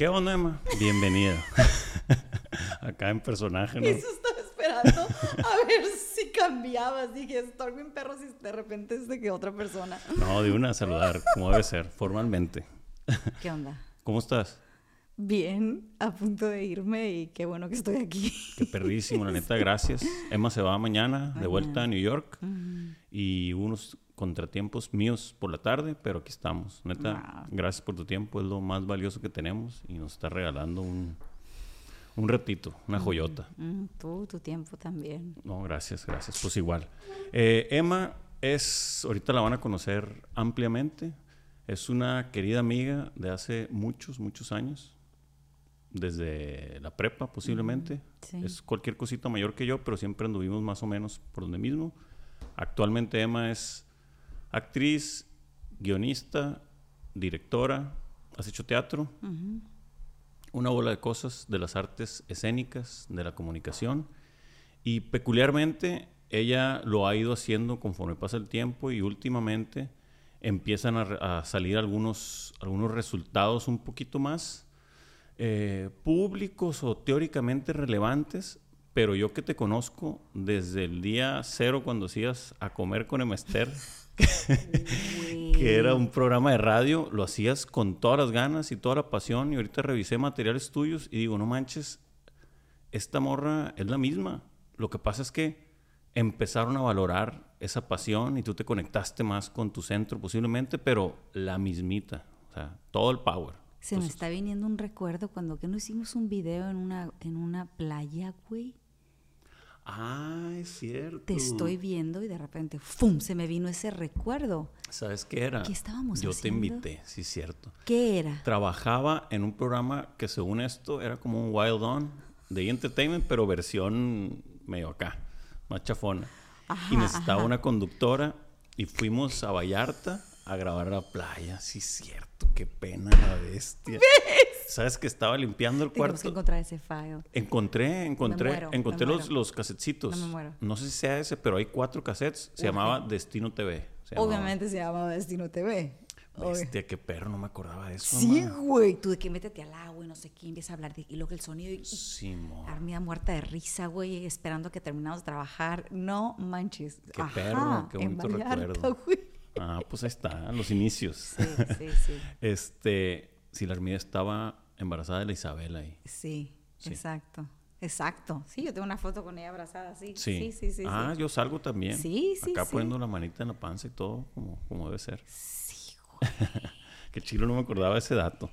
¿Qué onda, Emma? Bienvenida. Acá en personaje, ¿no? Eso estaba esperando a ver si cambiabas. Dije, estoy bien perro si de repente es de que otra persona. No, de una a saludar, como debe ser, formalmente. ¿Qué onda? ¿Cómo estás? Bien, a punto de irme y qué bueno que estoy aquí. Qué perrísimo, la neta, gracias. Emma se va mañana de vuelta a New York y unos contratiempos míos por la tarde, pero aquí estamos. Neta, Wow. gracias por tu tiempo, es lo más valioso que tenemos y nos está regalando un, un ratito, una joyota. Mm, tú, tu tiempo también. No, gracias, gracias. Pues igual. Eh, Emma es, ahorita la van a conocer ampliamente. Es una querida amiga de hace muchos, muchos años. Desde la prepa, posiblemente. sí. Es cualquier cosita mayor que yo, pero siempre anduvimos más o menos por donde mismo. Actualmente Emma es actriz, guionista, directora. Has hecho teatro una bola de cosas de las artes escénicas, de la comunicación. Y peculiarmente ella lo ha ido haciendo conforme pasa el tiempo y últimamente empiezan a, salir algunos, algunos resultados un poquito más eh, públicos o teóricamente relevantes. Pero yo que te conozco desde el día cero cuando hacías a comer con Emma Esther, que era un programa de radio, lo hacías con todas las ganas y toda la pasión y ahorita revisé materiales tuyos y digo, no manches, esta morra es la misma. Lo que pasa es que empezaron a valorar esa pasión y tú te conectaste más con tu centro posiblemente, pero la mismita, o sea, todo el power. Se me Entonces, está viniendo un recuerdo cuando que no hicimos un video en una, en una playa, güey. Ah, es cierto. Te estoy viendo y de repente, ¡fum! Se me vino ese recuerdo. ¿Sabes qué era? ¿Qué estábamos Yo haciendo? te invité, sí, cierto. ¿Qué era? trabajaba en un programa que según esto era como un Wild On de entertainment, pero versión medio acá, más chafona. Ajá, y necesitaba ajá. una conductora y fuimos a Vallarta a grabar a la playa. Sí, cierto, qué pena la bestia. ¿Sabes que estaba limpiando el Tenemos que cuarto? encontrar ese file. Encontré, encontré, muero, encontré los, los casetcitos. No me muero. No sé si sea ese, pero hay cuatro cassettes. Se llamaba Destino TV. se llamaba. Obviamente se llama Destino TV. Bestia, qué perro, no me acordaba de eso. Sí, mamá. güey. Tú de que métete al agua y no sé qué, empieza a hablar de... Y luego el sonido... Y, Simón. Armida muerta de risa, güey, esperando que terminamos de trabajar. No manches. Qué Ajá, perro, qué bonito Vallarta, recuerdo. güey. Ah, pues ahí está, los inicios. Sí, sí, sí. Este, si la Armida estaba embarazada de la Isabela ahí. Sí, Sí. exacto. Exacto. Sí, yo tengo una foto con ella abrazada así. Sí. Sí, sí, sí. ah, sí. yo salgo también. Sí, sí, Acá sí. poniendo la manita en la panza y todo, como, como debe ser. Sí, güey. Que chilo no me acordaba de ese dato.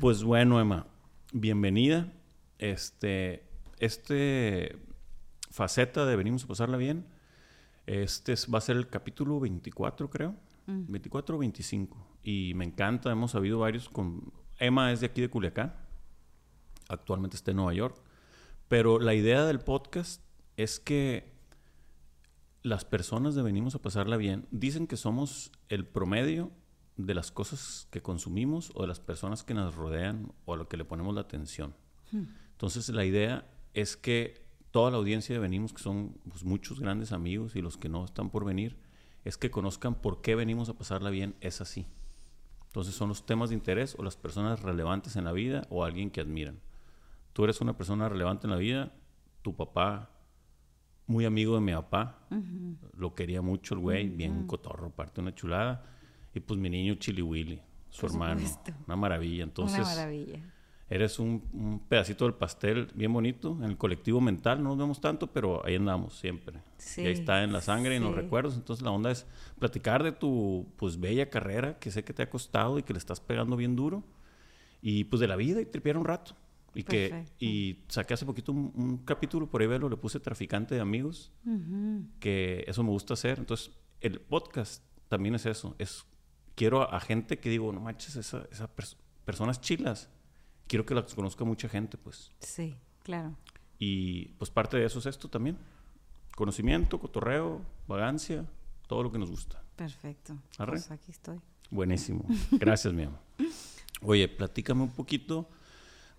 Pues bueno, Emma, bienvenida. Este, este faceta de venimos a pasarla bien. Este es- va a ser el capítulo 24, creo. Mm. 24 o 25. Y me encanta, hemos habido varios con... Emma es de aquí de Culiacán. Actualmente está en Nueva York. Pero la idea del podcast es que las personas de Venimos a Pasarla Bien dicen que somos el promedio de las cosas que consumimos o de las personas que nos rodean o a lo que le ponemos la atención. Entonces la idea es que toda la audiencia de Venimos, que son pues, muchos grandes amigos y los que no están por venir, es que conozcan por qué venimos a pasarla bien es así. Entonces son los temas de interés o las personas relevantes en la vida o alguien que admiran. Tú eres una persona relevante en la vida, tu papá, muy amigo de mi papá, lo quería mucho el güey, bien cotorro, parte una chulada. Y pues mi niño Chili Willy, su Por hermano, supuesto. una maravilla. Entonces, Una maravilla. Eres un, un pedacito del pastel bien bonito. En el colectivo mental no nos vemos tanto, pero ahí andamos siempre. Sí, y ahí está en la sangre y en los recuerdos. Entonces la onda es platicar de tu pues bella carrera que sé que te ha costado y que le estás pegando bien duro. Y pues de la vida y tripear un rato. Y que y saqué hace poquito un, un capítulo por ahí verlo, le puse traficante de amigos, Ujú. que eso me gusta hacer. Entonces, el podcast también es eso, es quiero a, a gente que digo, no manches, esa, esa pers- personas chilas. Quiero que las conozca mucha gente, pues. Sí, claro. Y pues parte de eso es esto también. Conocimiento, cotorreo, vagancia, todo lo que nos gusta. Perfecto. Arre. Pues aquí estoy. Buenísimo. Gracias, mi amor. Oye, platícame un poquito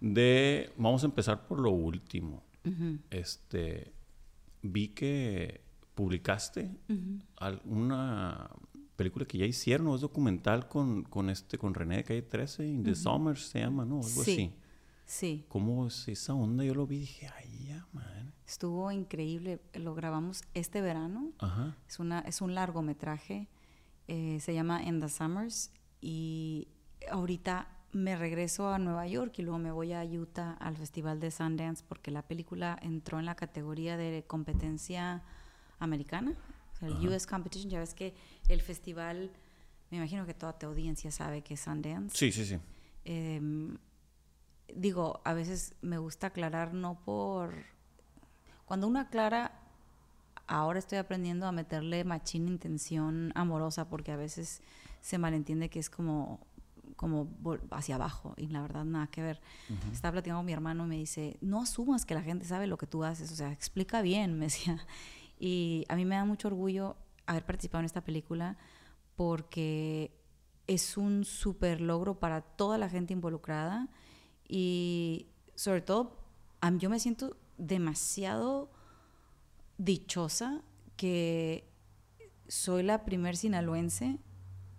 de... Vamos a empezar por lo último. Este... Vi que publicaste alguna película que ya hicieron, o es documental con, con este, con René de Calle 13, In the Summers se llama, ¿no? Algo Sí. así. Sí, ¿Cómo es esa onda? Yo lo vi y dije, ay, ya, man. estuvo increíble. Lo grabamos este verano. Ajá. Es, una, es un largometraje, eh, se llama In the Summers y ahorita me regreso a Nueva York y luego me voy a Utah al Festival de Sundance porque la película entró en la categoría de competencia americana, o sea, el Ajá. US Competition. Ya ves que el festival, me imagino que toda tu audiencia sabe que es Sundance. Sí, sí, sí. Em, digo, a veces me gusta aclarar no por... Cuando uno aclara, ahora estoy aprendiendo a meterle machín intención amorosa porque a veces se malentiende que es como como hacia abajo y la verdad nada que ver. Estaba platicando con mi hermano y me dice, no asumas que la gente sabe lo que tú haces, o sea, explica bien, me decía. Y a mí me da mucho orgullo haber participado en esta película porque es un súper logro para toda la gente involucrada y sobre todo yo me siento demasiado dichosa que soy la primer sinaloense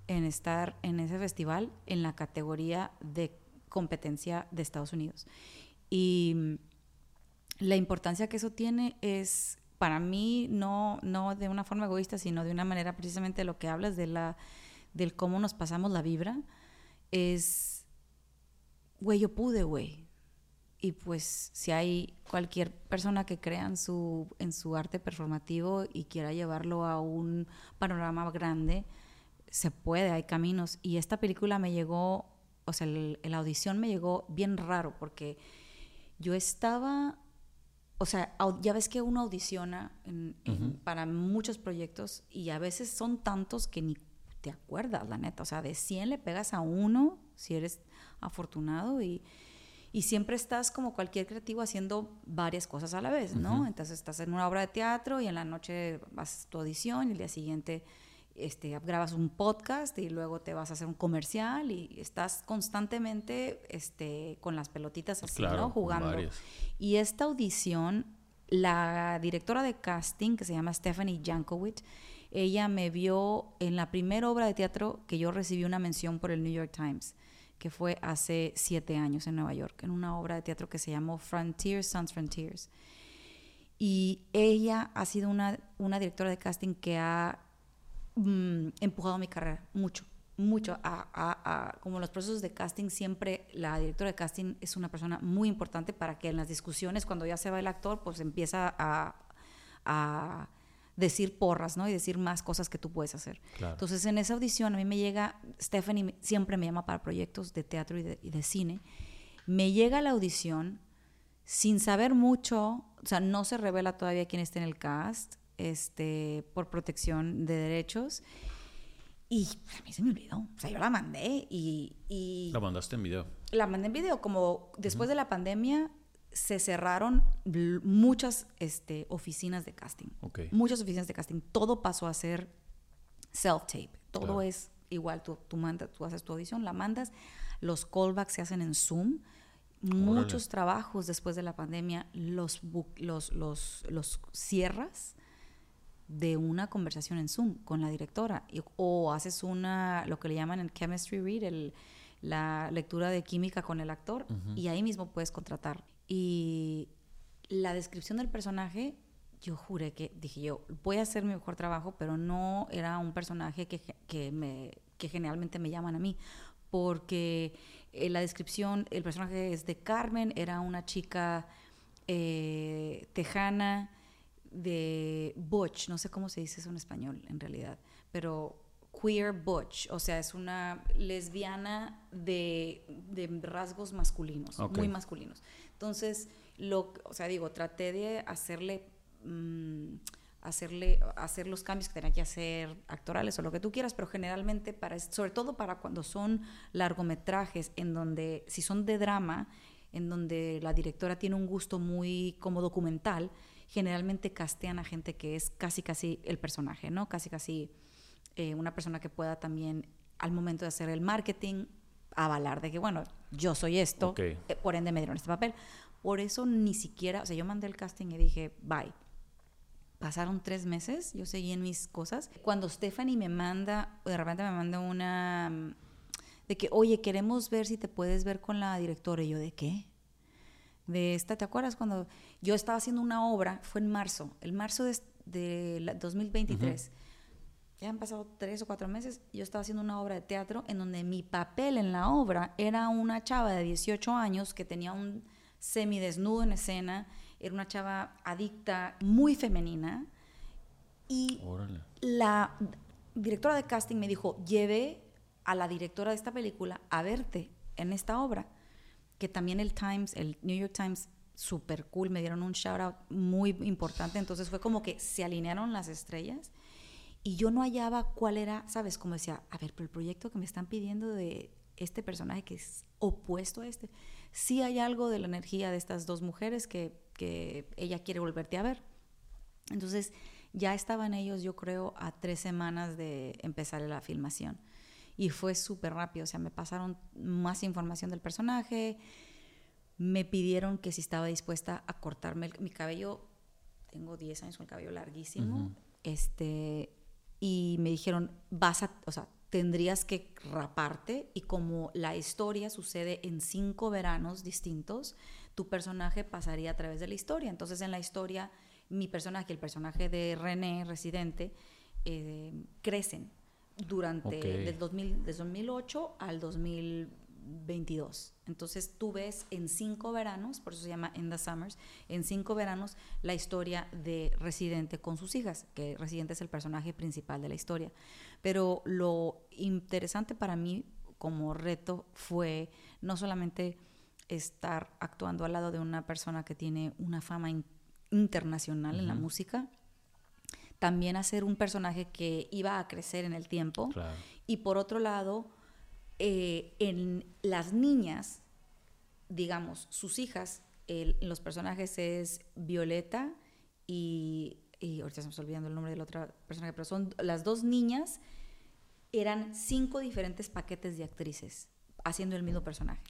en estar en ese festival en la categoría de competencia de Estados Unidos. Y la importancia que eso tiene es para mí no, no de una forma egoísta, sino de una manera precisamente lo que hablas de la, del cómo nos pasamos la vibra, es, güey, yo pude, güey. Y pues si hay cualquier persona que crea en su, en su arte performativo y quiera llevarlo a un panorama grande, se puede, hay caminos. Y esta película me llegó, o sea, la audición me llegó bien raro porque yo estaba, o sea, ya ves que uno audiciona en- en- para muchos proyectos y a veces son tantos que ni te acuerdas, la neta. O sea, de 100 le pegas a uno si eres afortunado y, y siempre estás como cualquier creativo haciendo varias cosas a la vez, ¿no? Entonces estás en una obra de teatro y en la noche vas a tu audición y el día siguiente este, grabas un podcast y luego te vas a hacer un comercial y estás constantemente este, con las pelotitas así, Claro, ¿no? Jugando. Y esta audición, la directora de casting, que se llama Stephanie Jankowicz, ella me vio en la primera obra de teatro que yo recibí una mención por el New York Times, que fue hace siete años en Nueva York, en una obra de teatro que se llamó Frontiers Sans Frontiers. Y ella ha sido una, una directora de casting que ha mm, empujado mi carrera mucho, mucho. A, a- a- como los procesos de casting, siempre la directora de casting es una persona muy importante para que en las discusiones, cuando ya se va el actor, pues empieza a, a decir porras, ¿no? Y decir más cosas que tú puedes hacer. Claro. Entonces, en esa audición, a mí me llega, Stephanie siempre me llama para proyectos de teatro y de, y de cine. Me llega la audición sin saber mucho, o sea, no se revela todavía quién está en el cast, este, por protección de derechos. Y a mí se me olvidó. O sea, yo la mandé y, y La mandaste en video. la mandé en video. Como después de la pandemia se cerraron muchas este, oficinas de casting. Ok. Muchas oficinas de casting. Todo pasó a ser self-tape. Todo Claro. es igual. Tú, tú, mandas, tú haces tu audición, la mandas. Los callbacks se hacen en Zoom. Muchos trabajos después de la pandemia los, los, los, los cierras de una conversación en Zoom con la directora y- o haces una lo que le llaman el chemistry read el- la lectura de química con el actor y ahí mismo puedes contratar. Y la descripción del personaje yo juré que dije yo voy a hacer mi mejor trabajo pero no era un personaje que, que me que generalmente me llaman a mí porque eh, la descripción el personaje es de Carmen era una chica eh, tejana de butch, no sé cómo se dice eso en español en realidad, pero queer butch, o sea, es una lesbiana de, de rasgos masculinos, muy masculinos. Entonces, lo, o sea, digo, traté de hacerle, mm, hacerle, hacer los cambios que tenía que hacer actorales o lo que tú quieras, pero generalmente para, sobre todo para cuando son largometrajes en donde, si son de drama, en donde la directora tiene un gusto muy como documental, generalmente castean a gente que es casi casi el personaje, ¿no? Casi casi eh, una persona que pueda también al momento de hacer el marketing avalar de que, bueno, yo soy esto, eh, por ende me dieron este papel. Por eso ni siquiera, o sea, yo mandé el casting y dije, bye. pasaron tres meses, yo seguí en mis cosas. Cuando Stephanie me manda, de repente me manda una mm, de que, oye, queremos ver si te puedes ver con la directora. Y yo, ¿de qué? De esta, ¿te acuerdas cuando yo estaba haciendo una obra? Fue en marzo, el marzo de, de 2023. Ya han pasado tres o cuatro meses. Yo estaba haciendo una obra de teatro en donde mi papel en la obra era una chava de 18 años que tenía un semidesnudo en escena era una chava adicta, muy femenina. Y la directora de casting me dijo, lleve a la directora de esta película a verte en esta obra. Que también el Times, el New York Times, súper cool, me dieron un shout out muy importante. Entonces fue como que se alinearon las estrellas y yo no hallaba cuál era, ¿sabes? Como decía, a ver, pero el proyecto que me están pidiendo de este personaje que es opuesto a este, sí hay algo de la energía de estas dos mujeres que ella quiere volverte a ver. Entonces ya estaban ellos, yo creo, a tres semanas de empezar la filmación. Y fue súper rápido, o sea, me pasaron más información del personaje, me pidieron que si estaba dispuesta a cortarme mi cabello, tengo 10 años con el cabello larguísimo, este, y me dijeron, vas a, o sea, tendrías que raparte y como la historia sucede en cinco veranos distintos, tu personaje pasaría a través de la historia. Entonces en la historia, mi personaje, el personaje de René, residente, eh, crecen durante del 2000, desde 2008 al 2022. Entonces tú ves en cinco veranos, por eso se llama In the Summers, en cinco veranos la historia de Residente con sus hijas, que Residente es el personaje principal de la historia. Pero lo interesante para mí como reto fue no solamente estar actuando al lado de una persona que tiene una fama internacional en la música, también hacer un personaje que iba a crecer en el tiempo. Y por otro lado, eh, en las niñas, digamos, sus hijas, los personajes es Violeta y, y ahorita se me está olvidando el nombre de la otra personaje, pero son las dos niñas, eran cinco diferentes paquetes de actrices haciendo el mismo personaje.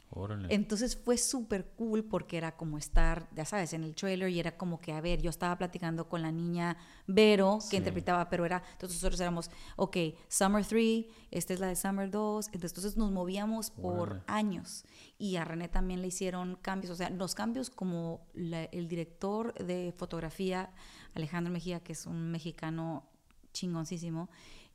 Entonces fue súper cool porque era como estar, ya sabes, en el trailer y era como que, a ver, yo estaba platicando con la niña Vero, que interpretaba, pero era, entonces nosotros éramos, ok, Summer 3, esta es la de Summer 2, entonces nos movíamos por años. Y a René también le hicieron cambios, o sea, los cambios como el director de fotografía, Alejandro Mejía, que es un mexicano chingoncísimo,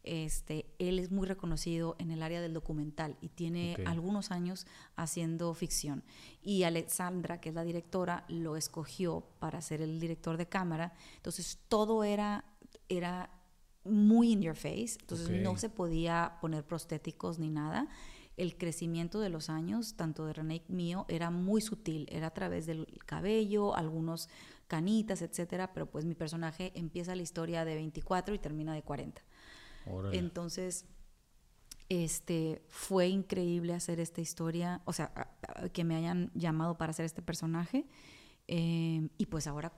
este, él es muy reconocido en el área del documental y tiene algunos años haciendo ficción. Y Alexandra, que es la directora, lo escogió para ser el director de cámara. Entonces todo era, era muy in your face, entonces no se podía poner prostéticos ni nada. El crecimiento de los años, tanto de René mío, era muy sutil, era a través del cabello, algunos canitas, etcétera, pero pues mi personaje empieza la historia de 24 y termina de 40. Entonces, este, fue increíble hacer esta historia, o sea, que me hayan llamado para hacer este personaje. Eh, y pues ahora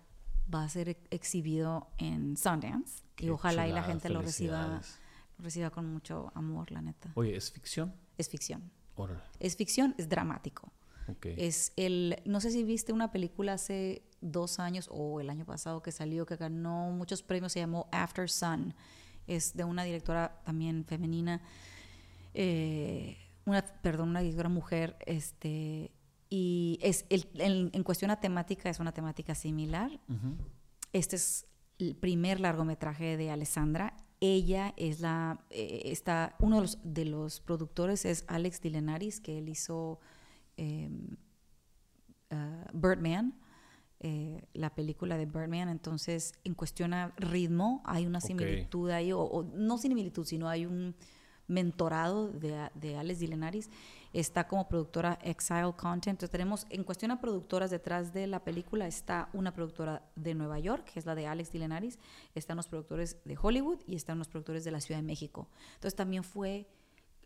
va a ser exhibido en Sundance. y ojalá y la gente lo reciba, reciba con mucho amor, la neta. Oye, ¿es ficción? Es ficción. Es ficción, es dramático. Es el, no sé si viste una película hace dos años o el año pasado que salió, que ganó muchos premios, se llamó After Sun es de una directora también femenina, eh, una, perdón, una directora mujer, este, y es el, en cuestión a temática es una temática similar. Este es el primer largometraje de Alessandra. Ella es la, eh, está, uno de los, de los, productores es Alex Dilenaris, que él hizo eh, Birdman. Eh, la película de Birdman, entonces en cuestión a ritmo hay una similitud ahí, o, no similitud, sino hay un mentorado de, de Alex Dilenaris, está como productora Exile Content, entonces tenemos en cuestión a productoras detrás de la película está una productora de Nueva York, que es la de Alex Dilenaris, están los productores de Hollywood y están los productores de la Ciudad de México, entonces también fue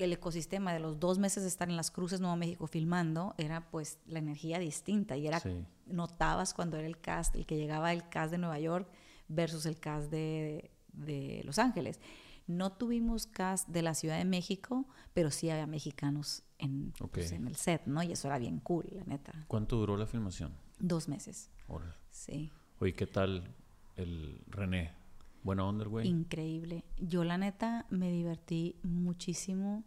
el ecosistema de los dos meses de estar en las cruces Nuevo México filmando era pues la energía distinta y era notabas cuando era el cast el que llegaba el cast de Nueva York versus el cast de, de, Los Ángeles no tuvimos cast de la Ciudad de México pero sí había mexicanos en, pues, en el set no y eso era bien cool la neta ¿cuánto duró la filmación? dos meses Ahora. sí oye ¿qué tal el René Buena onda, güey. Increíble. Yo la neta me divertí muchísimo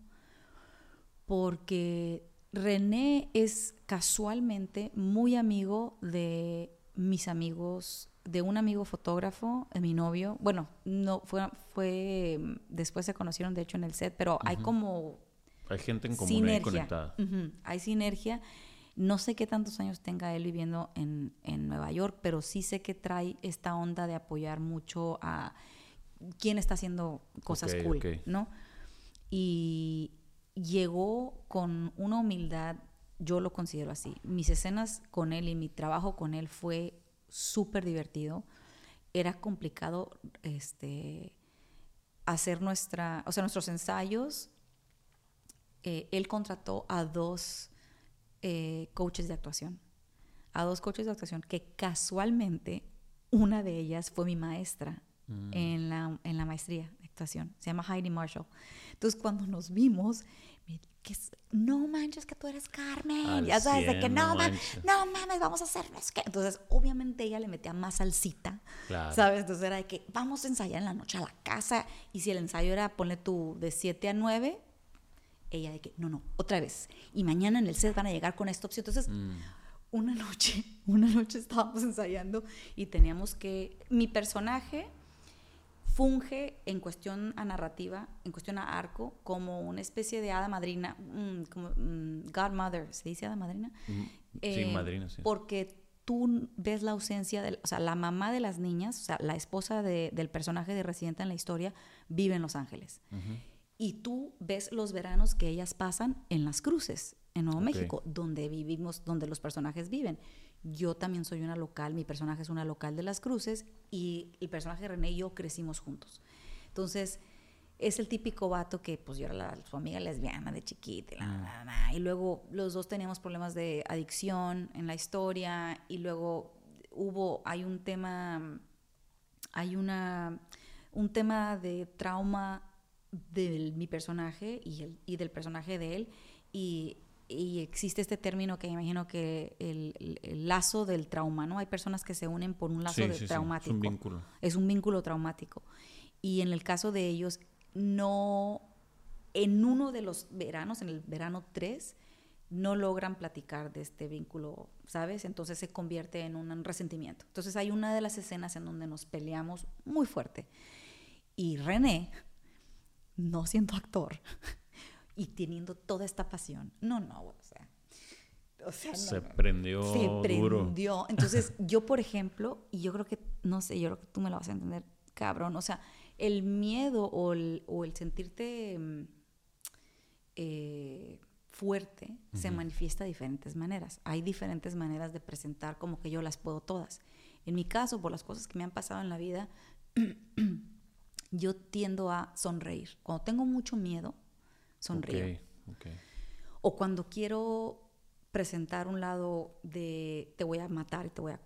porque René es casualmente muy amigo de mis amigos, de un amigo fotógrafo, de mi novio. Bueno, no fue, fue después se conocieron de hecho en el set, pero hay como hay gente en común ahí conectada. Hay sinergia. No sé qué tantos años tenga él viviendo en, en, Nueva York, pero sí sé que trae esta onda de apoyar mucho a quien está haciendo cosas cool, ¿no? Y llegó con una humildad, yo lo considero así. Mis escenas con él y mi trabajo con él fue súper divertido. Era complicado este, hacer nuestra, o sea, nuestros ensayos. Eh, él contrató a dos eh, coaches de actuación. A dos coaches de actuación que casualmente una de ellas fue mi maestra mm. en, la, en la maestría de actuación. Se llama Heidi Marshall. Entonces, cuando nos vimos, que no manches que tú eres Carmen. ya sabes, de que no, no mames, vamos a hacer que. Entonces, obviamente ella le metía más salsita, ¿sabes? Entonces era de que vamos a ensayar en la noche a la casa. Y si el ensayo era, ponle tú, de 7 a 9, ella de que, no, no, otra vez. Y mañana en el set van a llegar con esta opción. Entonces, mm. una noche, una noche estábamos ensayando y teníamos que, mi personaje funge en cuestión a narrativa, en cuestión a arco, como una especie de hada madrina, mm, como mm, godmother, ¿se dice hada madrina? sí, eh, madrina, sí. Porque tú ves la ausencia, de, o sea, la mamá de las niñas, o sea, la esposa del personaje de Residente en la historia, vive en Los Ángeles y tú ves los veranos que ellas pasan en las cruces, en Nuevo México, donde vivimos, donde los personajes viven. Yo también soy una local, mi personaje es una local de las cruces y el personaje de René y yo crecimos juntos. Entonces, es el típico vato que, pues yo era la, su amiga lesbiana de chiquita, y, y luego los dos teníamos problemas de adicción en la historia y luego hubo, hay un tema, hay una, un tema de trauma de mi personaje y, el, y del personaje de él. Y, y, existe este término que imagino que el, el, lazo del trauma, ¿no? Hay personas que se unen por un lazo de traumático. es un vínculo. Es un vínculo traumático. Y en el caso de ellos, no. En uno de los veranos, en el verano 3, no logran platicar de este vínculo, ¿sabes? Entonces se convierte en un resentimiento. Entonces hay una de las escenas en donde nos peleamos muy fuerte. Y René, no siendo actor y teniendo toda esta pasión. No, no, o sea. O sea se prendió. Se prendió. Entonces, yo, por ejemplo, y yo creo que, no sé, yo creo que tú me lo vas a entender, cabrón. O sea, el miedo o el, o el sentirte mm, eh, fuerte se manifiesta de diferentes maneras. Hay diferentes maneras de presentar como que yo las puedo todas. En mi caso, por las cosas que me han pasado en la vida, yo tiendo a sonreír. Cuando tengo mucho miedo, sonrío. O cuando quiero presentar un lado de te voy a matar y te voy a,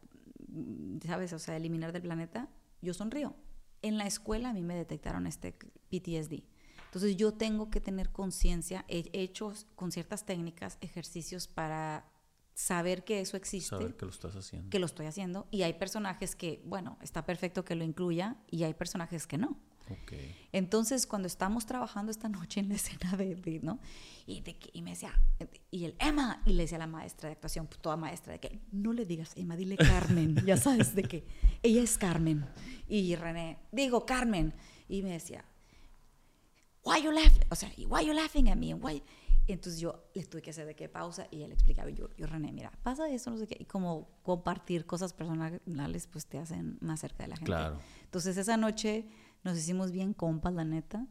¿sabes? O sea, eliminar del planeta, yo sonrío. En la escuela a mí me detectaron este PTSD. Entonces yo tengo que tener conciencia, he hecho con ciertas técnicas, ejercicios para saber que eso existe. Saber que lo estás haciendo. Que lo estoy haciendo. Y hay personajes que, bueno, está perfecto que lo incluya y hay personajes que no. Entonces, cuando estamos trabajando esta noche en la escena de, ¿no? Y, de y me decía, y el Emma, y le decía a la maestra de actuación, toda maestra, de que no le digas Emma, dile Carmen, ya sabes, de que ella es Carmen. Y René, digo Carmen. Y me decía, why you laughing? O sea, why you laughing at me? Why? Entonces yo le tuve que hacer de qué pausa y él explicaba, y yo, yo, René, mira, pasa eso, no sé qué, y como compartir cosas personales, pues te hacen más cerca de la gente. Claro. Entonces esa noche nos hicimos bien compas, la neta,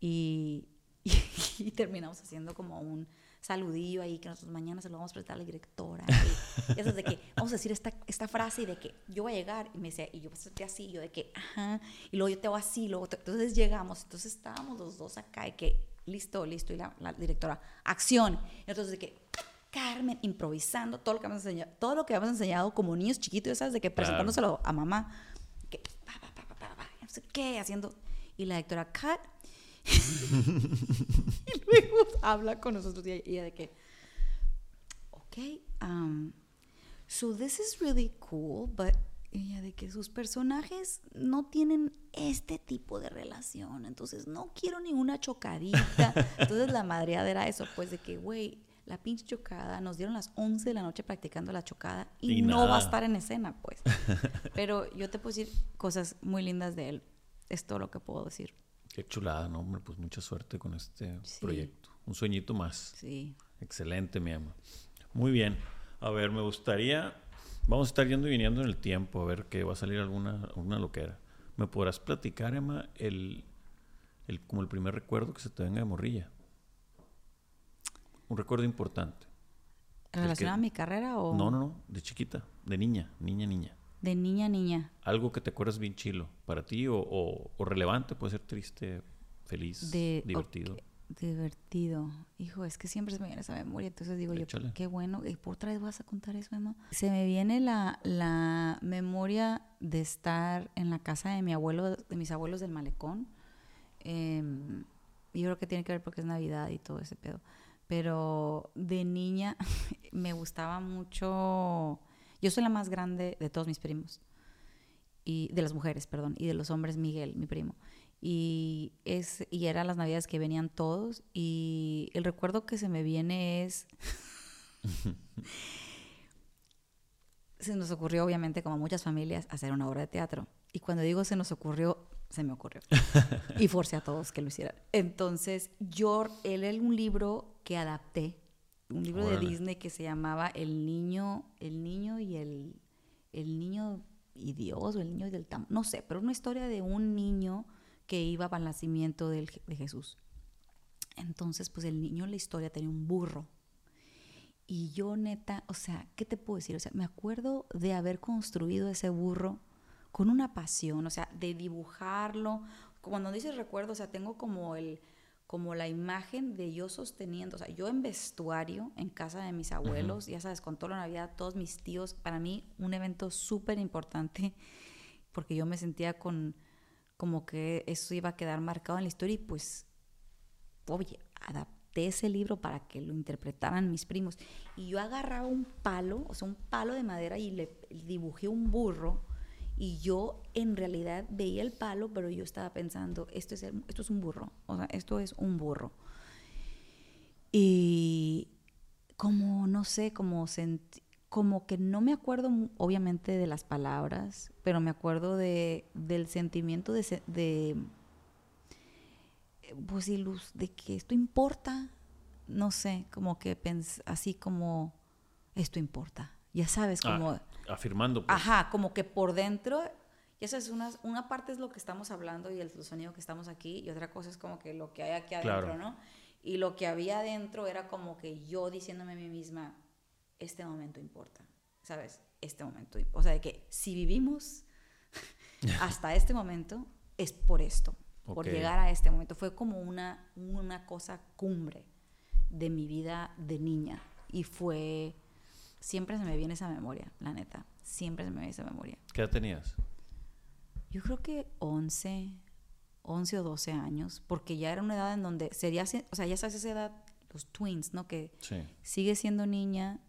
y, y, terminamos haciendo como un saludillo ahí que nosotros mañana se lo vamos a presentar a la directora. Y, eso de que vamos a decir esta, esta frase y de que yo voy a llegar y me decía, y yo pasé así, y yo de que, ajá, y luego yo te voy así, luego entonces llegamos, entonces estábamos los dos acá y que, listo, listo, y la, directora, acción. Y entonces de que, Carmen, improvisando todo lo que hemos enseñado, todo lo que habíamos enseñado como niños chiquitos, ¿sabes? De que presentándoselo a mamá, no sé qué, haciendo. Y la directora, cut. y luego habla con nosotros y ella de que, ok, um, so this is really cool, but ella de que sus personajes no tienen este tipo de relación, entonces no quiero ninguna chocadita. Entonces la madreada era eso, pues de que, güey, la pinche chocada, nos dieron las 11 de la noche practicando la chocada y, Y no va a estar en escena, pues. Pero yo te puedo decir cosas muy lindas de él, es todo lo que puedo decir. Qué chulada, ¿no? Hombre, pues mucha suerte con este Sí. proyecto. Un sueñito más. Sí. Excelente, mi ama. Muy bien. A ver, me gustaría. Vamos a estar yendo y viniendo en el tiempo, a ver que va a salir alguna, alguna loquera. ¿Me podrás platicar, Emma, el, el, como el primer recuerdo que se te venga de morrilla? Un recuerdo importante. ¿Relacionado a mi carrera o No, no, no, de chiquita, de niña, niña, niña. de niña niña? Algo que te acuerdas bien chilo para ti o, o- o relevante, puede ser triste, feliz, De- divertido. divertido. Hijo, es que siempre se me viene esa memoria. Entonces digo Échale. yo, qué bueno. ¿Y por otra vez vas a contar eso, Emma? Se me viene la, la memoria de estar en la casa de mi abuelo, de mis abuelos del malecón. Y yo creo que tiene que ver porque es Navidad y todo ese pedo. Pero de niña me gustaba mucho. Yo soy la más grande de todos mis primos. Y de las mujeres, perdón. Y de los hombres, Miguel, mi primo. Y, es, y eran las navidades que venían todos. Y el recuerdo que se me viene es. se nos ocurrió, obviamente, como a muchas familias, hacer una obra de teatro. Y cuando digo se nos ocurrió, se me ocurrió. y forcé a todos que lo hicieran. Entonces, yo, él era un libro que adapté. Un libro Órale. de Disney que se llamaba El niño, el niño y el, el niño y Dios o el niño y del tam, no sé, pero una historia de un niño que iba para el nacimiento del- de Jesús. Entonces, pues el niño en la historia tenía un burro. Y yo neta, o sea, ¿qué te puedo decir? O sea, me acuerdo de haber construido ese burro con una pasión, o sea, de dibujarlo. Cuando dices recuerdo, o sea, tengo como el como la imagen de yo sosteniendo, o sea, yo en vestuario en casa de mis abuelos, ya sabes, con toda la Navidad, todos mis tíos, para mí un evento súper importante, porque yo me sentía con, como que eso iba a quedar marcado en la historia y pues, oye, adapté ese libro para que lo interpretaran mis primos. Y yo agarraba un palo, o sea, un palo de madera y le dibujé un burro. Y yo en realidad veía el palo, pero yo estaba pensando, esto es, el- esto es un burro, o sea, esto es un burro. Y como, no sé, como, senti- como que no me acuerdo obviamente de las palabras, pero me acuerdo de, del sentimiento de, de pues ilus- de que esto importa, no sé, como que pens así como esto importa, ya sabes, como... Ah, afirmando, pues. Ajá, como que por dentro, ya sabes, una, una parte es lo que estamos hablando y el sonido que estamos aquí, y otra cosa es como que lo que hay aquí adentro, Claro. ¿no? Y lo que había adentro era como que yo diciéndome a mí misma, este momento importa, ¿sabes? Este momento. O sea, de que si vivimos hasta este momento, es por esto, por llegar a este momento. Fue como una, una cosa cumbre de mi vida de niña. Y fue, siempre se me viene esa memoria, la neta. Siempre se me viene esa memoria. ¿Qué edad tenías? Yo creo que 11, 11 o 12 años, porque ya era una edad en donde sería, o sea, ya sabes esa edad, los twins, ¿no? Que Sí. sigue siendo niña,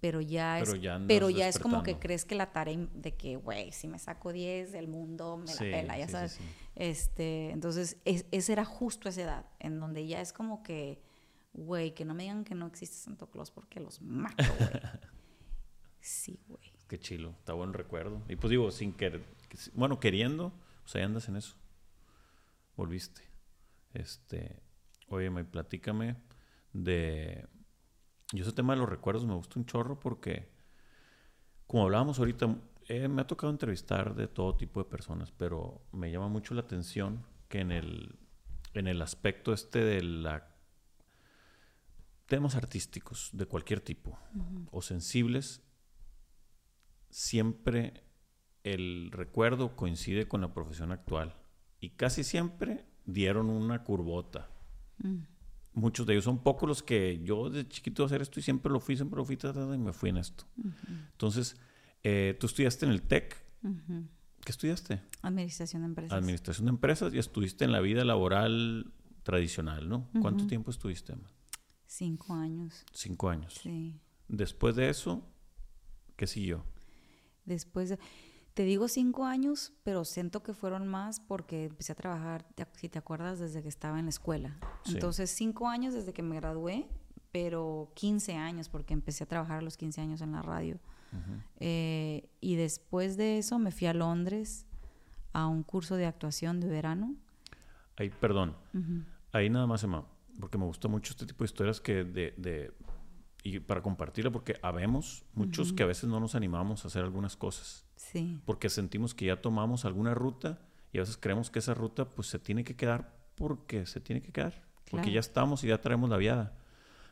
pero ya Pero es, ya pero ya es como que crees que la tarea de que, güey, si me saco 10 del mundo, me la pela, ya sí, sabes. sí. Este, entonces, es, esa era justo esa edad, en donde ya es como que, güey, que no me digan que no existe Santo Claus porque los mato, güey. Sí, güey. Qué chilo, está buen recuerdo. Y pues digo, sin querer, bueno, queriendo, pues ahí andas en eso. Volviste. Este, oye, me platícame de... Yo ese tema de los recuerdos me gusta un chorro porque, como hablábamos ahorita, eh, me ha tocado entrevistar de todo tipo de personas, pero me llama mucho la atención que en el, en el aspecto este de la temas artísticos de cualquier tipo o sensibles, siempre el recuerdo coincide con la profesión actual y casi siempre dieron una curvota. Mm. Muchos de ellos son pocos los que yo de chiquito hacer esto y siempre lo fui, siempre lo fui ta, ta, ta, y me fui en esto. Entonces, eh, tú estudiaste en el TEC. ¿Qué estudiaste? Administración de empresas. Administración de empresas y estuviste en la vida laboral tradicional, ¿no? ¿Cuánto tiempo estuviste, Emma? Cinco años, Cinco años. sí. Después de eso, ¿qué siguió? Después de, te digo cinco años, pero siento que fueron más porque empecé a trabajar, si te acuerdas, desde que estaba en la escuela. Entonces, cinco años desde que me gradué, pero 15 años porque empecé a trabajar a los 15 años en la radio. Eh, y después de eso me fui a Londres a un curso de actuación de verano. Ahí, perdón. Ahí nada más, Emma, porque me gusta mucho este tipo de historias que de, y para compartirla, porque habemos muchos que a veces no nos animamos a hacer algunas cosas. Sí. Porque sentimos que ya tomamos alguna ruta y a veces creemos que esa ruta pues se tiene que quedar porque se tiene que quedar. Porque ya estamos y ya traemos la viada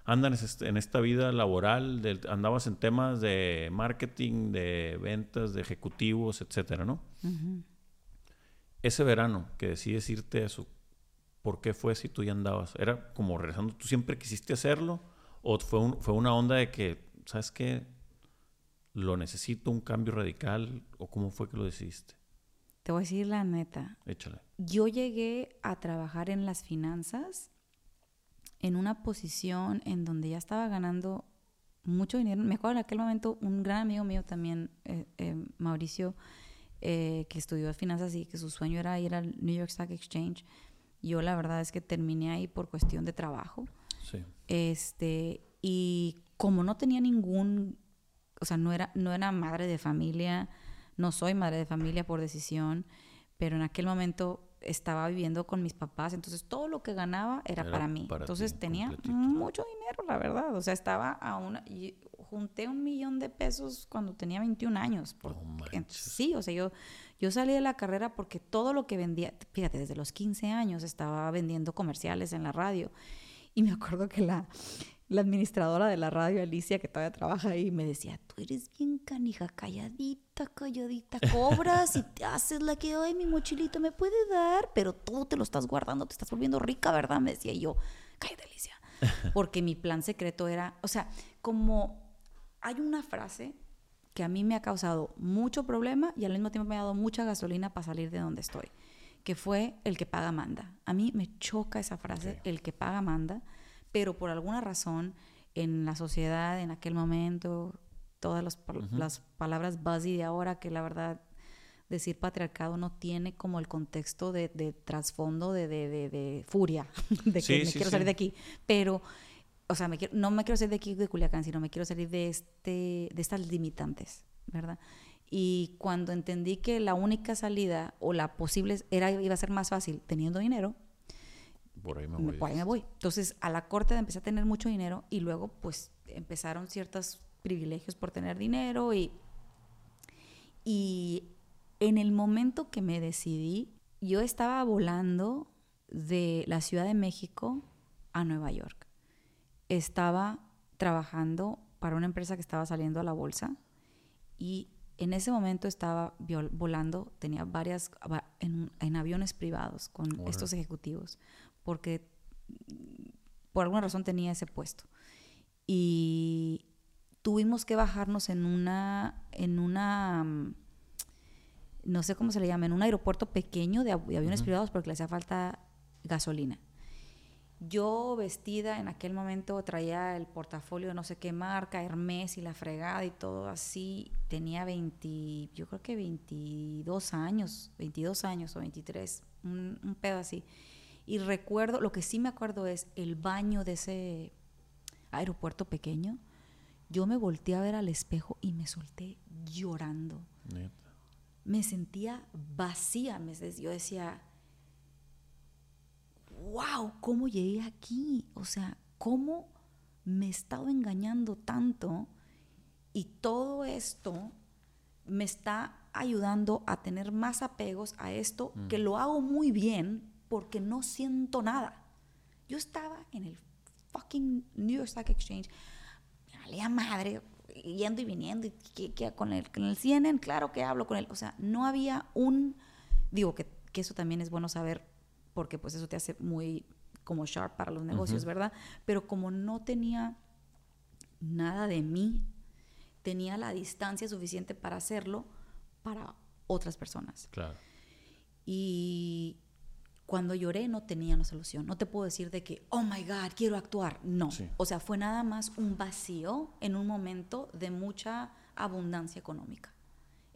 andan en esta vida laboral, andabas en temas de marketing, de ventas, de ejecutivos, etcétera, ¿no? Ese verano que decides irte a su... ¿Por qué fue si tú ya andabas? ¿Era como regresando? ¿Tú siempre quisiste hacerlo? ¿O fue, fue una onda de que, ¿sabes qué? ¿Lo necesito, un cambio radical? ¿O cómo fue que lo decidiste? Te voy a decir la neta. Échale. Yo llegué a trabajar en las finanzas en una posición en donde ya estaba ganando mucho dinero. Me acuerdo en aquel momento un gran amigo mío también, eh, eh, Mauricio, eh, que estudió finanzas y que su sueño era ir al New York Stock Exchange. Yo la verdad es que terminé ahí por cuestión de trabajo. Sí. Este, y como no tenía ningún, o sea, no era, no era madre de familia, no soy madre de familia por decisión, pero en aquel momento estaba viviendo con mis papás, entonces todo lo que ganaba era, para mí. entonces tenía mucho dinero, la verdad. O sea, estaba a una... Y junté un millón de pesos cuando tenía 21 años. sí, o sea, yo, yo salí de la carrera porque todo lo que vendía, fíjate, desde los 15 años estaba vendiendo comerciales en la radio. Y me acuerdo que la, la administradora de la radio, Alicia, que todavía trabaja ahí, me decía, tú eres bien canija, calladita, calladita, cobras y te haces la que, ay, mi mochilito me puede dar, pero tú te lo estás guardando, te estás volviendo rica, ¿verdad? Me decía yo, cállate, Alicia. Porque mi plan secreto era, o sea, como hay una frase que a mí me ha causado mucho problema y al mismo tiempo me ha dado mucha gasolina para salir de donde estoy, que fue el que paga manda. A mí me choca esa frase, el que paga manda pero por alguna razón en la sociedad en aquel momento, todas las, las palabras buzzy de ahora, que la verdad decir patriarcado no tiene como el contexto de, trasfondo de, de, furia, de que me quiero salir de aquí, pero, o sea, me no me quiero salir de aquí de Culiacán, sino me quiero salir de, este, de estas limitantes, ¿verdad? Y cuando entendí que la única salida o la posible era, iba a ser más fácil teniendo dinero, por ahí me voy. Por ahí me voy. Entonces, a la corte empecé a tener mucho dinero y luego, pues, empezaron ciertos privilegios por tener dinero y, y en el momento que me decidí, yo estaba volando de la Ciudad de México a Nueva York. Estaba trabajando para una empresa que estaba saliendo a la bolsa y en ese momento estaba volando, tenía varias en, en aviones privados con estos ejecutivos porque por alguna razón tenía ese puesto. Y tuvimos que bajarnos en una, en una, mm, no sé cómo se le llama, en un aeropuerto pequeño de, aviones privados porque le hacía falta gasolina. Yo vestida en aquel momento traía el portafolio de no sé qué marca, Hermes y la fregada y todo así. Tenía 20, yo creo que 22 años, 22 años o 23, un, un pedo así. Y recuerdo, lo que sí me acuerdo es el baño de ese aeropuerto pequeño. Yo me volteé a ver al espejo y me solté llorando. Me sentía vacía. Yo decía, wow, ¿cómo llegué aquí? O sea, ¿cómo me he estado engañando tanto? Y todo esto me está ayudando a tener más apegos a esto, mm. que lo hago muy bien, porque no siento nada. Yo estaba en el fucking New York Stock Exchange, me valía madre, yendo y viniendo, y que, con, el, con el CNN, claro que hablo con él. O sea, no había un. Digo que, que, eso también es bueno saber, porque pues eso te hace muy como sharp para los negocios, ¿verdad? Pero como no tenía nada de mí, tenía la distancia suficiente para hacerlo para otras personas. Claro. Y cuando lloré no tenía una solución. No te puedo decir de que, oh my God, quiero actuar. No. O sea, fue nada más un vacío en un momento de mucha abundancia económica.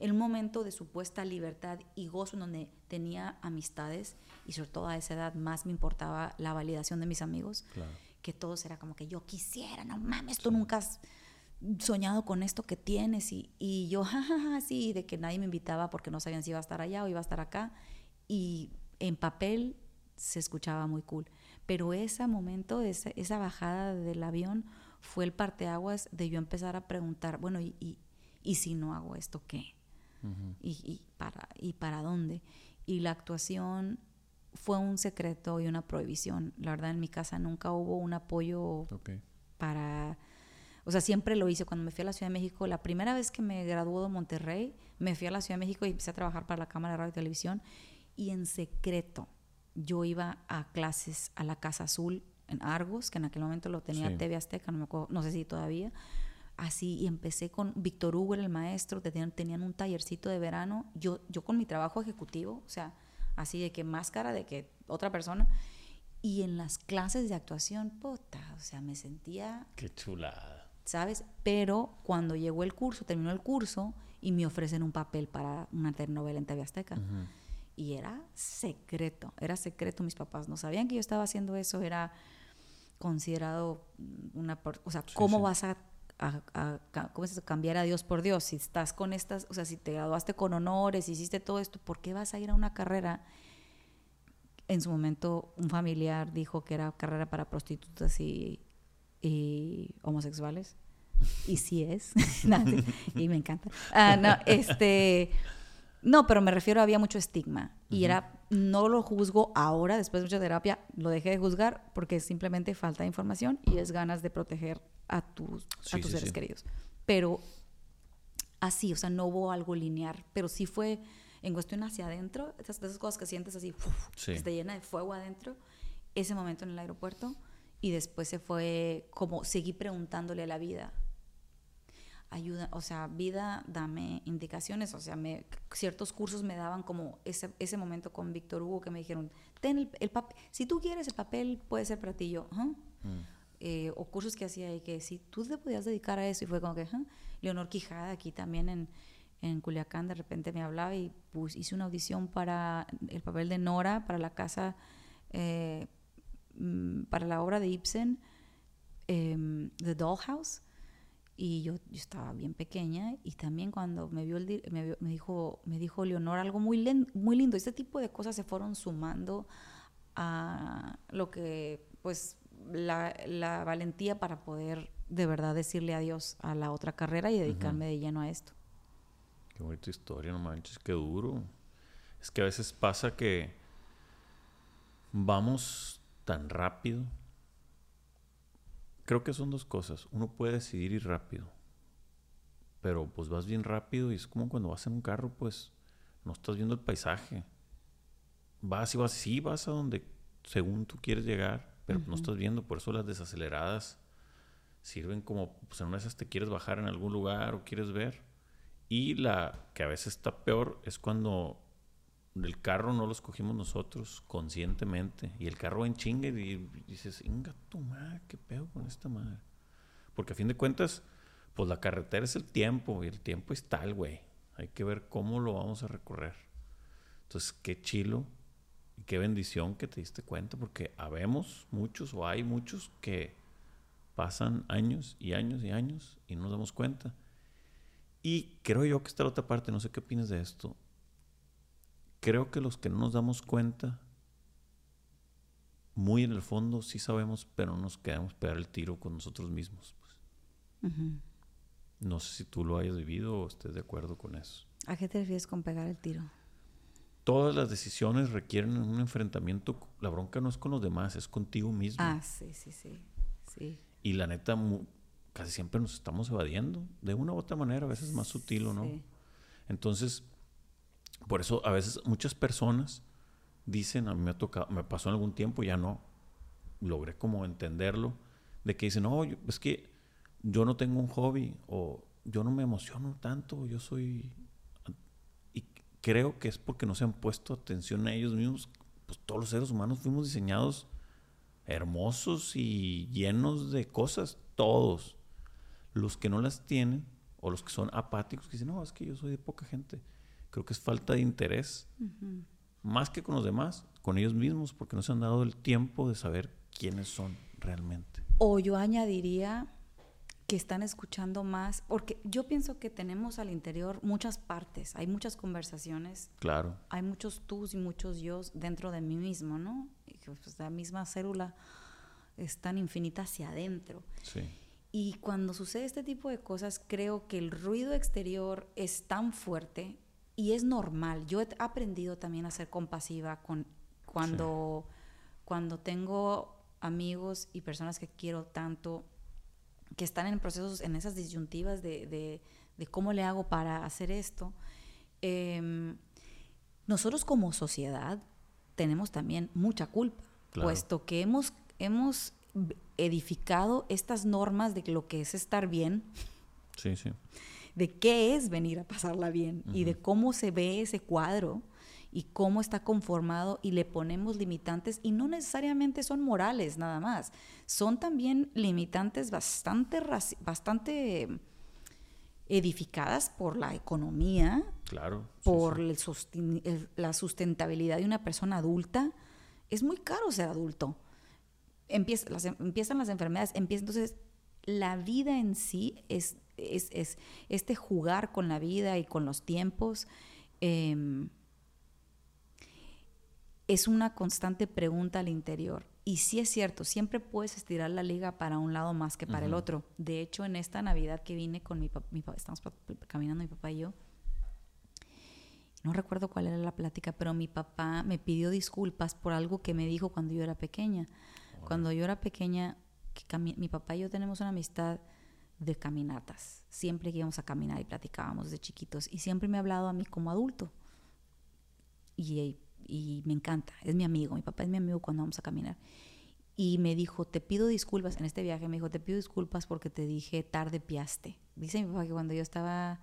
Un momento de supuesta libertad y gozo en donde tenía amistades y sobre todo a esa edad más me importaba la validación de mis amigos, que todos era como que yo quisiera, no mames, tú nunca has soñado con esto que tienes y, y yo, jajaja, sí, de que nadie me invitaba porque no sabían si iba a estar allá o iba a estar acá y en papel se escuchaba muy cool. Pero ese momento, esa, esa bajada del avión fue el parteaguas de yo empezar a preguntar, bueno, ¿y, y, y si no hago esto qué? Y, y, para, ¿Y para dónde? Y la actuación fue un secreto y una prohibición. La verdad, en mi casa nunca hubo un apoyo para... O sea, siempre lo hice. Cuando me fui a la Ciudad de México, la primera vez que me graduó de Monterrey, me fui a la Ciudad de México y empecé a trabajar para la Cámara de Radio y Televisión. Y en secreto, yo iba a clases a la Casa Azul en Argos, que en aquel momento lo tenía TV Azteca, no, me acuerdo, no sé si todavía así y empecé con Víctor Hugo, el maestro, tenían, tenían, un tallercito de verano, yo, yo con mi trabajo ejecutivo, o sea, así de que máscara de que otra persona, y en las clases de actuación, puta, o sea, me sentía... Qué chulada. ¿Sabes? Pero cuando llegó el curso, terminó el curso y me ofrecen un papel para una telenovela en TV Azteca. Y era secreto, era secreto, mis papás no sabían que yo estaba haciendo eso, era considerado una... O sea, ¿cómo vas a a, ¿cómo es eso? cambiar a Dios por Dios. Si estás con estas, o sea, si te graduaste con honores, hiciste todo esto, ¿por qué vas a ir a una carrera? En su momento un familiar dijo que era carrera para prostitutas y, homosexuales. Y sí es. y me encanta. Ah, no, este... No, pero me refiero, había mucho estigma. Y era, no lo juzgo ahora, después de mucha terapia, lo dejé de juzgar porque simplemente falta de información y es ganas de proteger a tus, a tus seres queridos. Pero así, o sea, no hubo algo lineal, pero sí fue en cuestión hacia adentro, esas, esas cosas que sientes así, que te llena de fuego adentro, ese momento en el aeropuerto, y después se fue como seguí preguntándole a la vida, ayuda, o sea, vida, dame indicaciones, o sea, me, ciertos cursos me daban como ese, ese momento con Víctor Hugo que me dijeron, ten el, papel, si tú quieres el papel puede ser para ti, yo, eh, o cursos que hacía y que si tú te podías dedicar a eso y fue como que, Leonor Quijada aquí también en, en Culiacán de repente me hablaba y pues hice una audición para el papel de Nora, para la casa, eh, mm, para la obra de Ibsen, em, The Dollhouse. Y yo, yo, estaba bien pequeña y también cuando me vio el me, me, dijo me dijo Leonor algo muy muy lindo. Este tipo de cosas se fueron sumando a lo que pues la, la, valentía para poder de verdad decirle adiós a la otra carrera y dedicarme de lleno a esto. Qué bonita historia, no manches, qué duro. Es que a veces pasa que vamos tan rápido. Creo que son dos cosas. Uno puede decidir ir rápido, pero pues vas bien rápido y es como cuando vas en un carro, pues no estás viendo el paisaje. Vas y vas, sí, vas a donde según tú quieres llegar, pero no estás viendo, por eso las desaceleradas sirven como, pues en una de esas te quieres bajar en algún lugar o quieres ver. Y la que a veces está peor es cuando el carro no lo escogimos nosotros conscientemente y el carro en chingue y dices, inga tu madre, qué pedo con esta madre. Porque a fin de cuentas, pues la carretera es el tiempo y el tiempo es tal, güey. Hay que ver cómo lo vamos a recorrer. Entonces, qué chilo y qué bendición que te diste cuenta, porque habemos muchos o hay muchos que pasan años y años y años y no nos damos cuenta. Y creo yo que está la otra parte, no sé qué opinas de esto. Creo que los que no nos damos cuenta, muy en el fondo sí sabemos, pero no nos quedamos pegar el tiro con nosotros mismos. Pues. No sé si tú lo hayas vivido o estés de acuerdo con eso. ¿A qué te refieres con pegar el tiro? Todas las decisiones requieren un enfrentamiento. La bronca no es con los demás, es contigo mismo. Ah, sí, sí, sí. sí. Y la neta, casi siempre nos estamos evadiendo, de una u otra manera, a veces más sutil o no. Entonces, por eso a veces muchas personas dicen, a mí me ha tocado, me pasó en algún tiempo, ya no, logré como entenderlo, de que dicen, no, es que yo no tengo un hobby, o yo no me emociono tanto, yo soy creo que es porque no se han puesto atención a ellos mismos. Pues todos los seres humanos fuimos diseñados hermosos y llenos de cosas, todos. Los que no las tienen O los que son apáticos, que dicen, no, es que yo soy de poca gente. Creo que es falta de interés, más que con los demás, con ellos mismos, porque no se han dado el tiempo de saber quiénes son realmente. O yo añadiría que están escuchando más, porque yo pienso que tenemos al interior muchas partes, hay muchas conversaciones. Claro. Hay muchos tus y muchos yo dentro de mí mismo, ¿no? Y pues, la misma célula es tan infinita hacia adentro. Sí. Y cuando sucede este tipo de cosas, creo que el ruido exterior es tan fuerte y es normal. Yo he aprendido también a ser compasiva con cuando, cuando tengo amigos y personas que quiero tanto que están en procesos, en esas disyuntivas de, cómo le hago para hacer esto. Em, nosotros como sociedad tenemos también mucha culpa, puesto que hemos, hemos edificado estas normas de lo que es estar bien. Sí, sí. De qué es venir a pasarla bien y de cómo se ve ese cuadro y cómo está conformado y le ponemos limitantes y no necesariamente son morales nada más, son también limitantes bastante, bastante edificadas por la economía, claro, por la sustentabilidad de una persona adulta. Es muy caro ser adulto. Empieza, las, empiezan las enfermedades, empieza, entonces la vida en sí es, es, este jugar con la vida y con los tiempos. Em, es una constante pregunta al interior. Y sí es cierto, siempre puedes estirar la liga para un lado más que para el otro. De hecho, en esta Navidad que vine con mi papá, estamos caminando mi papá y yo, no recuerdo cuál era la plática, pero mi papá me pidió disculpas por algo que me dijo cuando yo era pequeña. Cuando yo era pequeña, mi papá y yo tenemos una amistad de caminatas. Siempre que íbamos a caminar y platicábamos de chiquitos. Y siempre me ha hablado a mí como adulto. Y y me encanta, es mi amigo, mi papá es mi amigo cuando vamos a caminar. Y me dijo, te pido disculpas, en este viaje me dijo, te pido disculpas porque te dije tarde piaste. Dice mi papá que cuando yo estaba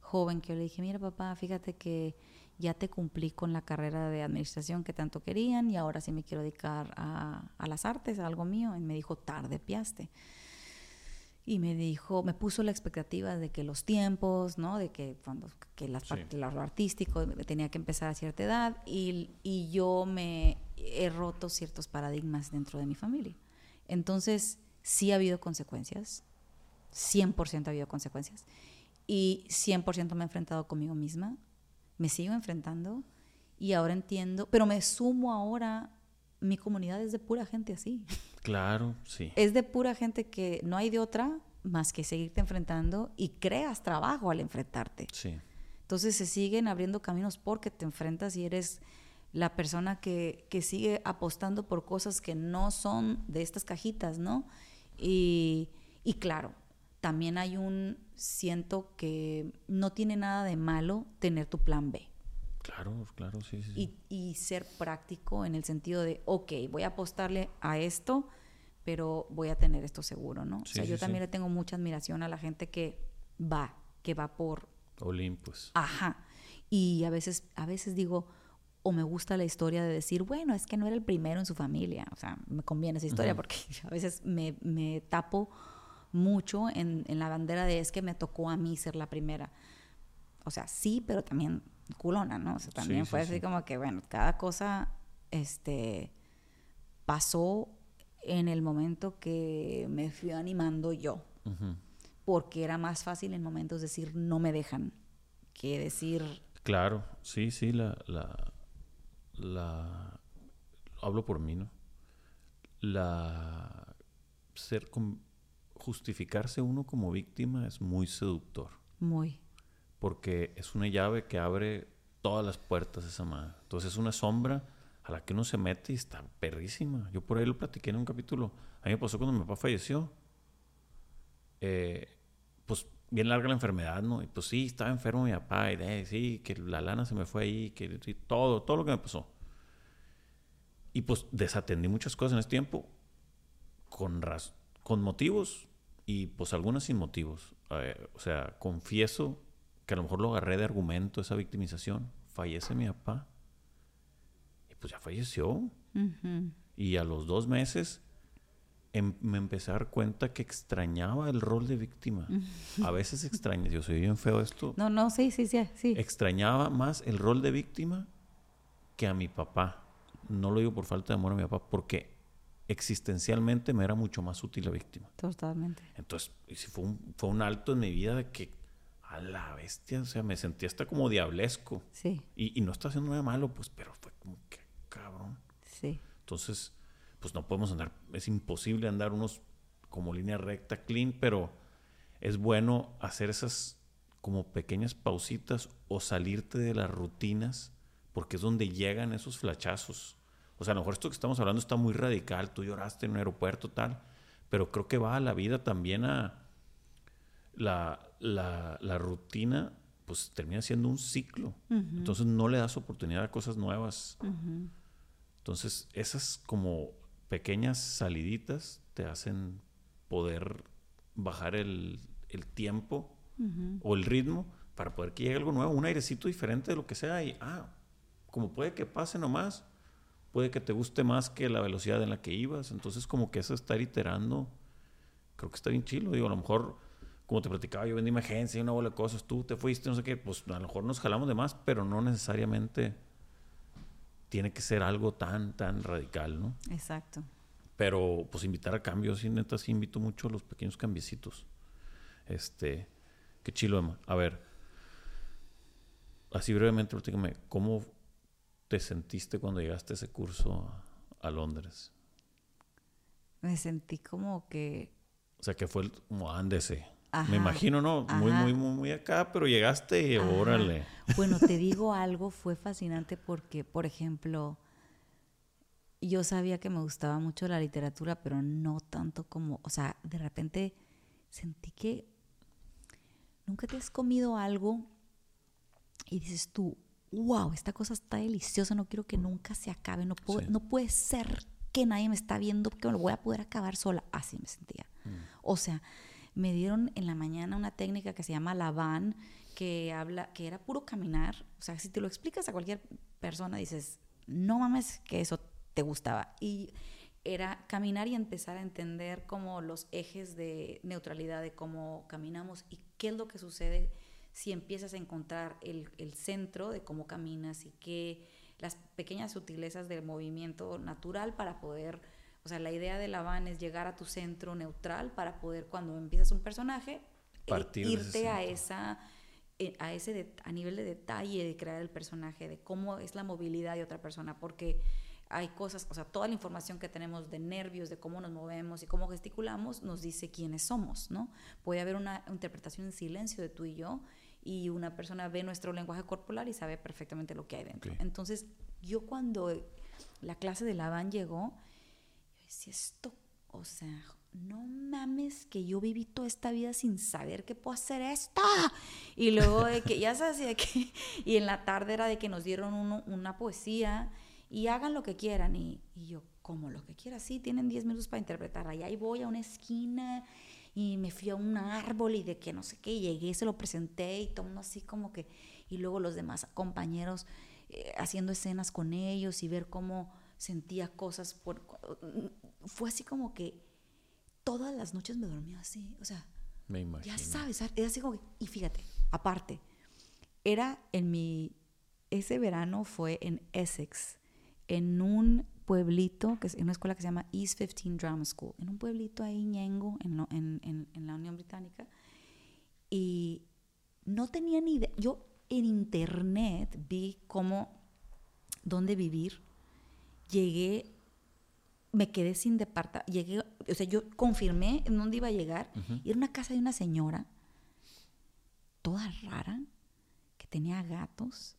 joven, que yo le dije, mira papá, fíjate que ya te cumplí con la carrera de administración que tanto querían y ahora sí me quiero dedicar a, a las artes, a algo mío. Y me dijo, tarde piaste y me dijo, me puso la expectativa de que los tiempos, ¿no? De que cuando que las lo artístico tenía que empezar a cierta edad y, y, yo me he roto ciertos paradigmas dentro de mi familia. Entonces, sí ha habido consecuencias, 100% ha habido consecuencias y 100% me he enfrentado conmigo misma, me sigo enfrentando y ahora entiendo, pero me sumo ahora, mi comunidad es de pura gente así. Claro, sí. Es de pura gente que no hay de otra más que seguirte enfrentando y creas trabajo al enfrentarte. Sí. Entonces se siguen abriendo caminos porque te enfrentas y eres la persona que, que sigue apostando por cosas que no son de estas cajitas, ¿no? Y, y claro, también hay un, siento que no tiene nada de malo tener tu plan B. Claro, claro, sí, sí. Y, y, ser práctico en el sentido de, ok, voy a apostarle a esto, pero voy a tener esto seguro, ¿no? o sea, yo también le tengo mucha admiración a la gente que va, que va por... Olimpos. Ajá. Y a veces, a veces digo, o me gusta la historia de decir, bueno, es que no era el primero en su familia. O sea, me conviene esa historia porque a veces me, me tapo mucho en, en, la bandera de es que me tocó a mí ser la primera. O sea, sí, pero también culona, ¿no? O sea, también fue así como que, bueno, cada cosa este, pasó en el momento que me fui animando yo. Porque era más fácil en momentos decir no me dejan que decir... Claro, sí, sí, la... la, la hablo por mí, ¿no? La... Ser... justificarse uno como víctima es muy seductor. Muy porque es una llave que abre todas las puertas esa madre. Entonces es una sombra a la que uno se mete y está perrísima. Yo por ahí lo platiqué en un capítulo. A mí me pasó cuando mi papá falleció. Eh, pues bien larga la enfermedad, ¿no? Y pues sí, estaba enfermo mi papá, y de, sí, que la lana se me fue ahí, que todo, todo lo que me pasó. Y pues desatendí muchas cosas en ese tiempo con, con motivos y pues algunas sin motivos. Eh, o sea, confieso que a lo mejor lo agarré de argumento, esa victimización. Fallece mi papá. Y pues ya falleció. Y a los dos meses em- me empecé a dar cuenta que extrañaba el rol de víctima. A veces extraña, yo soy bien feo esto, No, no, sí, sí, sí, sí. extrañaba más el rol de víctima que a mi papá. No lo digo por falta de amor a mi papá, porque existencialmente me era mucho más útil la víctima. Totalmente. Entonces, fue un, fue un alto en mi vida de que, a la bestia, o sea, me sentía hasta como diablesco. Sí, Y, y no está haciendo nada malo, pues, pero fue como que, cabrón. sí. Entonces, pues no podemos andar, es imposible andar unos como línea recta, clean, pero es bueno hacer esas como pequeñas pausitas o salirte de las rutinas, porque es donde llegan esos flachazos. O sea, a lo mejor esto que estamos hablando está muy radical, tú lloraste en un aeropuerto, tal, pero creo que va a la vida también a la, la, la rutina, pues termina siendo un ciclo. Entonces no le das oportunidad a cosas nuevas. Entonces, esas como pequeñas saliditas te hacen poder bajar el, el tiempo o el ritmo para poder que llegue algo nuevo, un airecito diferente de lo que sea y, ah, como puede que pase nomás, puede que te guste más que la velocidad en la que ibas. Entonces, como que eso estar iterando, creo que está bien chilo. Digo, a lo mejor, como te platicaba, yo vendí emergencia y una bola de cosas, tú te fuiste, no sé qué, pues a lo mejor nos jalamos de más, pero no necesariamente tiene que ser algo tan, tan radical, ¿no? Exacto. Pero pues invitar a cambios, sí, neta, sí invito mucho a los pequeños cambiecitos. Este, qué chilo, Emma. A ver, así brevemente, platícame, ¿cómo te sentiste cuando llegaste a ese curso a, a Londres? Me sentí como que... O sea, que fue el, como ándese. Ajá, Me imagino, ¿no? Muy, ajá. muy, muy, muy acá, pero llegaste y Ajá. órale. Bueno, te digo algo, fue fascinante porque, por ejemplo, yo sabía que me gustaba mucho la literatura, pero no tanto como, o sea, de repente sentí que nunca te has comido algo y dices tú, wow, esta cosa está deliciosa, no quiero que nunca se acabe, no, puedo, Sí. no puede ser que nadie me está viendo, que me lo voy a poder acabar sola. Así me sentía. O sea, me dieron en la mañana una técnica que se llama la van, que habla, que era puro caminar. O sea, si te lo explicas a cualquier persona, dices, no mames que eso te gustaba. Y era caminar y empezar a entender como los ejes de neutralidad de cómo caminamos y qué es lo que sucede si empiezas a encontrar el, el centro de cómo caminas y qué las pequeñas sutilezas del movimiento natural para poder, o sea, la idea de la van es llegar a tu centro neutral para poder cuando empiezas un personaje eh, Partir de irte a esa eh, a ese det- a nivel de detalle de crear el personaje, de cómo es la movilidad de otra persona, porque hay cosas, o sea, toda la información que tenemos de nervios, de cómo nos movemos y cómo gesticulamos, nos dice quiénes somos, ¿no? Puede haber una interpretación en silencio de tú y yo, y una persona ve nuestro lenguaje corporal y sabe perfectamente lo que hay dentro. Ok. Entonces, yo cuando la clase de la van llegó, decía, esto, o sea, no mames que yo viví toda esta vida sin saber que puedo hacer esto. Y luego de que, ya sabes, de que, y en la tarde era de que nos dieron uno- una poesía y hagan lo que quieran. Y, y yo, como lo que quieran, sí, tienen 10 minutos para interpretar. Allá y voy a una esquina y me fui a un árbol y de que no sé qué, llegué, se lo presenté y todo así como que, y luego los demás compañeros eh, haciendo escenas con ellos y ver cómo sentía cosas por fue así como que todas las noches me dormía así, o sea, Me imagino. ya sabes, era así como que, y fíjate, aparte, era en mi, ese verano fue en Essex, en un pueblito, que es en una escuela que se llama East 15 Drama School, en un pueblito ahí ñengo, en, lo- en, en- en la Unión Británica, y no tenía ni idea, yo en internet vi cómo, dónde vivir, llegué, me quedé sin departamento, llegué, o sea, yo confirmé en dónde iba a llegar, y era una casa de una señora, toda rara, que tenía gatos,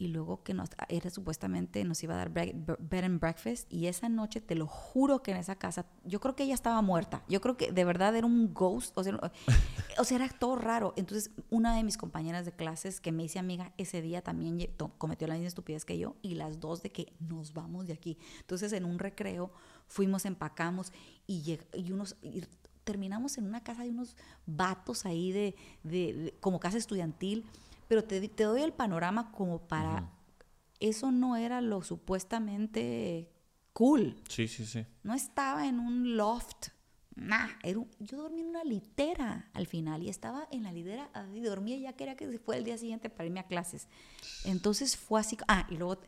y luego que nos, era supuestamente nos iba a dar bed and breakfast, y esa noche, te lo juro que en esa casa, yo creo que ella estaba muerta, yo creo que de verdad era un ghost, o sea, o sea, era todo raro. Entonces, una de mis compañeras de clases que me hice amiga ese día también cometió la misma estupidez que yo y las dos de que nos vamos de aquí. Entonces, en un recreo fuimos, empacamos y, y unos... y terminamos en una casa de unos vatos ahí de, de- de- como casa estudiantil, pero te, te doy el panorama como para... Eso no era lo supuestamente cool. Sí, sí, sí. No estaba en un loft. Nah, era un- yo dormía en una litera al final y estaba en la litera y dormía y ya quería que se fuera el día siguiente para irme a clases. Entonces fue así. Ah, y luego te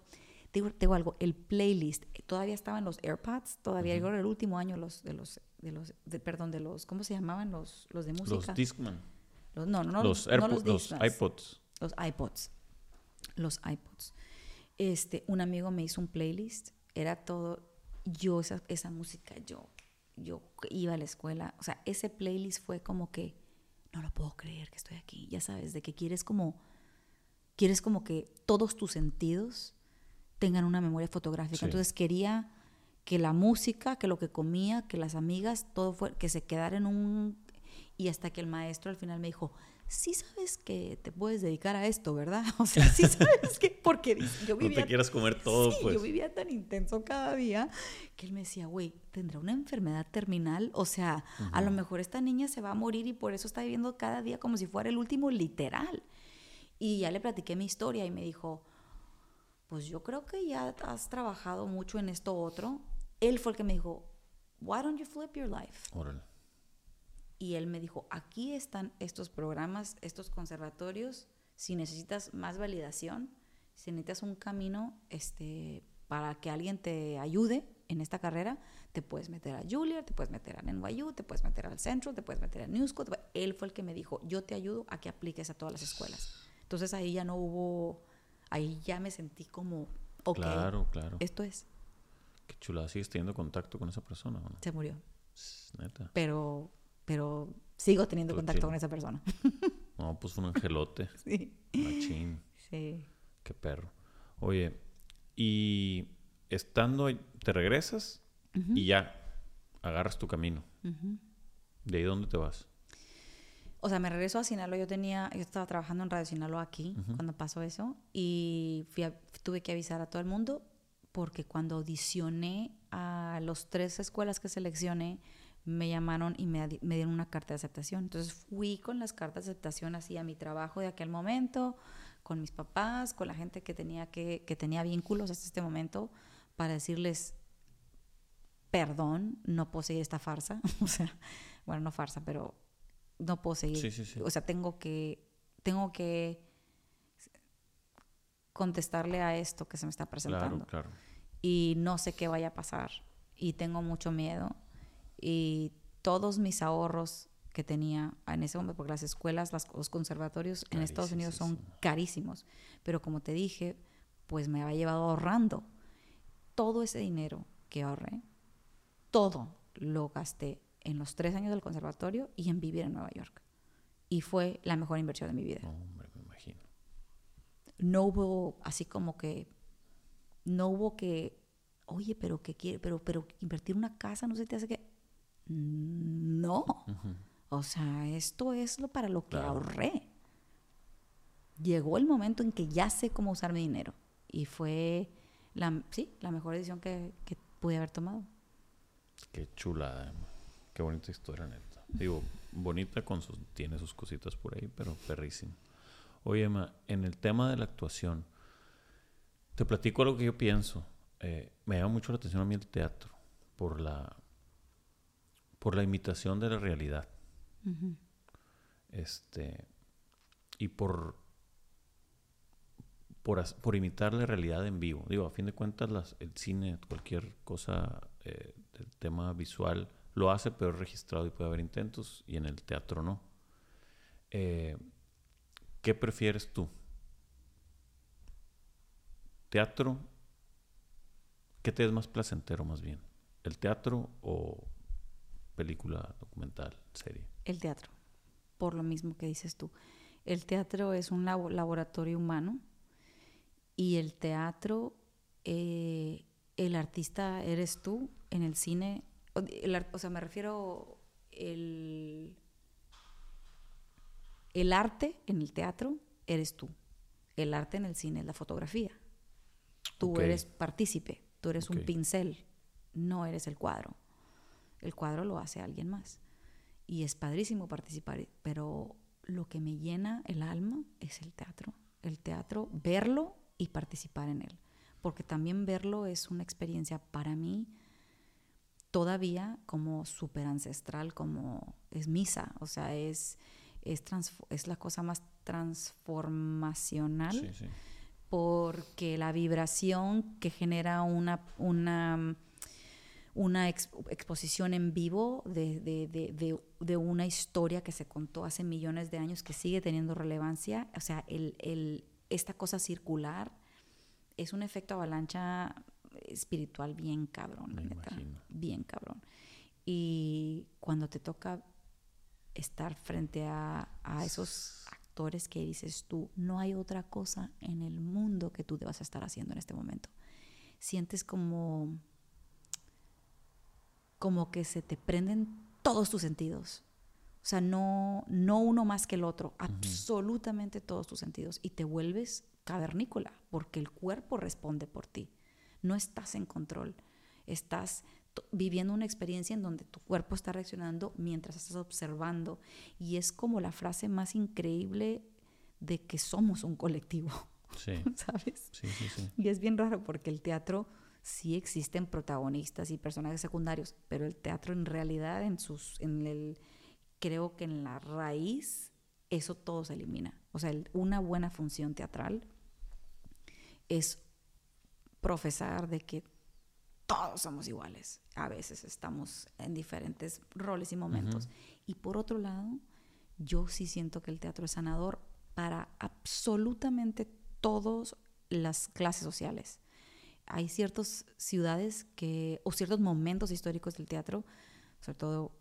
digo, te digo algo, el playlist eh, todavía estaba en los AirPods, todavía era el último año los de los de los de- perdón, de los ¿cómo se llamaban los los de música? Los Discman. Los- no, no, no, los, no AirPods, los, los iPods. Los iPods. Los iPods. Este, un amigo me hizo un playlist. Era todo. Yo, esa, esa música, yo, yo iba a la escuela. O sea, ese playlist fue como que. No lo puedo creer que estoy aquí. Ya sabes, de que quieres como. Quieres como que todos tus sentidos tengan una memoria fotográfica. Sí. Entonces quería que la música, que lo que comía, que las amigas, todo fue, que se quedara en un... Y hasta que el maestro al final me dijo, sí sabes que te puedes dedicar a esto, ¿verdad? O sea, sí sabes que... Porque yo No vivía... te quieras comer todo, sí, pues. yo vivía tan intenso cada día que él me decía, güey, ¿tendrá una enfermedad terminal? O sea, a lo mejor esta niña se va a morir y por eso está viviendo cada día como si fuera el último literal. Y ya le platiqué mi historia y me dijo, pues yo creo que ya has trabajado mucho en esto otro. Él fue el que me dijo, why don't you flip your life? Órale. Y él me dijo, aquí están estos programas, estos conservatorios, si necesitas más validación, si necesitas un camino este, para que alguien te ayude en esta carrera, te puedes meter a Juilliard, te puedes meter a NYU, te puedes meter al Central, te puedes meter a New School. Él fue el que me dijo, yo te ayudo a que apliques a todas las escuelas. Entonces ahí ya no hubo, ahí ya me sentí como, ok, Claro, claro. esto es, Qué chulada. ¿Sigues teniendo contacto con esa persona o no? se murió. Neta. Pero, pero sigo teniendo contacto con esa persona. No, pues un angelote. sí. Machín. Sí. Qué perro. Oye, y estando te regresas y ya agarras tu camino. ¿De ahí dónde te vas? O sea, me regreso a Sinaloa. Yo tenía, yo estaba trabajando en Radio Sinaloa aquí cuando pasó eso y fui a- tuve que avisar a todo el mundo porque cuando audicioné a los tres escuelas que seleccioné me llamaron y me, dieron una carta de aceptación. Entonces fui con las cartas de aceptación así a mi trabajo de aquel momento, con mis papás, con la gente que tenía que, que tenía vínculos hasta este momento para decirles perdón, no puedo seguir esta farsa. o sea, bueno, no farsa, pero no puedo seguir. Sí, sí, sí. O sea, tengo que, tengo que contestarle a esto que se me está presentando. Claro, claro. Y no sé qué vaya a pasar. Y tengo mucho miedo. Y todos mis ahorros que tenía en ese momento, porque las escuelas, las- los conservatorios en Estados Unidos son carísimos. Pero como te dije, pues me había llevado ahorrando. Todo ese dinero que ahorré, todo lo gasté en los tres años del conservatorio y en vivir en Nueva York. Y fue la mejor inversión de mi vida. Hombre, me imagino. No hubo así como que, no hubo que, oye, pero que quiere, pero, pero invertir una casa no se te hace que, no. O sea, esto es lo para lo que Claro. ahorré. Llegó el momento en que ya sé cómo usar mi dinero. Y fue la, sí, la mejor decisión que, que pude haber tomado. Qué chulada, Emma. Qué bonita historia, neta. Digo, bonita con sus... Tiene sus cositas por ahí, pero perrísimo. Oye, Emma, en el tema de la actuación, te platico algo que yo pienso. Eh, me llama mucho la atención a mí el teatro por la... por la imitación de la realidad. Este... Y por... Por, imitar la realidad en vivo. Digo, a fin de cuentas, las, el cine, cualquier cosa eh, del tema visual, lo hace, pero es registrado y puede haber intentos, y en el teatro no. Eh, ¿Qué prefieres tú? ¿Teatro? ¿Qué te es más placentero, más bien? ¿El teatro o película, documental, serie? El teatro, por lo mismo que dices tú. El teatro es un labo- laboratorio humano y el teatro, eh, el artista eres tú, en el cine, o, el ar- o sea, me refiero el, el arte en el teatro eres tú, el arte en el cine es la fotografía. Tú eres partícipe, tú eres un pincel, no eres el cuadro. El cuadro lo hace alguien más. Y es padrísimo participar, pero lo que me llena el alma es el teatro. El teatro, verlo y participar en él. porque también verlo es una experiencia para mí todavía como súper ancestral, como es misa, o sea, es, es, es la cosa más transformacional, porque la vibración que genera una, una, una exposición en vivo de, de, de, de, una historia que se contó hace millones de años que sigue teniendo relevancia, o sea, el, el, esta cosa circular es un efecto avalancha espiritual bien cabrón, la neta. Bien cabrón. Y cuando te toca estar frente a, a, esos actores que dices tú, no hay otra cosa en el mundo que tú debas estar haciendo en este momento. Sientes como, como que se te prenden todos tus sentidos. O sea, no, no uno más que el otro, absolutamente todos tus sentidos. Y te vuelves cavernícola, porque el cuerpo responde por ti. No estás en control. Estás viviendo una experiencia en donde tu cuerpo está reaccionando mientras estás observando. Y es como la frase más increíble de que somos un colectivo. Sí. ¿Sabes? Sí, sí, sí. Y es bien raro porque el teatro sí existen protagonistas y personajes secundarios, pero el teatro en realidad en sus en el creo que en la raíz eso todo se elimina. O sea, una buena función teatral es profesar de que todos somos iguales. A veces estamos en diferentes roles y momentos. Y por otro lado, yo sí siento que el teatro es sanador para absolutamente todas las clases sociales. Hay ciertas ciudades que, o ciertos momentos históricos del teatro, sobre todo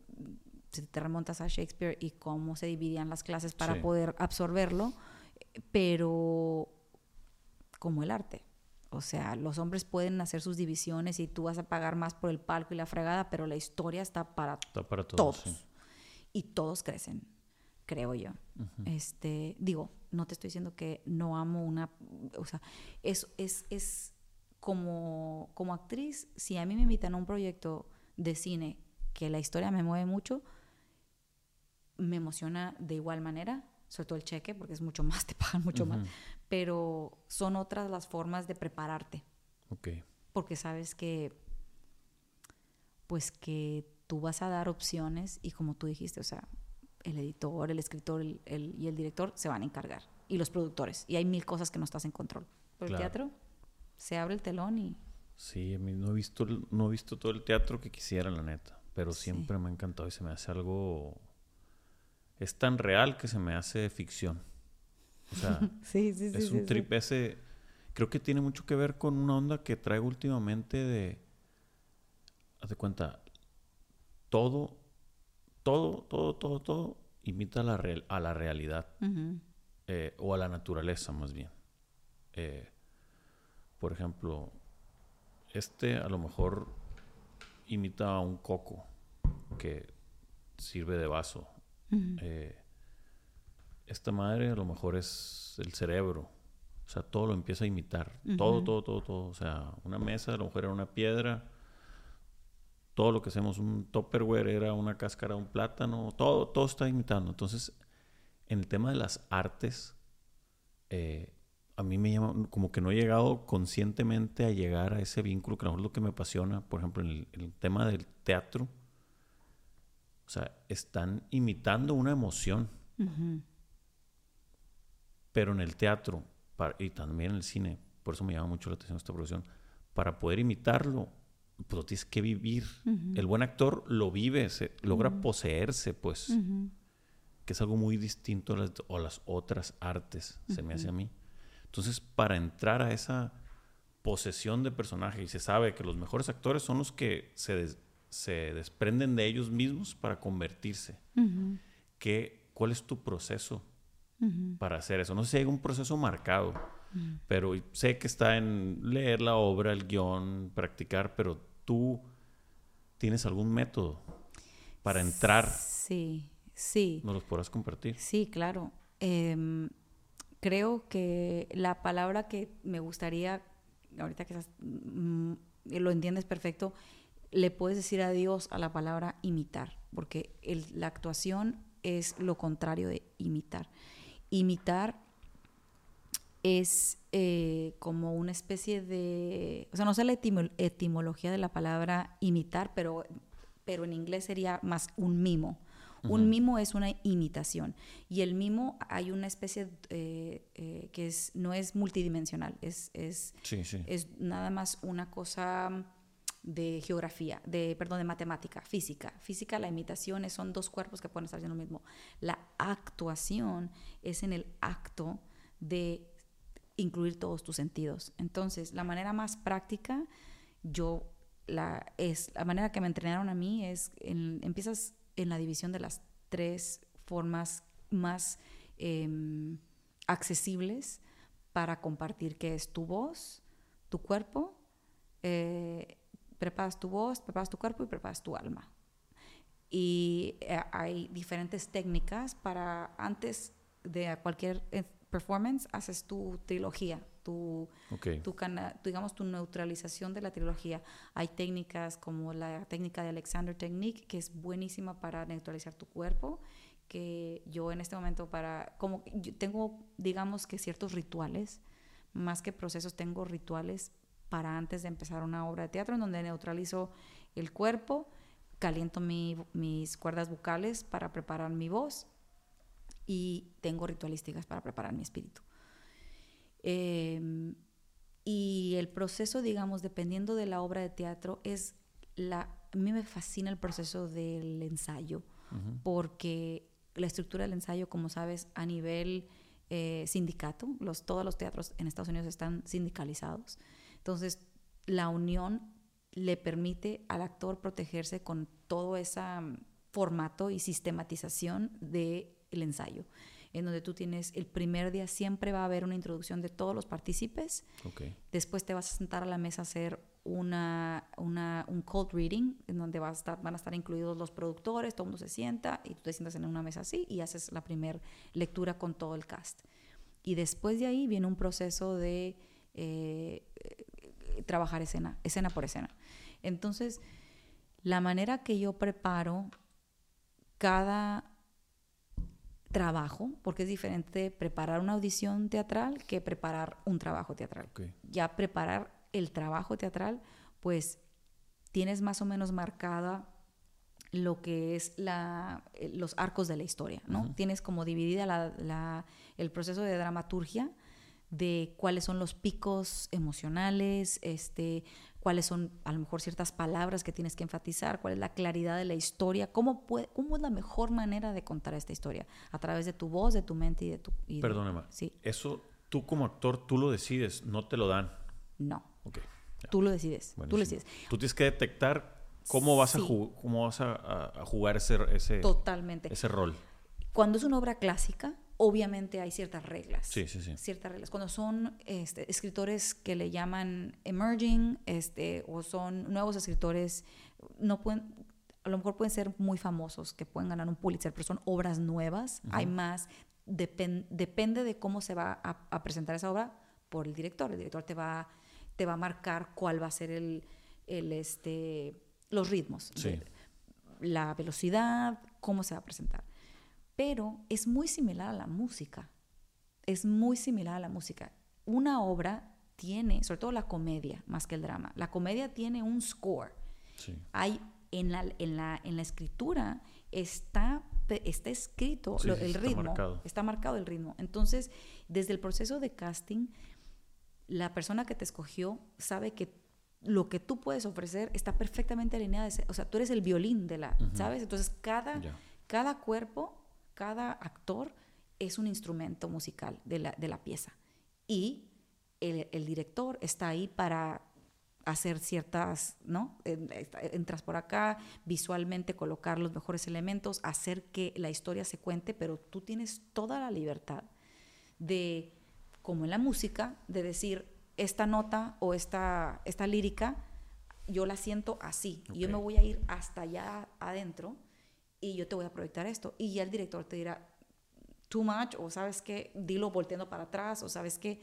si te remontas a Shakespeare y cómo se dividían las clases para poder absorberlo, pero como el arte. O sea, los hombres pueden hacer sus divisiones y tú vas a pagar más por el palco y la fregada, pero la historia está para, todos. Y todos crecen, creo yo. Este, digo, no te estoy diciendo que no amo una, o sea, es, es, es como, como actriz, si a mí me invitan a un proyecto de cine que la historia me mueve mucho, me emociona de igual manera, sobre todo el cheque, porque es mucho más, te pagan mucho más, pero son otras las formas de prepararte. Ok. Porque sabes que, pues que tú vas a dar opciones y como tú dijiste, o sea, el editor, el escritor y el director se van a encargar. Y los productores. Y hay mil cosas que no estás en control. Pero el teatro, se abre el telón y... Sí, a mí no he visto, no he visto todo el teatro que quisiera, la neta. Pero siempre me ha encantado y se me hace algo es tan real que se me hace ficción. O sea, es un trip ese. Creo que tiene mucho que ver con una onda que traigo últimamente de. Haz de cuenta. Todo, todo, todo, todo, todo imita a la, real, a la realidad. Eh, o a la naturaleza, más bien. Eh, por ejemplo, este a lo mejor imita a un coco que sirve de vaso eh, esta madre a lo mejor es el cerebro. O sea, todo lo empieza a imitar. Todo, todo, todo, todo. O sea, una mesa a lo mejor era una piedra. Todo lo que hacemos, un topperware era una cáscara, un plátano. Todo, todo está imitando. Entonces, en el tema de las artes, eh, a mí me llama, como que no he llegado conscientemente a llegar a ese vínculo, que a lo mejor es lo que me apasiona, por ejemplo, en el tema del teatro o sea, están imitando una emoción. Pero en el teatro y también en el cine, por eso me llama mucho la atención esta producción, para poder imitarlo, pues lo tienes que vivir. El buen actor lo vive, se, logra poseerse, pues, que es algo muy distinto a las, otras artes, se me hace a mí. Entonces, para entrar a esa posesión de personaje, y se sabe que los mejores actores son los que se, se desprenden de ellos mismos para convertirse. ¿Cuál es tu proceso para hacer eso? No sé si hay un proceso marcado, pero sé que está en leer la obra, el guion, practicar, pero tú tienes algún método para entrar. Sí, sí. ¿Nos los podrás compartir? Sí, claro. Em, creo que la palabra que me gustaría, ahorita que mm, lo entiendes perfecto, le puedes decir adiós a la palabra imitar, porque la actuación es lo contrario de imitar. Imitar es eh, como una especie de, o sea, no sé la etimología de la palabra imitar, pero, pero en inglés sería más un mimo. Un mimo es una imitación y el mimo hay una especie eh, eh, que es, no es multidimensional, es, es, es nada más una cosa de geografía, de, perdón, de matemática, física. Física, la imitación son dos cuerpos que pueden estar haciendo lo mismo. La actuación es en el acto de incluir todos tus sentidos. Entonces, la manera más práctica, yo, la, es, la manera que me entrenaron a mí es, empiezas en la división de las tres formas más em, accesibles para compartir, que es tu voz, tu cuerpo, eh, preparas tu voz, preparas tu cuerpo y preparas tu alma. Y eh, hay diferentes técnicas para antes de cualquier eh, performance haces tu trilogía, tu, tu, digamos tu neutralización de la trilogía. Hay técnicas como la técnica de Alexander Technique, que es buenísima para neutralizar tu cuerpo, que yo en este momento para, como yo tengo, digamos que ciertos rituales, más que procesos, tengo rituales para antes de empezar una obra de teatro en donde neutralizo el cuerpo, caliento mis cuerdas vocales para preparar mi voz y tengo ritualísticas para preparar mi espíritu. Em, y el proceso, digamos, dependiendo de la obra de teatro, es la... A mí me fascina el proceso del ensayo, porque la estructura del ensayo, como sabes, a nivel eh, sindicato, los, todos los teatros en Estados Unidos están sindicalizados. Entonces, la unión le permite al actor protegerse con todo ese mm, formato y sistematización de el ensayo, en donde tú tienes el primer día siempre va a haber una introducción de todos los partícipes. Después te vas a sentar a la mesa a hacer una, una, un cold reading, en donde va a estar, van a estar incluidos los productores, todo el mundo se sienta y tú te sientas en una mesa así y haces la primera lectura con todo el cast. Y después de ahí viene un proceso de eh, trabajar escena, escena por escena. Entonces, la manera que yo preparo cada trabajo, porque es diferente preparar una audición teatral que preparar un trabajo teatral. Ya preparar el trabajo teatral, pues tienes más o menos marcada lo que es la, eh, los arcos de la historia, ¿no? Tienes como dividida la, el proceso de dramaturgia de cuáles son los picos emocionales, este, cuáles son a lo mejor ciertas palabras que tienes que enfatizar, cuál es la claridad de la historia, cómo, puede, cómo es la mejor manera de contar esta historia, a través de tu voz, de tu mente y de tu... Perdóname, sí. eso tú como actor, tú lo decides, no te lo dan. No. Tú lo decides, tú lo decides. Tú tienes que detectar cómo vas, a, cómo vas a, jugar ese, ese, Totalmente. ese rol. Cuando es una obra clásica, obviamente hay ciertas reglas. Sí, sí, sí. Ciertas reglas. Cuando son este, escritores que le llaman emerging este, o son nuevos escritores, no pueden, a lo mejor pueden ser muy famosos, que pueden ganar un Pulitzer, pero son obras nuevas. Hay más. depende de cómo se va a, presentar esa obra por el director. El director te va, te va a marcar cuál va a ser el, el este, los ritmos. la velocidad, cómo se va a presentar pero es muy similar a la música. Es muy similar a la música. Una obra tiene, sobre todo la comedia, más que el drama, la comedia tiene un score. Hay en la, en la, en la escritura está, está escrito el ritmo, está marcado el ritmo. Entonces, desde el proceso de casting, la persona que te escogió sabe que lo que tú puedes ofrecer está perfectamente alineado. O sea, tú eres el violín de la, ¿sabes? Entonces, cada, cada cuerpo cada actor es un instrumento musical de la, pieza. Y el, director está ahí para hacer ciertas, ¿no? Entras por acá, visualmente colocar los mejores elementos, hacer que la historia se cuente, pero tú tienes toda la libertad de, como en la música, de decir, esta nota o esta, esta lírica, yo la siento así, y yo me voy a ir hasta allá adentro y yo te voy a proyectar esto. Y ya el director te dirá, too much, o sabes qué, dilo volteando para atrás, o sabes qué,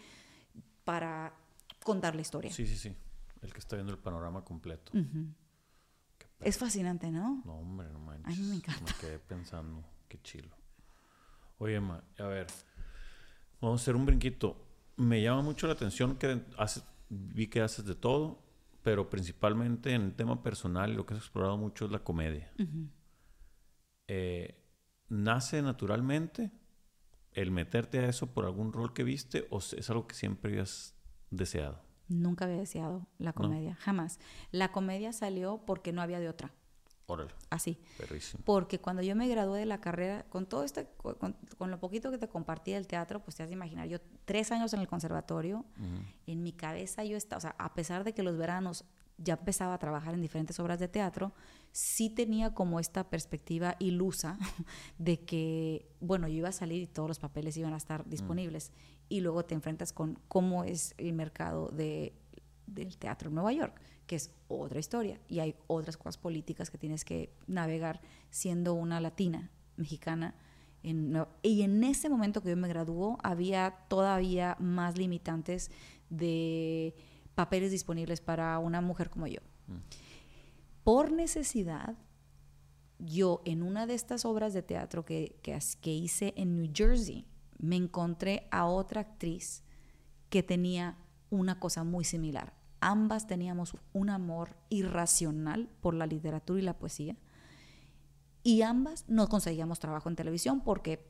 para contar la historia. Sí, sí, sí. El que está viendo el panorama completo. Es fascinante, ¿no? No, hombre, no manches. A mí me encanta. Me quedé pensando, qué chilo. Oye, Ma, a ver, vamos a hacer un brinquito. me llama mucho la atención que haces, vi que haces de todo, pero principalmente en el tema personal lo que has explorado mucho es la comedia. Eh, ¿Nace naturalmente el meterte a eso por algún rol que viste o es algo que siempre habías deseado? Nunca había deseado la comedia, jamás. La comedia salió porque no había de otra. Órale. Así. Porque cuando yo me gradué de la carrera, con todo este, con, lo poquito que te compartí del teatro, pues te has de imaginar, yo tres años en el conservatorio, en mi cabeza yo estaba, o sea, a pesar de que los veranos ya empezaba a trabajar en diferentes obras de teatro, sí tenía como esta perspectiva ilusa de que, bueno, yo iba a salir y todos los papeles iban a estar disponibles. Y luego te enfrentas con cómo es el mercado de, del teatro en Nueva York que es otra historia y hay otras cosas políticas que tienes que navegar siendo una latina mexicana. En, y en ese momento que yo me graduó había todavía más limitantes de papeles disponibles para una mujer como yo. Mm. Por necesidad, yo en una de estas obras de teatro que, que, que hice en New Jersey, me encontré a otra actriz que tenía una cosa muy similar ambas teníamos un amor irracional por la literatura y la poesía. Y ambas no conseguíamos trabajo en televisión porque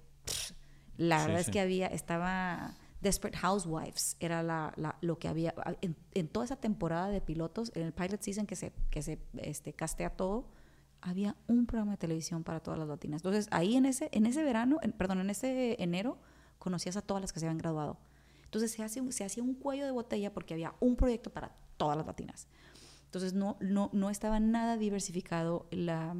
la verdad es que había, estaba Desperate Housewives, era la, lo que había, en, toda esa temporada de pilotos, en el pilot season que se, que se este, castea todo, había un programa de televisión para todas las latinas. Entonces ahí en ese, en ese verano, perdón, en ese enero, conocías a todas las que se habían graduado. Entonces se, hace, se hacía un cuello de botella porque había un proyecto para todas las latinas. Entonces no, no, no estaba nada diversificado la,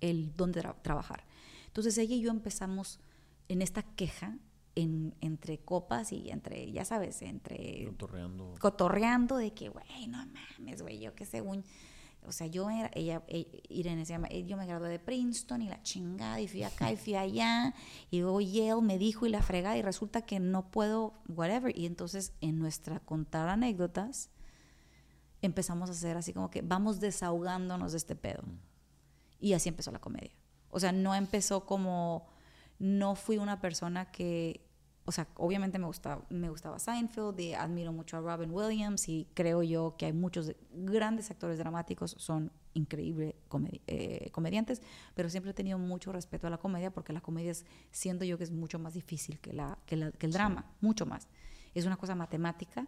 el dónde trabajar. Entonces ella y yo empezamos en esta queja en, entre copas y entre, ya sabes, entre... Cotorreando. Cotorreando de que, güey, no mames, güey, yo que según o sea, yo era, ella, e, Irene se llama, yo me gradué de Princeton y la chingada, y fui acá y fui allá, y luego Yale me dijo y la fregada, y resulta que no puedo, whatever. Y entonces en nuestra contar anécdotas, empezamos a hacer así como que vamos desahogándonos de este pedo. Mm. Y así empezó la comedia. O sea, no empezó como, no fui una persona que o sea, obviamente me gustaba, me gustaba Seinfeld y admiro mucho a Robin Williams y creo yo que hay muchos grandes actores dramáticos, son increíbles eh, comediantes, pero siempre he tenido mucho respeto a la comedia porque la comedia es, siento yo que es mucho más difícil que, la, que, el drama, mucho más. Es una cosa matemática.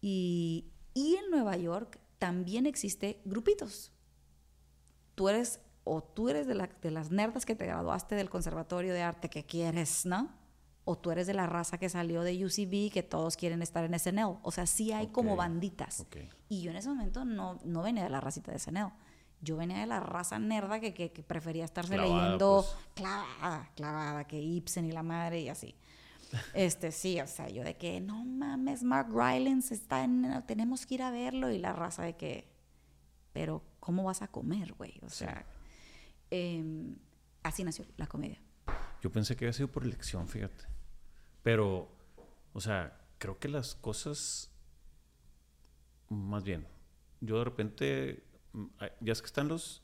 Y, y en Nueva York también existe grupitos. Tú eres o tú eres de, la, de las nerdas que te graduaste del conservatorio de arte que quieres, ¿no? O tú eres de la raza que salió de UCB que todos quieren estar en SNL. O sea, sí hay como banditas. Y yo en ese momento no, no venía de la racita de SNL. Yo venía de la raza nerda que, que, prefería estarse leyendo pues. clavada, clavada, que Ibsen y la madre y así. Este, sí, o sea, yo de que, no mames, Mark Rylance está en, tenemos que ir a verlo y la raza de que, pero ¿cómo vas a comer, güey? O sea, em, así nació la comedia. Yo pensé que había sido por elección, fíjate. Pero, o sea, creo que las cosas, más bien, yo de repente, mm, ya es que están los,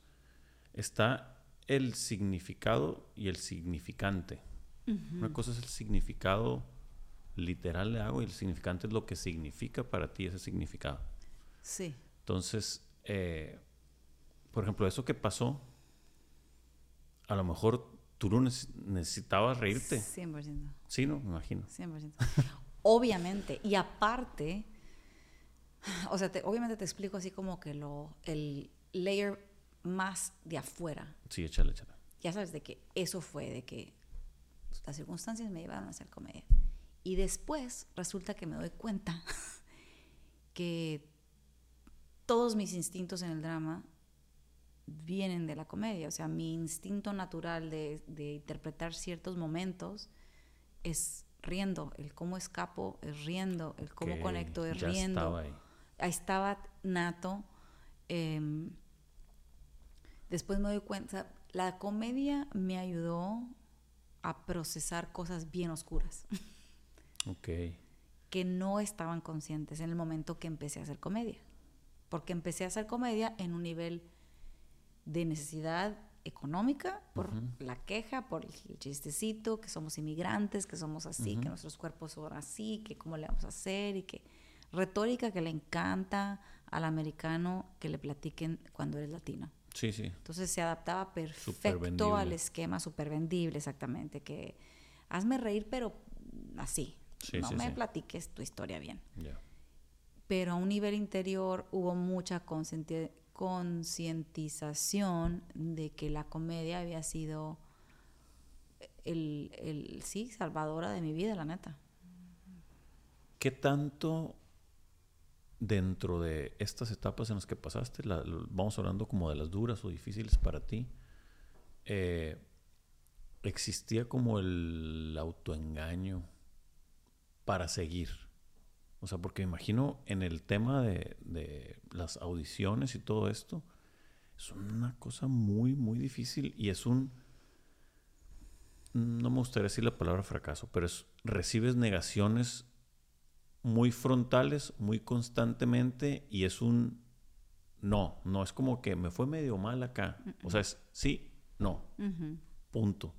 está el significado y el significante. Una cosa es el significado literal de algo y el significante es lo que significa para ti ese significado. Sí. Entonces, eh, por ejemplo, eso que pasó, a lo mejor tú no necesitabas reírte. 100%. Sí, ¿no? Me imagino. 100%. obviamente. Y aparte, o sea, obviamente te explico así como que lo, el layer más de afuera. Sí, échale, échale. Ya sabes de que eso fue, de que las circunstancias me llevaron a hacer comedia. Y después resulta que me doy cuenta que todos mis instintos en el drama vienen de la comedia. O sea, mi instinto natural de, interpretar ciertos momentos es riendo. El cómo escapo es riendo. El cómo conecto es riendo. Estaba ahí. estaba nato. Em, después me doy cuenta, la comedia me ayudó a procesar cosas bien oscuras. Ok. Que no estaban conscientes en el momento que empecé a hacer comedia. Porque empecé a hacer comedia en un nivel de necesidad económica, por la queja, por el chistecito, que somos inmigrantes, que somos así, que nuestros cuerpos son así, que cómo le vamos a hacer y que retórica que le encanta al americano que le platiquen cuando eres latino. Sí, sí. Entonces se adaptaba perfecto al esquema super vendible, exactamente, que hazme reír, pero así. no me platiques tu historia bien. Pero a un nivel interior hubo mucha concientización de que la comedia había sido el, el, sí, salvadora de mi vida, la neta. ¿Qué tanto dentro de estas etapas en las que pasaste, vamos hablando como de las duras o difíciles para ti, eh, existía como el autoengaño para seguir. O sea, porque me imagino en el tema de, de, las audiciones y todo esto, es una cosa muy, muy difícil y es un... No me gustaría decir la palabra fracaso, pero es, recibes negaciones muy frontales, muy constantemente y es un no, no es como que me fue medio mal acá. O sea, es sí, no, punto.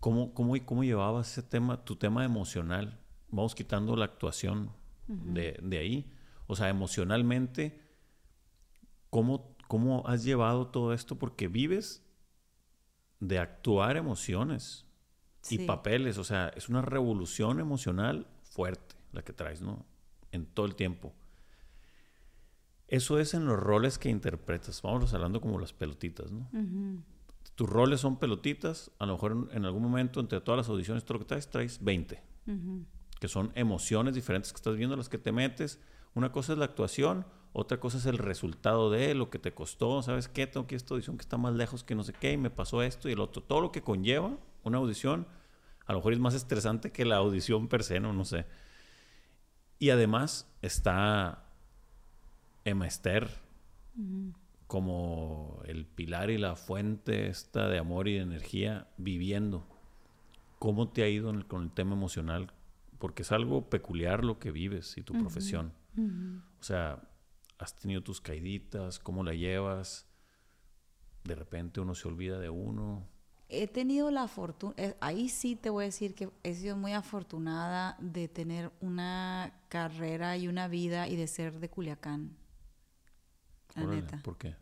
¿Cómo, cómo, cómo, llevabas ese tema, tu tema emocional? Vamos quitando la actuación de, de, ahí. O sea, emocionalmente, ¿cómo, ¿cómo has llevado todo esto? Porque vives de actuar emociones y papeles. O sea, es una revolución emocional fuerte la que traes, ¿no? En todo el tiempo. Eso es en los roles que interpretas. Vamos hablando como las pelotitas, ¿no? Tus roles son pelotitas. A lo mejor en, algún momento, entre todas las audiciones, todo lo que traes, traes 20. Que son emociones diferentes que estás viendo, las que te metes. Una cosa es la actuación, otra cosa es el resultado de lo que te costó. ¿Sabes qué? Tengo que esta audición que está más lejos que no sé qué, y me pasó esto y el otro. Todo lo que conlleva una audición, a lo mejor es más estresante que la audición per se, no, no sé. Y además está Emma Esther como el pilar y la fuente esta de amor y de energía viviendo. ¿Cómo te ha ido con el tema emocional? Porque es algo peculiar lo que vives y tu profesión. O sea, has tenido tus caiditas, ¿cómo la llevas? De repente uno se olvida de uno he tenido la fortuna, eh, ahí sí te voy a decir que he sido muy afortunada de tener una carrera y una vida y de ser de Culiacán. La neta. ¿Por qué?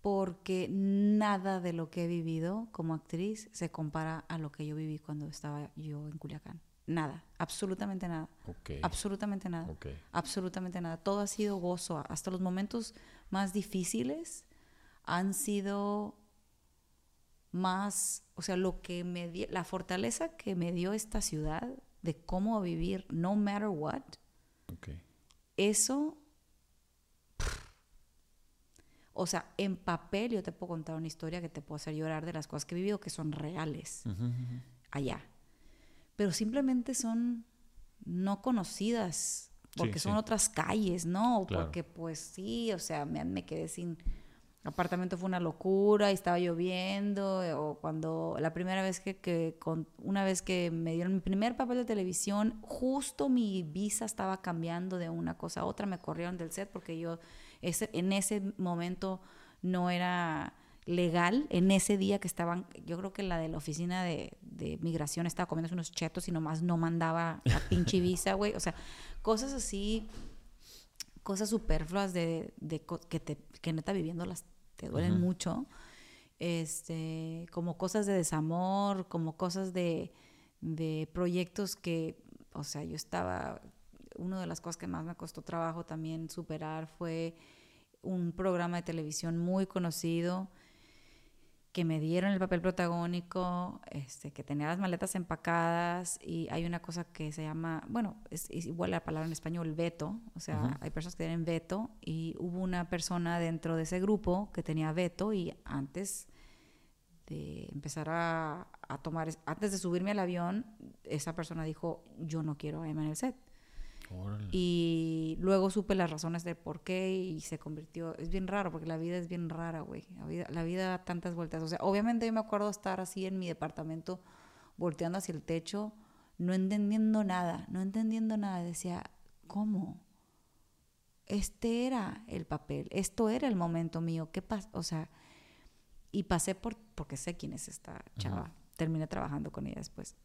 Porque nada de lo que he vivido como actriz se compara a lo que yo viví cuando estaba yo en Culiacán. Nada, absolutamente nada. Absolutamente nada. Absolutamente nada. Todo ha sido gozo. Hasta los momentos más difíciles han sido más, o sea, lo que me dio, la fortaleza que me dio esta ciudad de cómo vivir no matter what. Eso, o sea, en papel yo te puedo contar una historia que te puedo hacer llorar de las cosas que he vivido que son reales allá. Pero simplemente son no conocidas porque son otras calles, ¿no? Porque pues sí, o sea, me, me quedé sin apartamento fue una locura y estaba lloviendo eh, o cuando la primera vez que, que con, una vez que me dieron mi primer papel de televisión justo mi visa estaba cambiando de una cosa a otra me corrieron del set porque yo ese, en ese momento no era legal en ese día que estaban yo creo que la de la oficina de, de migración estaba comiendo unos chetos y nomás no mandaba la pinche visa güey. O sea cosas así cosas superfluas de, de que, te, que neta viviendo las te duelen mucho, este, como cosas de desamor, como cosas de, de proyectos que, o sea, yo estaba, una de las cosas que más me costó trabajo también superar fue un programa de televisión muy conocido que me dieron el papel protagónico, este, que tenía las maletas empacadas y hay una cosa que se llama, bueno, es, igual la palabra en español, veto, o sea, hay personas que tienen veto y hubo una persona dentro de ese grupo que tenía veto y antes de empezar a, a tomar, antes de subirme al avión, esa persona dijo, yo no quiero a Emma en el set. Y luego supe las razones de por qué y se convirtió. Es bien raro porque la vida es bien rara, güey. La vida, la vida da tantas vueltas. O sea, obviamente yo me acuerdo estar así en mi departamento, volteando hacia el techo, no entendiendo nada, no entendiendo nada. Decía, ¿cómo? Este era el papel, esto era el momento mío. ¿Qué pasa? O sea, y pasé por, porque sé quién es esta chava, terminé trabajando con ella después.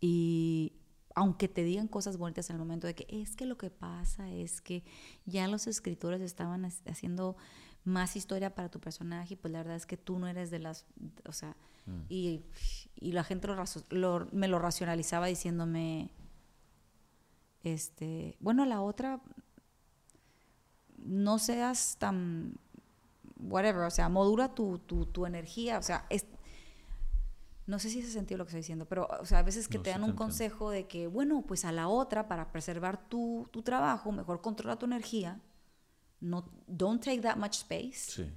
Y aunque te digan cosas bonitas en el momento de que es que lo que pasa es que ya los escritores estaban haciendo más historia para tu personaje y pues la verdad es que tú no eres de las, o sea, mm. y, y, la gente lo, me lo racionalizaba diciéndome, este, bueno, la otra, no seas tan, whatever, o sea, modula tu, tu, tu energía, o sea, es, no sé si ese sentido lo que estoy diciendo, pero o sea, a veces que te dan un consejo de que, bueno, pues a la otra, para preservar tu, tu, trabajo, mejor controla tu energía, no, don't take that much space. Sí.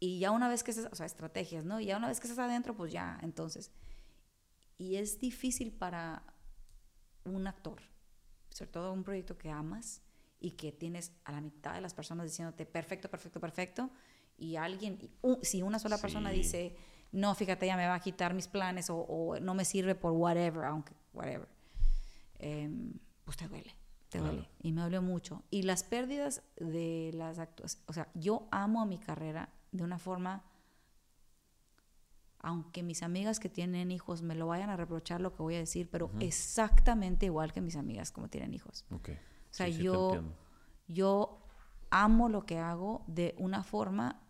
Y ya una vez que estás, o sea, estrategias, ¿no? Y ya una vez que estás adentro, pues ya, entonces. Y es difícil para un actor, sobre todo un proyecto que amas y que tienes a la mitad de las personas diciéndote perfecto, perfecto, perfecto, y alguien, si una sola persona dice no, fíjate, ya me va a quitar mis planes o, no me sirve por whatever, aunque whatever, em, pues te duele, te duele. Y me dolió mucho. Y las pérdidas de las actuaciones, o sea, yo amo a mi carrera de una forma, aunque mis amigas que tienen hijos me lo vayan a reprochar lo que voy a decir, pero exactamente igual que mis amigas como tienen hijos. Okay. O sea, yo, yo amo lo que hago de una forma,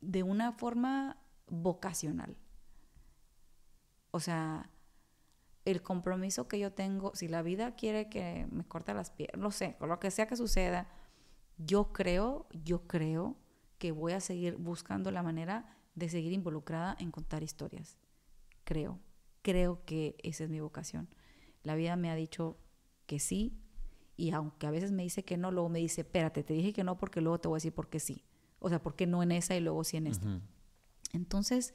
de una forma vocacional. O sea, el compromiso que yo tengo, si la vida quiere que me corte las piernas, no sé, lo que sea que suceda, yo creo, yo creo que voy a seguir buscando la manera de seguir involucrada en contar historias. Creo, creo que esa es mi vocación. La vida me ha dicho que sí, y aunque a veces me dice que no, luego me dice, espérate, te dije que no porque luego te voy a decir por qué sí. O sea, por qué no en esa y luego sí en esta. Entonces,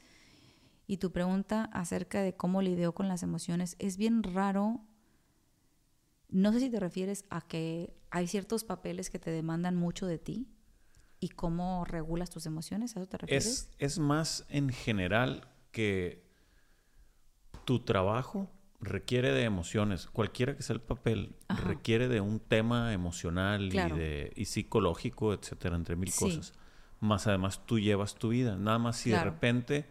y tu pregunta acerca de cómo lidio con las emociones, es bien raro. No sé si te refieres a que hay ciertos papeles que te demandan mucho de ti y cómo regulas tus emociones, ¿a eso te refieres? Es, más en general que tu trabajo requiere de emociones, cualquiera que sea el papel, requiere de un tema emocional y, de, y psicológico, etcétera, entre mil cosas más además tú llevas tu vida. Nada más si de repente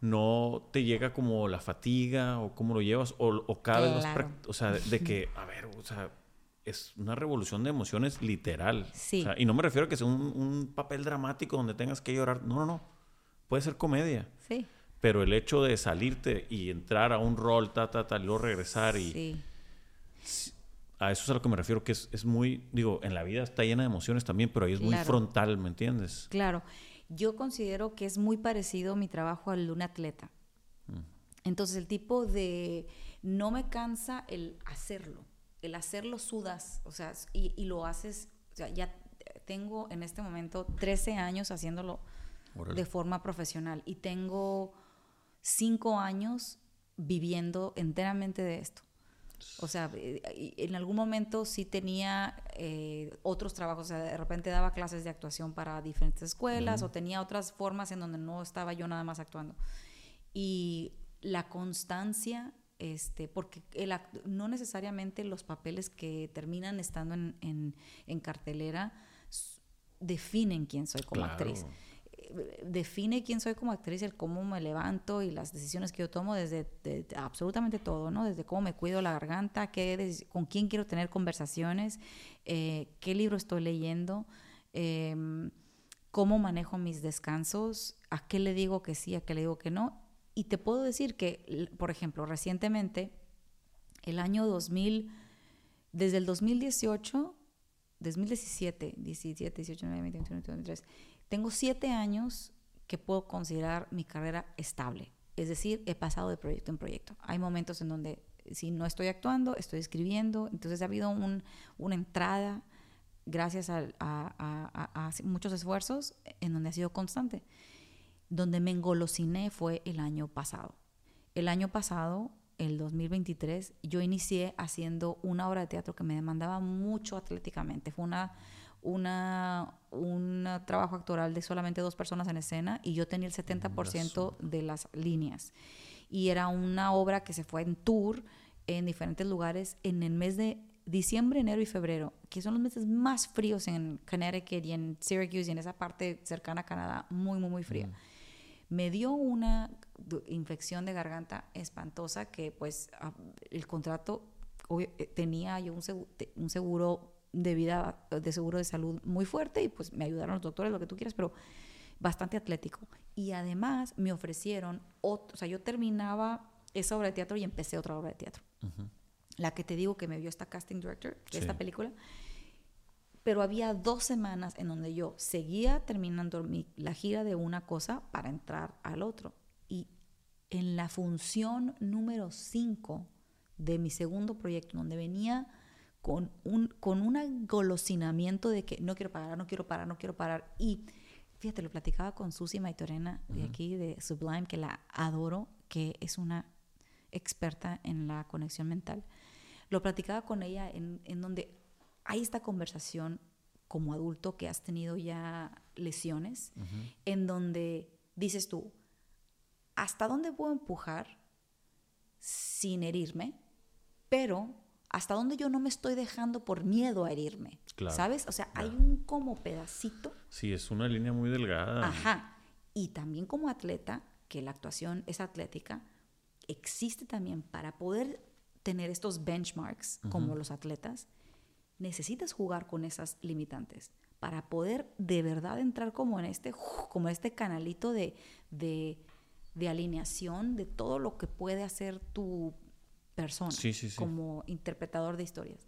no te llega como la fatiga o cómo lo llevas o, cada vez más... O sea, de, que, a ver, o sea, es una revolución de emociones literal. Sí. y no me refiero a que sea un, papel dramático donde tengas que llorar. No, no, no. Puede ser comedia. Sí. Pero el hecho de salirte y entrar a un rol, ta, ta, ta, y luego regresar y... Sí a eso es a lo que me refiero, que es, muy, digo, en la vida está llena de emociones también, pero ahí es muy frontal, ¿me entiendes? Claro. Yo considero que es muy parecido mi trabajo al de un atleta. Mm. Entonces, el tipo de. No me cansa el hacerlo. El hacerlo sudas, o sea, y, lo haces. O sea, ya tengo en este momento 13 años haciéndolo de forma profesional y tengo 5 años viviendo enteramente de esto. O sea, eh, en algún momento sí tenía eh, otros trabajos, o sea, de repente daba clases de actuación para diferentes escuelas o tenía otras formas en donde no estaba yo nada más actuando. Y la constancia, este, porque el no necesariamente los papeles que terminan estando en, en, cartelera definen quién soy como actriz define quién soy como actriz, el cómo me levanto y las decisiones que yo tomo desde absolutamente todo, ¿no? Desde cómo me cuido la garganta, qué, con quién quiero tener conversaciones, eh, qué libro estoy leyendo, em, cómo manejo mis descansos, a qué le digo que sí, a qué le digo que no. Y te puedo decir que, por ejemplo, recientemente, el año 2000, desde el 2018, 2017, 17, 18, 19, 20, 21, 23, tengo siete años que puedo considerar mi carrera estable. Es decir, he pasado de proyecto en proyecto. Hay momentos en donde si no estoy actuando, estoy escribiendo. Entonces ha habido una entrada gracias a, muchos esfuerzos en donde ha sido constante. Donde me engolosiné fue el año pasado. El año pasado, el 2023, yo inicié haciendo una obra de teatro que me demandaba mucho atléticamente. Fue una una, un trabajo actoral de solamente dos personas en escena y yo tenía el 70% de las líneas. Y era una obra que se fue en tour en diferentes lugares en el mes de diciembre, enero y febrero, que son los meses más fríos en Connecticut y en Syracuse y en esa parte cercana a Canadá, muy, muy, muy fría. Me dio una infección de garganta espantosa que pues el contrato eh, tenía yo un seguro, un seguro de vida, de seguro de salud muy fuerte y pues me ayudaron los doctores, lo que tú quieras, pero bastante atlético. Y además me ofrecieron, o sea, yo terminaba esa obra de teatro y empecé otra obra de teatro. La que te digo que me vio esta casting director de esta película. Pero había dos semanas en donde yo seguía terminando mi, la gira de una cosa para entrar al otro. Y en la función número 5 de mi segundo proyecto, donde venía con un, con un engolosinamiento de que no quiero parar, no quiero parar, no quiero parar. Y fíjate, lo platicaba con Susi Maitorena de aquí, de Sublime, que la adoro, que es una experta en la conexión mental. Lo platicaba con ella en, en donde hay esta conversación como adulto que has tenido ya lesiones, en donde dices tú, ¿hasta dónde puedo empujar sin herirme? Pero hasta dónde yo no me estoy dejando por miedo a herirme. ¿Sabes? O sea, hay un como pedacito. Sí, es una línea muy delgada. Ajá. Y también como atleta, que la actuación es atlética, existe también para poder tener estos benchmarks como los atletas, necesitas jugar con esas limitantes para poder de verdad entrar como en este, como este canalito de, de, de alineación de todo lo que puede hacer tu persona como interpretador de historias.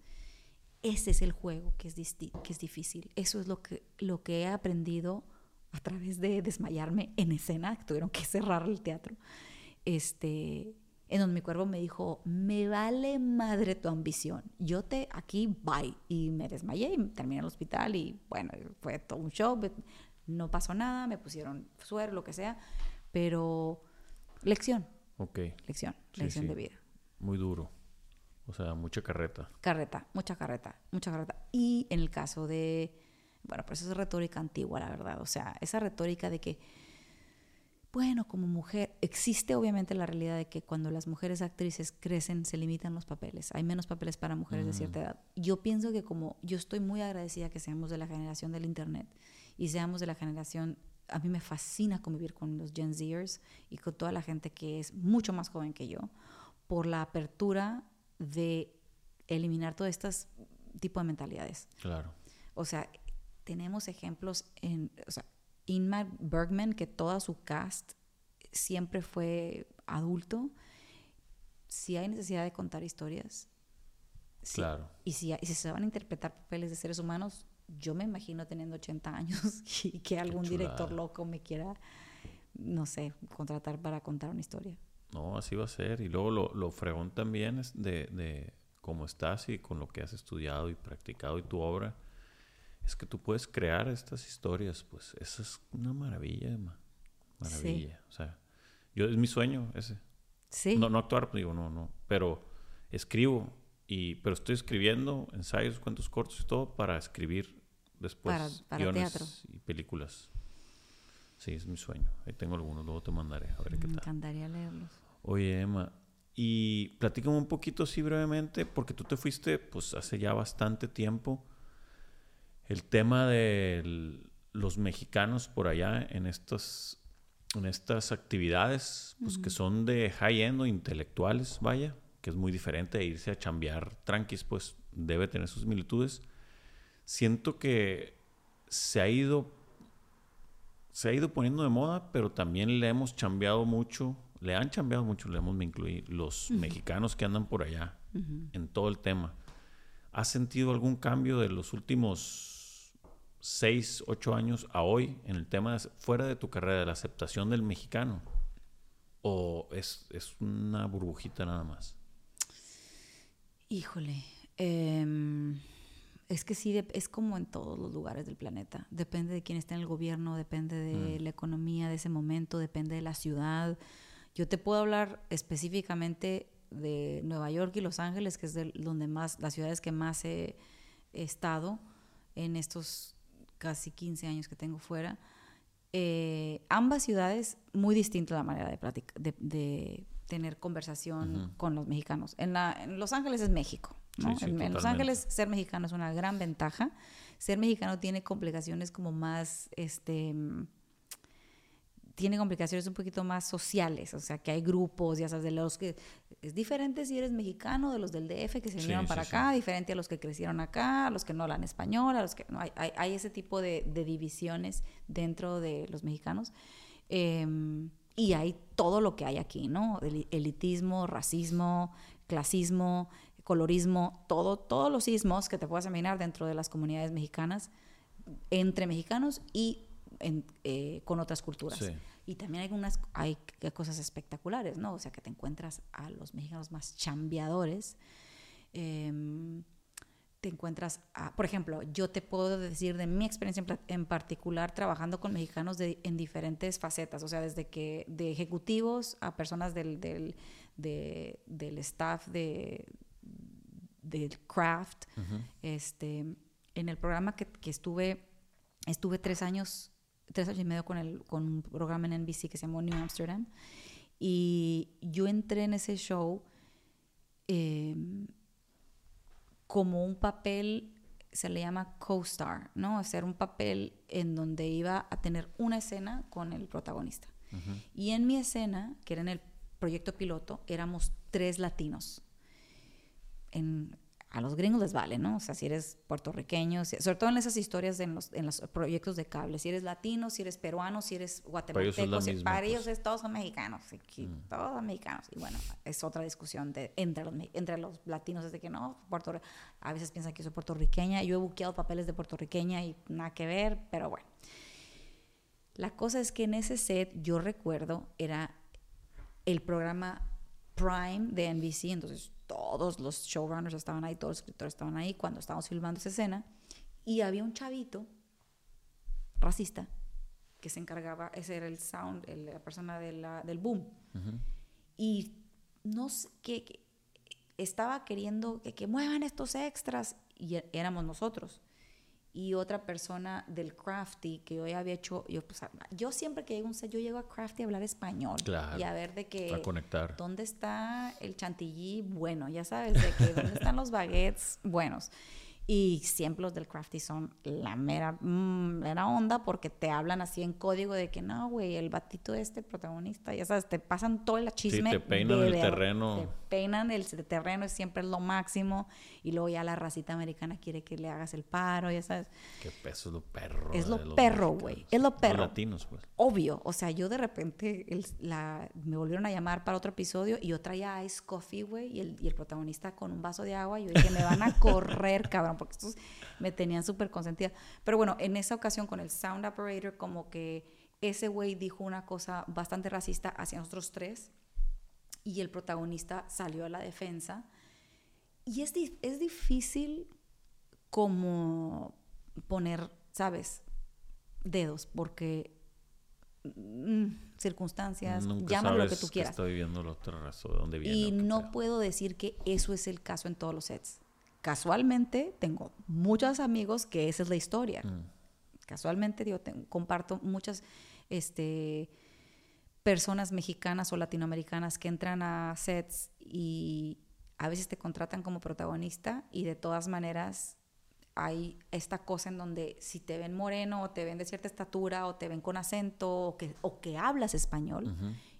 Ese es el juego que es, que es difícil. Eso es lo que, lo que he aprendido a través de desmayarme en escena, que tuvieron que cerrar el teatro. Este, en donde mi cuerpo me dijo, me vale madre tu ambición, yo te aquí, bye. Y me desmayé y terminé en el hospital y bueno, fue todo un show, no pasó nada, me pusieron suero, lo que sea, pero lección. Ok. Lección, lección de vida. Muy duro. O sea, mucha carreta. Carreta, mucha carreta, mucha carreta. Y en el caso de, bueno, pues eso es retórica antigua, la verdad. O sea, esa retórica de que bueno, como mujer, existe obviamente la realidad de que cuando las mujeres actrices crecen se limitan los papeles, hay menos papeles para mujeres de cierta edad. Yo pienso que como yo estoy muy agradecida que seamos de la generación del Internet y seamos de la generación, a mí me fascina convivir con los Gen Zers y con toda la gente que es mucho más joven que yo, por la apertura de eliminar todo estas tipo de mentalidades. Claro. O sea, tenemos ejemplos en, o sea, Inmar Bergman, que toda su cast siempre fue adulto, si hay necesidad de contar historias. claro. Y si, si se van a interpretar papeles de seres humanos, yo me imagino teniendo 80 años y que algún director loco me quiera, no sé, contratar para contar una historia. No, así va a ser. Y luego lo, lo fregón también es de, de cómo estás y con lo que has estudiado y practicado y tu obra es que tú puedes crear estas historias, pues eso es una maravilla, maravilla. O sea, yo es mi sueño ese. Sí. No, no actuar, digo, no, no, pero escribo y pero estoy escribiendo ensayos, cuentos cortos y todo para escribir después para, teatro. y películas. Sí, es mi sueño. Ahí tengo algunos, luego te mandaré a ver qué tal. Me encantaría leerlos. Oye, Emma, y platícame un poquito así brevemente, porque tú te fuiste pues hace ya bastante tiempo el tema de los mexicanos por allá en estas, en estas actividades, pues que son de high-end o intelectuales, vaya, que es muy diferente de irse a chambear tranquis, pues debe tener sus similitudes. Siento que se ha ido se ha ido poniendo de moda, pero también le hemos chambeado mucho, le han chambeado mucho, le hemos me incluí, los mexicanos que andan por allá en todo el tema. ¿Has sentido algún cambio de los últimos seis, ocho años a hoy en el tema fuera de tu carrera, de la aceptación del mexicano? ¿O es, una burbujita nada más? Híjole, em, es que sí, es como en todos los lugares del planeta. Depende de quién está en el gobierno, depende de mm. la economía de ese momento, depende de la ciudad. Yo te puedo hablar específicamente de Nueva York y Los Ángeles, que es donde más, las ciudades que más he estado en estos casi 15 años que tengo fuera, eh, ambas ciudades muy distintas la manera de, de, tener conversación con los mexicanos. En, Los Ángeles es México. En, Los Ángeles ser mexicano es una gran ventaja. Ser mexicano tiene complicaciones como más, este, tiene complicaciones un poquito más sociales, o sea, que hay grupos, ya sabes, de los que es diferente si eres mexicano de los del DF que se vinieron para acá, diferente a los que crecieron acá, a los que no hablan español, a los que no hay, hay, ese tipo de, divisiones dentro de los mexicanos. Em, y hay todo lo que hay aquí, ¿no? elitismo, racismo, clasismo, colorismo, todo, todos los ismos que te puedas imaginar dentro de las comunidades mexicanas, entre mexicanos y eh, con otras culturas. Y también hay, unas, hay cosas espectaculares, ¿no? O sea, que te encuentras a los mexicanos más chambeadores. Em, te encuentras, a, por ejemplo, yo te puedo decir de mi experiencia en, particular trabajando con mexicanos de, en diferentes facetas, o sea, desde que de ejecutivos a personas del, del, del staff de, del craft. este, en el programa que, que estuve, estuve tres años tres años y medio con, el, con un programa en NBC que se llamó New Amsterdam. Y yo entré en ese show em, como un papel, se le llama co-star, ¿no? Hacer un papel en donde iba a tener una escena con el protagonista. Y en mi escena, que era en el proyecto piloto, éramos tres latinos. En, a los gringos les vale, ¿no? O sea, si eres puertorriqueño, sobre todo en esas historias en los, en los proyectos de cable, si eres latino, si eres peruano, si eres guatemalteco, si para ellos pues. todos son mexicanos, mm. todos son mexicanos. Y bueno, es otra discusión de, entre, los, entre los latinos, desde que no, Puerto, a veces piensan que soy puertorriqueña, yo he buqueado papeles de puertorriqueña y nada que ver, pero bueno. La cosa es que en ese set, yo recuerdo, era el programa Prime de NBC, entonces todos los showrunners estaban ahí, todos los escritores estaban ahí cuando estábamos filmando esa escena. Y había un chavito racista que se encargaba, ese era el sound, la persona del boom. Y no sé, que, estaba queriendo que, que muevan estos extras y éramos nosotros y otra persona del Crafty que hoy había hecho yo pues, yo siempre que llego a un set yo llego a Crafty a hablar español y a ver de que a conectar. dónde está el chantilly bueno ya sabes de que dónde están los baguettes buenos y siempre los del crafty son la mera, mm, onda porque te hablan así en código de que no, güey, el batito de este protagonista, ya sabes, te pasan todo el chisme. Sí, te peinan el terreno. Te peinan el, terreno, es siempre lo máximo. Y luego ya la racita americana quiere que le hagas el paro, ya sabes. Qué peso es lo perro. Es lo perro, güey. Es lo perro. Los latinos, pues. Obvio. O sea, yo de repente la, me volvieron a llamar para otro episodio y yo traía ice coffee, güey, y el, y el protagonista con un vaso de agua. Y yo dije, me van a correr, cabrón porque estos me tenían súper consentida. Pero bueno, en esa ocasión con el sound operator, como que ese güey dijo una cosa bastante racista hacia nosotros tres y el protagonista salió a la defensa. Y es, es difícil como poner, ¿sabes? Dedos, porque mm, circunstancias, llámalo lo que tú quieras. otra razón, de dónde viene. Y no puedo decir que eso es el caso en todos los sets casualmente tengo muchos amigos que esa es la historia. Mm. Casualmente, digo, comparto muchas este, personas mexicanas o latinoamericanas que entran a sets y a veces te contratan como protagonista y de todas maneras hay esta cosa en donde si te ven moreno o te ven de cierta estatura o te ven con acento o que, o que hablas español,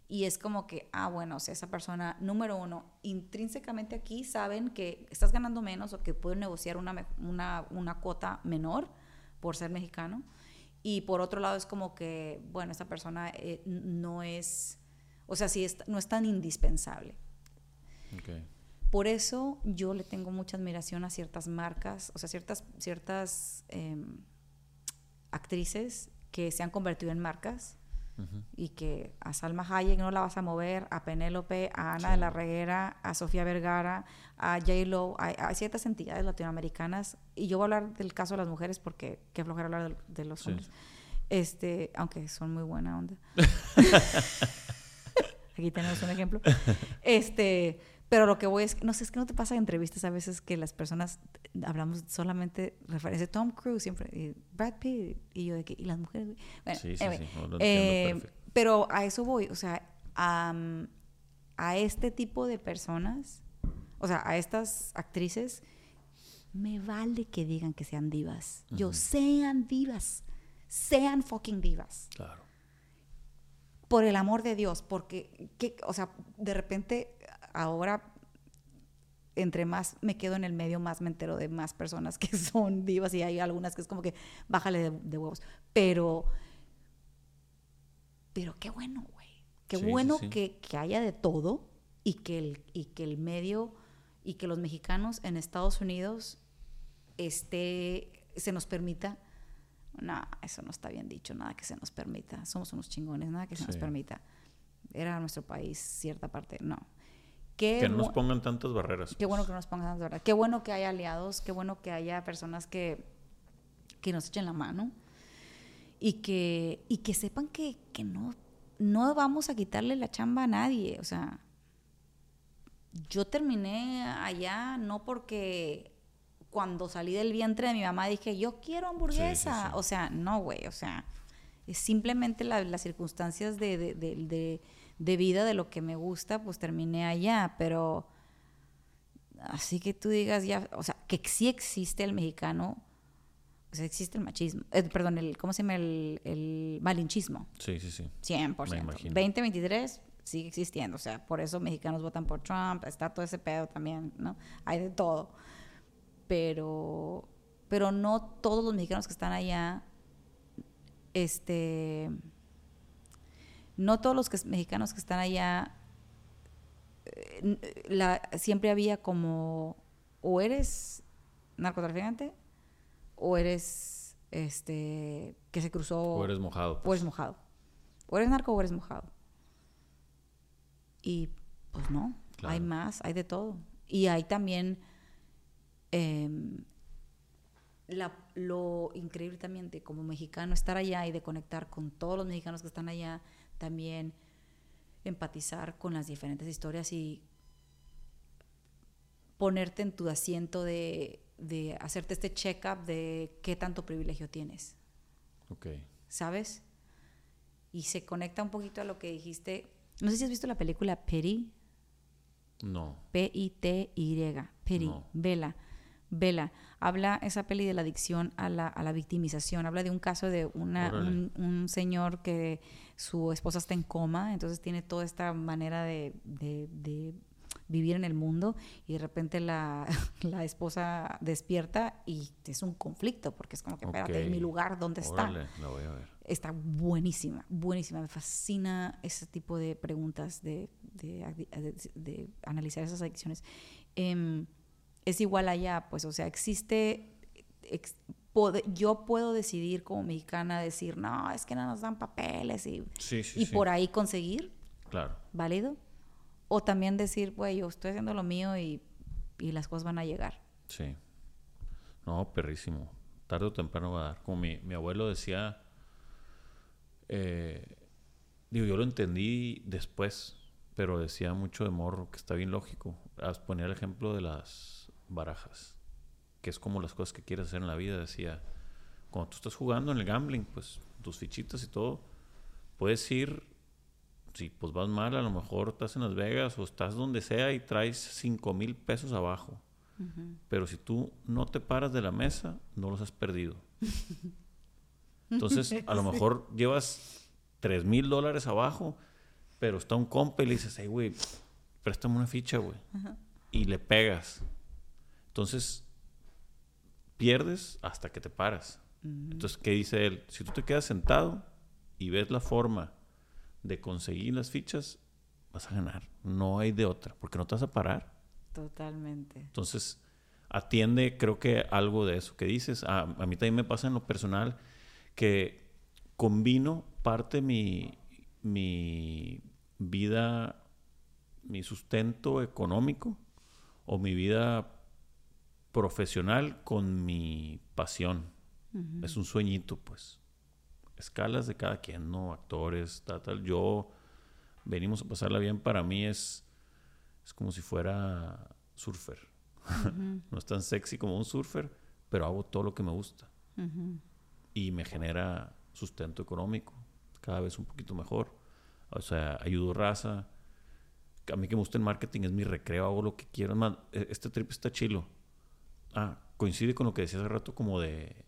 y es como que, ah, bueno, o sea, esa persona, número uno, intrínsecamente aquí saben que estás ganando menos o que pueden negociar una, una, una cuota menor por ser mexicano. Y por otro lado es como que, bueno, esa persona eh, no es, o sea, sí no es tan indispensable. Por eso yo le tengo mucha admiración a ciertas marcas, o sea, ciertas, ciertas em, actrices que se han convertido en marcas y que a Salma Hayek no la vas a mover, a Penélope, a Ana de la Reguera, a Sofía Vergara, a J-Lo, a, ciertas entidades latinoamericanas. Y yo voy a hablar del caso de las mujeres porque qué flojera hablar de, los hombres. Este, aunque son muy buena onda. Aquí tenemos un ejemplo. Este, pero lo que voy es, no sé, es que no te pasa en entrevistas a veces que las personas hablamos solamente referencia Tom Cruise siempre, y Brad Pitt, y yo de que, y las mujeres. Bueno, sí, sí, sí. Eh, pero a eso voy, o sea, a, a este tipo de personas, o sea, a estas actrices, me vale que digan que sean divas. Yo, sean divas, sean fucking divas. Claro. por el amor de Dios, porque, ¿qué? o sea, de repente ahora entre más me quedo en el medio, más me entero de más personas que son divas y hay algunas que es como que bájale de, huevos. Pero, pero qué bueno, güey. Qué bueno Que, que, haya de todo y que, el, y que el medio y que los mexicanos en Estados Unidos esté, se nos permita. No, eso no está bien dicho, nada que se nos permita. Somos unos chingones, nada que se nos permita. Era nuestro país, cierta parte, no que no nos pongan tantas barreras. Qué bueno pues. que no nos pongan tantas barreras. Qué bueno que haya aliados, qué bueno que haya personas que, que nos echen la mano y que, y que sepan que, que no, no vamos a quitarle la chamba a nadie. O sea, yo terminé allá no porque cuando salí del vientre de mi mamá dije, yo quiero hamburguesa. O sea, no, güey. O sea, es simplemente las circunstancias de, de, de de vida de lo que me gusta, pues terminé allá, pero así que tú digas ya, o sea, que sí existe el mexicano, o sea, existe el machismo, eh, perdón, el, ¿cómo se llama? El, el malinchismo. Sí, sí, sí. 100%. 2023 sigue existiendo, o sea, por eso mexicanos votan por Trump, está todo ese pedo también, ¿no? Hay de todo. Pero, pero no todos los mexicanos que están allá, este no todos los mexicanos que están allá, eh, la, siempre había como, o eres narcotraficante, o eres, este, que se cruzó. O eres mojado. O eres pues. mojado. O eres narco o eres mojado. Y pues no, hay más, hay de todo. Y hay también em, lo increíble también de como mexicano estar allá y de conectar con todos los mexicanos que están allá también empatizar con las diferentes historias y ponerte en tu asiento de, hacerte este check-up de qué tanto privilegio tienes. Ok. ¿Sabes? Y se conecta un poquito a lo que dijiste. No sé si has visto la película Pity. No. P-I-T-Y. Pity. Vela. Vela. Habla esa peli de la adicción a la, a la victimización. Habla de un caso de una, un, señor que su esposa está en coma, entonces tiene toda esta manera de, de, vivir en el mundo y de repente la, la, esposa despierta y es un conflicto porque es como que, espérate, en mi lugar, ¿dónde está? La voy a ver. Está buenísima, buenísima. Me fascina ese tipo de preguntas, de, de analizar esas adicciones. Eh, es igual allá, pues, o sea, existe, yo puedo decidir como mexicana decir, no, es que no nos dan papeles y, y por ahí conseguir. Claro. ¿Válido? O también decir, güey, yo estoy haciendo lo mío y, las cosas van a llegar. Sí. No, perrísimo. Tarde o temprano va a dar. Como mi, mi abuelo decía, eh, digo, yo lo entendí después, pero decía mucho de morro, que está bien lógico. Ponía el ejemplo de las barajas, que es como las cosas que quieres hacer en la vida. Decía, cuando tú estás jugando en el gambling, pues tus fichitas y todo, puedes ir, si pues vas mal, a lo mejor estás en Las Vegas o estás donde sea y traes 5 mil pesos abajo. Pero si tú no te paras de la mesa, no los has perdido. Entonces, a lo mejor llevas 3 mil dólares abajo, pero está un compa y le dices, hey, güey, préstame una ficha, güey. Y le pegas. Entonces, pierdes hasta que te paras. Entonces, ¿qué dice él? Si tú te quedas sentado y ves la forma de conseguir las fichas, vas a ganar. No hay de otra, porque no te vas a parar. Totalmente. Entonces, atiende, creo que algo de eso que dices. A, a mí también me pasa en lo personal que combino parte mi, mi vida, mi sustento económico o mi vida profesional con mi pasión. Es un sueñito, pues. Escalas de cada quien, ¿no? Actores, tal, tal. Yo venimos a pasarla bien. Para mí es, es como si fuera surfer. no es tan sexy como un surfer, pero hago todo lo que me gusta. Y me genera sustento económico. Cada vez un poquito mejor. O sea, ayudo raza. A mí que me gusta el marketing es mi recreo, hago lo que quiero. E, este trip está chilo Ah, coincide con lo que decía hace rato como de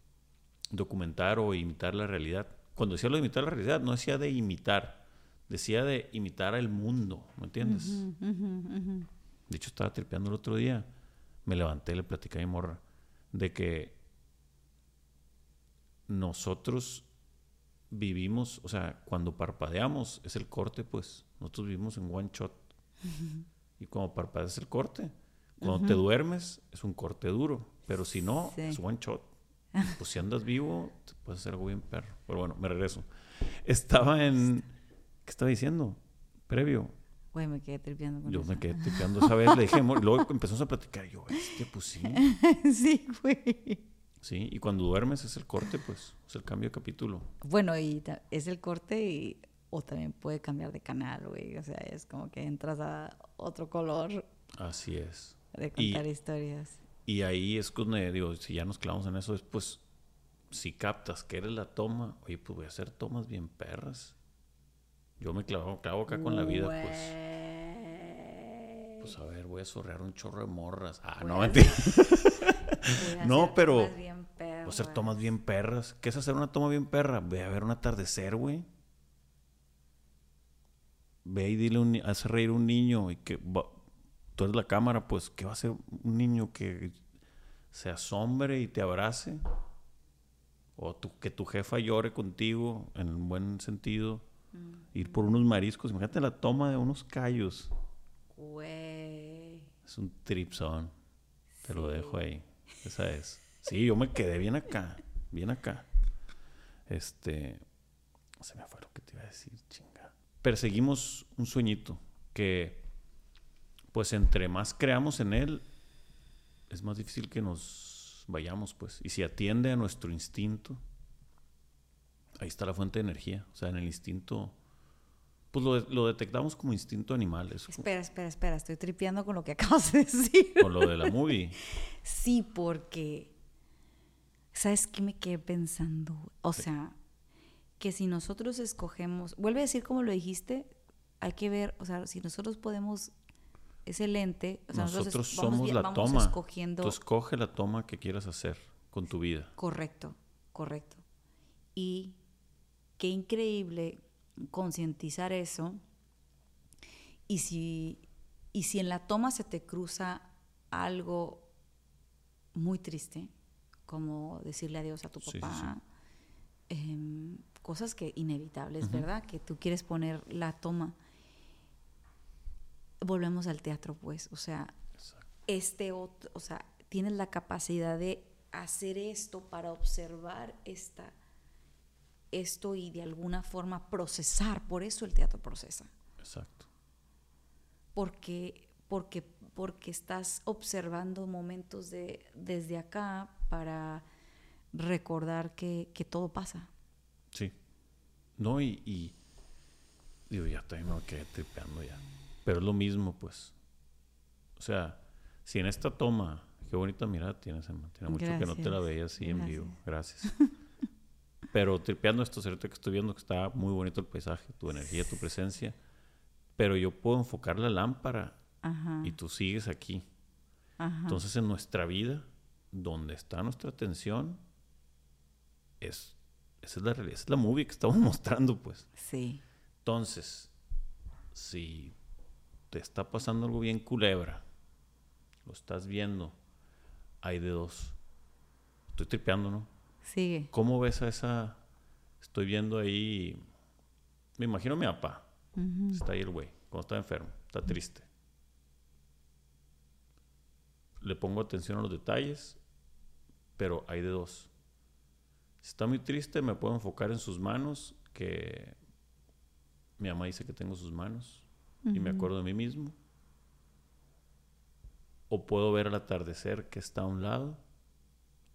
documentar o imitar la realidad. Cuando decía lo de imitar la realidad, no decía de imitar, decía de imitar al mundo, ¿me entiendes? De hecho, estaba tripeando el otro día. Me levanté, le platicé a mi morra de que nosotros vivimos, o sea, cuando parpadeamos es el corte, pues. Nosotros vivimos en one shot. Y cuando parpadeas es el corte. Cuando te duermes es un corte duro. Pero si no, es one shot. Pues si andas vivo, te puedes hacer algo bien perro. Pero bueno, me regreso. Estaba en. ¿Qué estaba diciendo? Previo. Güey, me quedé tripeando con Yo eso. me quedé tripeando esa vez. Le dije, luego empezamos a platicar. Y yo, este, pues sí. sí, güey. Sí, y cuando duermes es el corte, pues. Es el cambio de capítulo. Bueno, y es el corte y... O también puede cambiar de canal, güey. O sea, es como que entras a otro color Así es. De Y- contar historias. Y ahí es donde, digo, si ya nos clavamos en eso, es pues, si captas que eres la toma, oye, pues voy a hacer tomas bien perras. Yo me clavo, clavo acá con la vida, pues. Pues a ver, voy a sorrear un chorro de morras. Ah, no, Voy mentira. No, pero- Voy a hacer tomas bien perras. ¿Qué es hacer una toma bien perra? Ve a ver un atardecer, güey. Ve y dile, un, haz reír a un niño y que tú eres la cámara, pues, ¿qué va a hacer un niño que se asombre y te abrace? O tu- que tu jefa llore contigo en un buen sentido. Ir por unos mariscos. Imagínate la toma de unos callos. Güey. Es un tripzón. Te lo dejo ahí. Esa es. Sí, yo me quedé bien acá. Bien acá. Este. Se me fue lo que te iba a decir, chinga. Perseguimos un sueñito que, pues, entre más creamos en él, es más difícil que nos vayamos, pues. Y si atiende a nuestro instinto, ahí está la fuente de energía. O sea, en el instinto, pues lo, lo detectamos como instinto animal. Es Espera, espera, espera. Estoy tripeando con lo que acabas de decir. con lo de la movie. Sí, porque. ¿Sabes qué me quedé pensando? O sea, que si nosotros escogemos. Vuelve a decir como lo dijiste. Hay que ver, o sea, si nosotros podemos. O sea, Nosotros es- vamos somos la vamos toma. escogiendo. Tú escoge la toma que quieras hacer con tu vida. Correcto, correcto. Y qué increíble concientizar eso. Y si, y si en la toma se te cruza algo muy triste, como decirle adiós a tu Sí, sí, papá, em, cosas que inevitables, ¿verdad? Que tú quieres poner la toma. Volvemos al teatro, pues, o sea, Exacto. este otro, o sea, tienes la capacidad de hacer esto para observar esta, esto y de alguna forma procesar. Por eso el teatro procesa. Exacto. Porque, porque, porque estás observando momentos de, desde acá para recordar que, que todo pasa. Sí. No, y, y digo, ya también me quedé tripeando ya. Pero es lo mismo, pues. O sea, si en esta toma, qué bonita mirada tienes, Emma. Tiene mucho que no te la Gracias. veía así en vivo. Gracias. Pero tripeando esto, cierto que estoy viendo que está muy bonito el paisaje, tu energía, tu presencia. Pero yo puedo enfocar la lámpara Ajá. y tú sigues aquí. ajá. Entonces, en nuestra vida, donde está nuestra atención, es, esa es la realidad, esa es la movie que estamos mostrando, pues. sí. Entonces, si te está pasando algo bien culebra, lo estás viendo, hay de dos. Estoy tripeando, ¿no? Sigue. ¿Cómo ves a esa? Estoy viendo ahí. Me imagino a mi papá. Está ahí el güey, cuando está enfermo, está triste. Le pongo atención a los detalles, pero hay de dos. Si está muy triste, me puedo enfocar en sus manos, que mi mamá dice que tengo sus manos, y me acuerdo de mí mismo. O puedo ver el atardecer que está a un lado,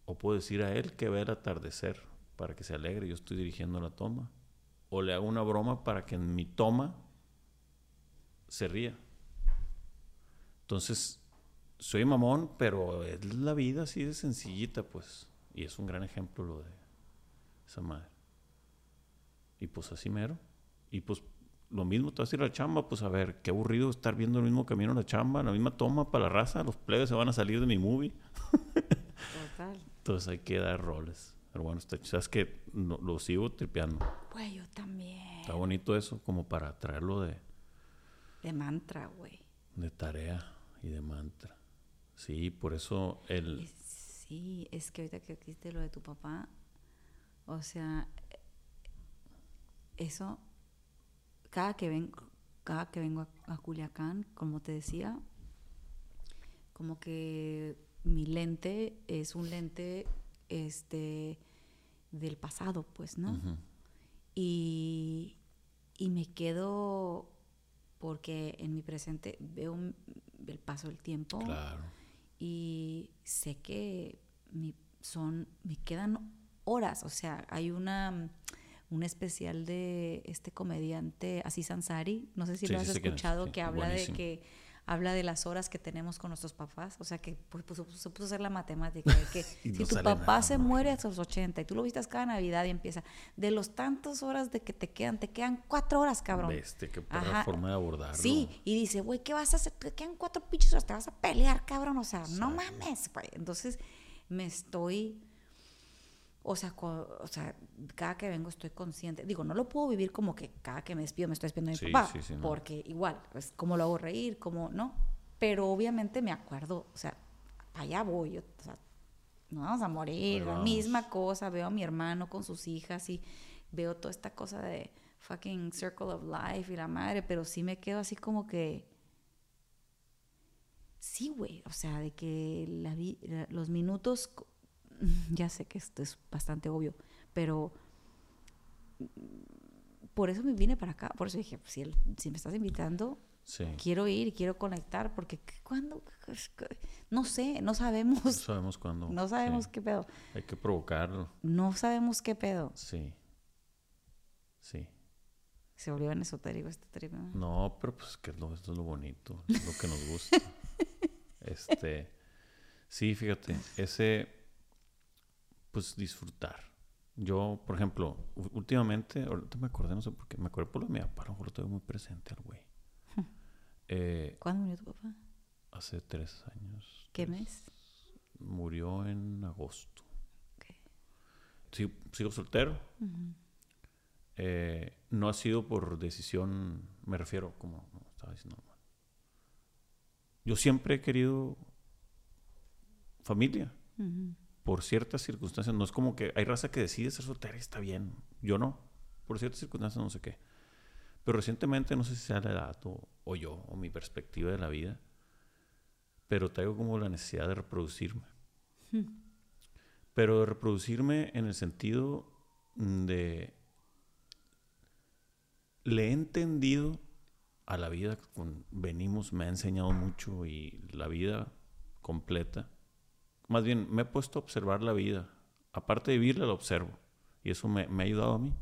o puedo decir a él que vea el atardecer para que se alegre, yo estoy dirigiendo la toma. O le hago una broma para que en mi toma se ría. Entonces, soy mamón, pero es la vida así de sencillita, pues. Y es un gran ejemplo lo de esa madre. Y pues así mero. Y pues lo mismo, te vas a ir a la chamba, pues a ver, qué aburrido estar viendo el mismo camino a la chamba, la misma toma para la raza, los plebes se van a salir de mi movie. Total. Entonces hay que dar roles. Pero bueno, está, sabes que no- lo sigo tripeando. Güey, yo también. Está bonito eso como para traerlo de, De mantra, güey. de tarea y de mantra. Sí, por eso el... Sí, es que ahorita que dijiste lo de tu papá, o sea, eso, cada que vengo, cada que vengo a, a Culiacán, como te decía, como que mi lente es un lente este del pasado, pues, ¿no? Y, y me quedo porque en mi presente veo el paso del tiempo Claro. y sé que mi- son me quedan horas o sea hay una un especial de este comediante Aziz Ansari no sé si Sí, lo has escuchado que habla buenísimo. de que habla de las horas que tenemos con nuestros papás o sea que pues, pues, se puso a hacer la matemática de que si no tu papá nada, se ¿no? muere a sus 80 y tú lo vistas cada Navidad y empieza de los tantos horas de que te quedan te quedan cuatro horas cabrón Bestia, qué Ajá. forma de abordarlo. Sí, y dice, güey, ¿qué vas a hacer? Te quedan cuatro pinches horas, te vas a pelear, cabrón. O sea, no mames, güey. Entonces, me estoy. O sea, o sea, cada que vengo estoy consciente. Digo, no lo puedo vivir como que cada que me despido me estoy despidiendo de mi papá. sí, sí, no. Porque igual, pues, cómo lo hago reír, cómo no. Pero obviamente me acuerdo, o sea, allá voy. yo, o sea, nos vamos a morir, la vamos. misma cosa. Veo a mi hermano con sus hijas y veo toda esta cosa de fucking circle of life y la madre, pero sí me quedo así como que. Sí, güey, o sea, de que la vi- la- los minutos, ya sé que esto es bastante obvio, pero por eso me vine para acá, por eso dije, si, el- si me estás invitando, Sí. quiero ir quiero conectar, porque cuando, no sé, no sabemos, No sabemos cuándo. no sabemos sí. qué pedo, Hay que provocarlo. no sabemos qué pedo. Sí. Sí. Se volvió en esotérico este trip, ¿no? No, pero pues que lo, esto es lo bonito, es lo que nos gusta. este, sí, fíjate, ese, pues disfrutar. Yo, por ejemplo, últimamente, ahorita me acordé, no sé por qué, me acordé por lo de mi papá, a lo mejor lo tengo muy presente al güey. Eh, ¿Cuándo murió tu papá? hace tres años. ¿Qué tres- mes? Murió en agosto. Ok. Sí, sigo soltero. Eh, no ha sido por decisión, me refiero, como no, estaba diciendo. Yo siempre he querido familia, Ujú. Por ciertas circunstancias. No es como que hay raza que decide ser soltera y está bien. Yo no. Por ciertas circunstancias no sé qué. Pero recientemente, no sé si sea la edad o, o yo, o mi perspectiva de la vida, pero traigo como la necesidad de reproducirme. Pero de reproducirme en el sentido de... Le he entendido a la vida con venimos, me ha enseñado mucho y la vida completa. Más bien, me he puesto a observar la vida. Aparte de vivirla, la observo. Y eso me, me ha ayudado a mí.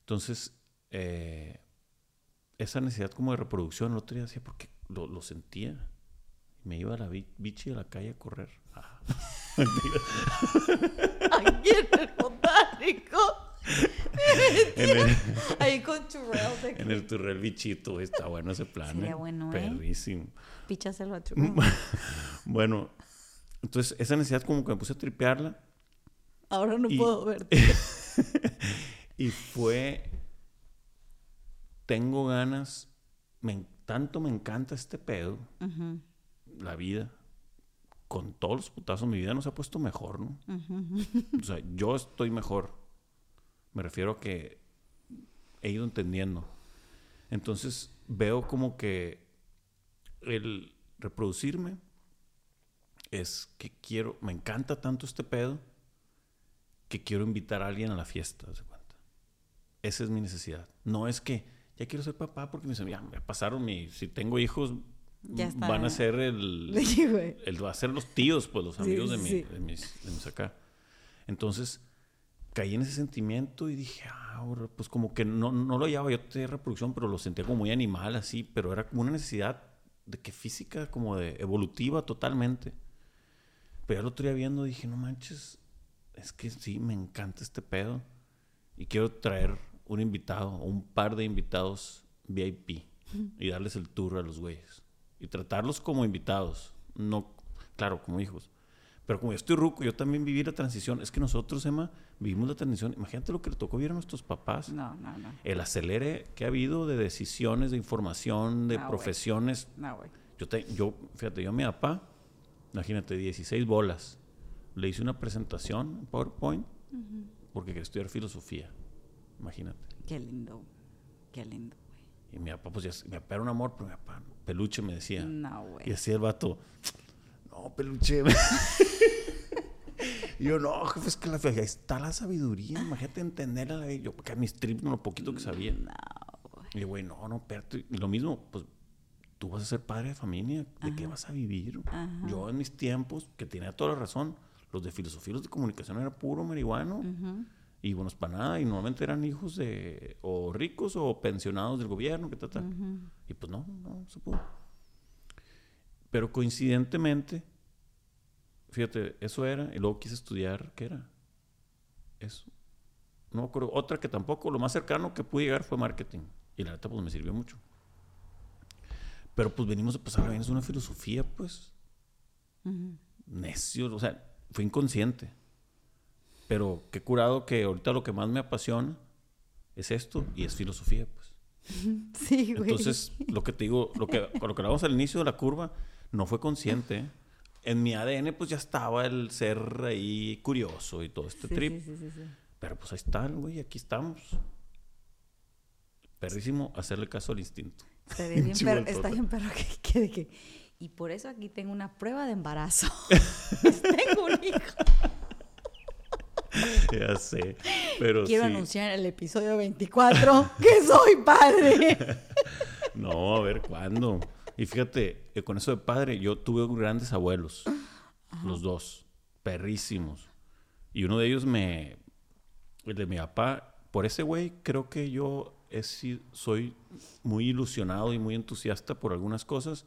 Entonces, eh, esa necesidad como de reproducción, el otro día decía, porque lo, lo sentía. Me iba a la bi- bichi a la calle a correr. Ah, Aquí en el botánico. en, el, Ahí con churrel de en el turrel bichito, está bueno ese plan. Sería ¿eh? bueno, ¿eh? Perrísimo. Píchaselo a churrel. Bueno, entonces esa necesidad como que me puse a tripearla Ahora no Y- puedo verte. y fue, tengo ganas, me, tanto me encanta este pedo, la vida, con todos los putazos, mi vida no se ha puesto mejor, ¿no? O sea, yo estoy mejor. Me refiero a que he ido entendiendo. Entonces veo como que el reproducirme es que quiero, me encanta tanto este pedo que quiero invitar a alguien a la fiesta, ¿haz de cuenta? Esa es mi necesidad. No es que ya quiero ser papá porque me dicen, ya me pasaron mi, si tengo hijos, Ya está. van a ser el, va a ser los tíos, pues los Sí, amigos de, mi, sí. de, mis, de mis acá. Entonces, caí en ese sentimiento y dije, ah, pues como que no, no lo hallaba yo de reproducción, pero lo sentía como muy animal, así, pero era como una necesidad de que física, como de evolutiva totalmente. Pero el otro día viendo dije, no manches, es que sí, me encanta este pedo. Y quiero traer un invitado, o un par de invitados VIP y darles el tour a los güeyes. Y tratarlos como invitados, no, claro, como hijos. Pero como yo estoy ruco, yo también viví la transición. Es que nosotros, Emma, vivimos la transición. Imagínate lo que le tocó vivir a nuestros papás. No, no, no. El acelere que ha habido de decisiones, de información, de No, güey. profesiones. No, güey. Yo, te, yo, fíjate, yo a mi papá, imagínate, 16 bolas. Le hice una presentación en PowerPoint porque quería estudiar filosofía. Imagínate. Qué lindo. Qué lindo, güey. Y mi papá, pues ya, mi papá era un amor, pero mi papá, peluche me decía. No, güey. Y decía el vato, no, peluche. y yo, no, jefe, es que la, ahí está la sabiduría. Imagínate entenderla. Yo, porque a mis trips, no, lo poquito que sabía. No, güey. Y güey, no, no. Y lo mismo, pues, tú vas a ser padre de familia. ¿De qué vas a vivir? Ajá. Yo en mis tiempos, que tenía toda la razón, los de filosofía y los de comunicación era puro marihuano. Ujú. Y buenos para nada. Y normalmente eran hijos de o ricos o pensionados del gobierno, que tal, tal. Y pues no, no se pudo. Pero coincidentemente, fíjate, eso era. Y luego quise estudiar, ¿qué era? Eso. No me acuerdo. Otra que tampoco, lo más cercano que pude llegar fue marketing. Y la neta, pues me sirvió mucho. Pero pues venimos a pasar bien, es una filosofía, pues, Ujú. necio. O sea, fue inconsciente. Pero qué curado que ahorita lo que más me apasiona es esto y es filosofía, pues. Sí, güey. Entonces, lo que te digo, lo que, lo que hablamos al inicio de la curva, no fue consciente. ¿eh? En mi ADN, pues ya estaba el ser ahí curioso y todo este Sí, trip. sí, sí, sí, sí. Pero pues ahí está, güey, aquí estamos. Perrísimo hacerle caso al instinto. Está bien, perro, está bien perro que que... Y por eso aquí tengo una prueba de embarazo. tengo un hijo. ya sé. Pero Quiero sí. anunciar en el episodio 24 que soy padre. No, a ver cuándo. Y fíjate, eh, con eso de padre, yo tuve grandes abuelos, los dos, perrísimos. Y uno de ellos me, el de mi papá, por ese güey creo que yo he si- soy muy ilusionado y muy entusiasta por algunas cosas,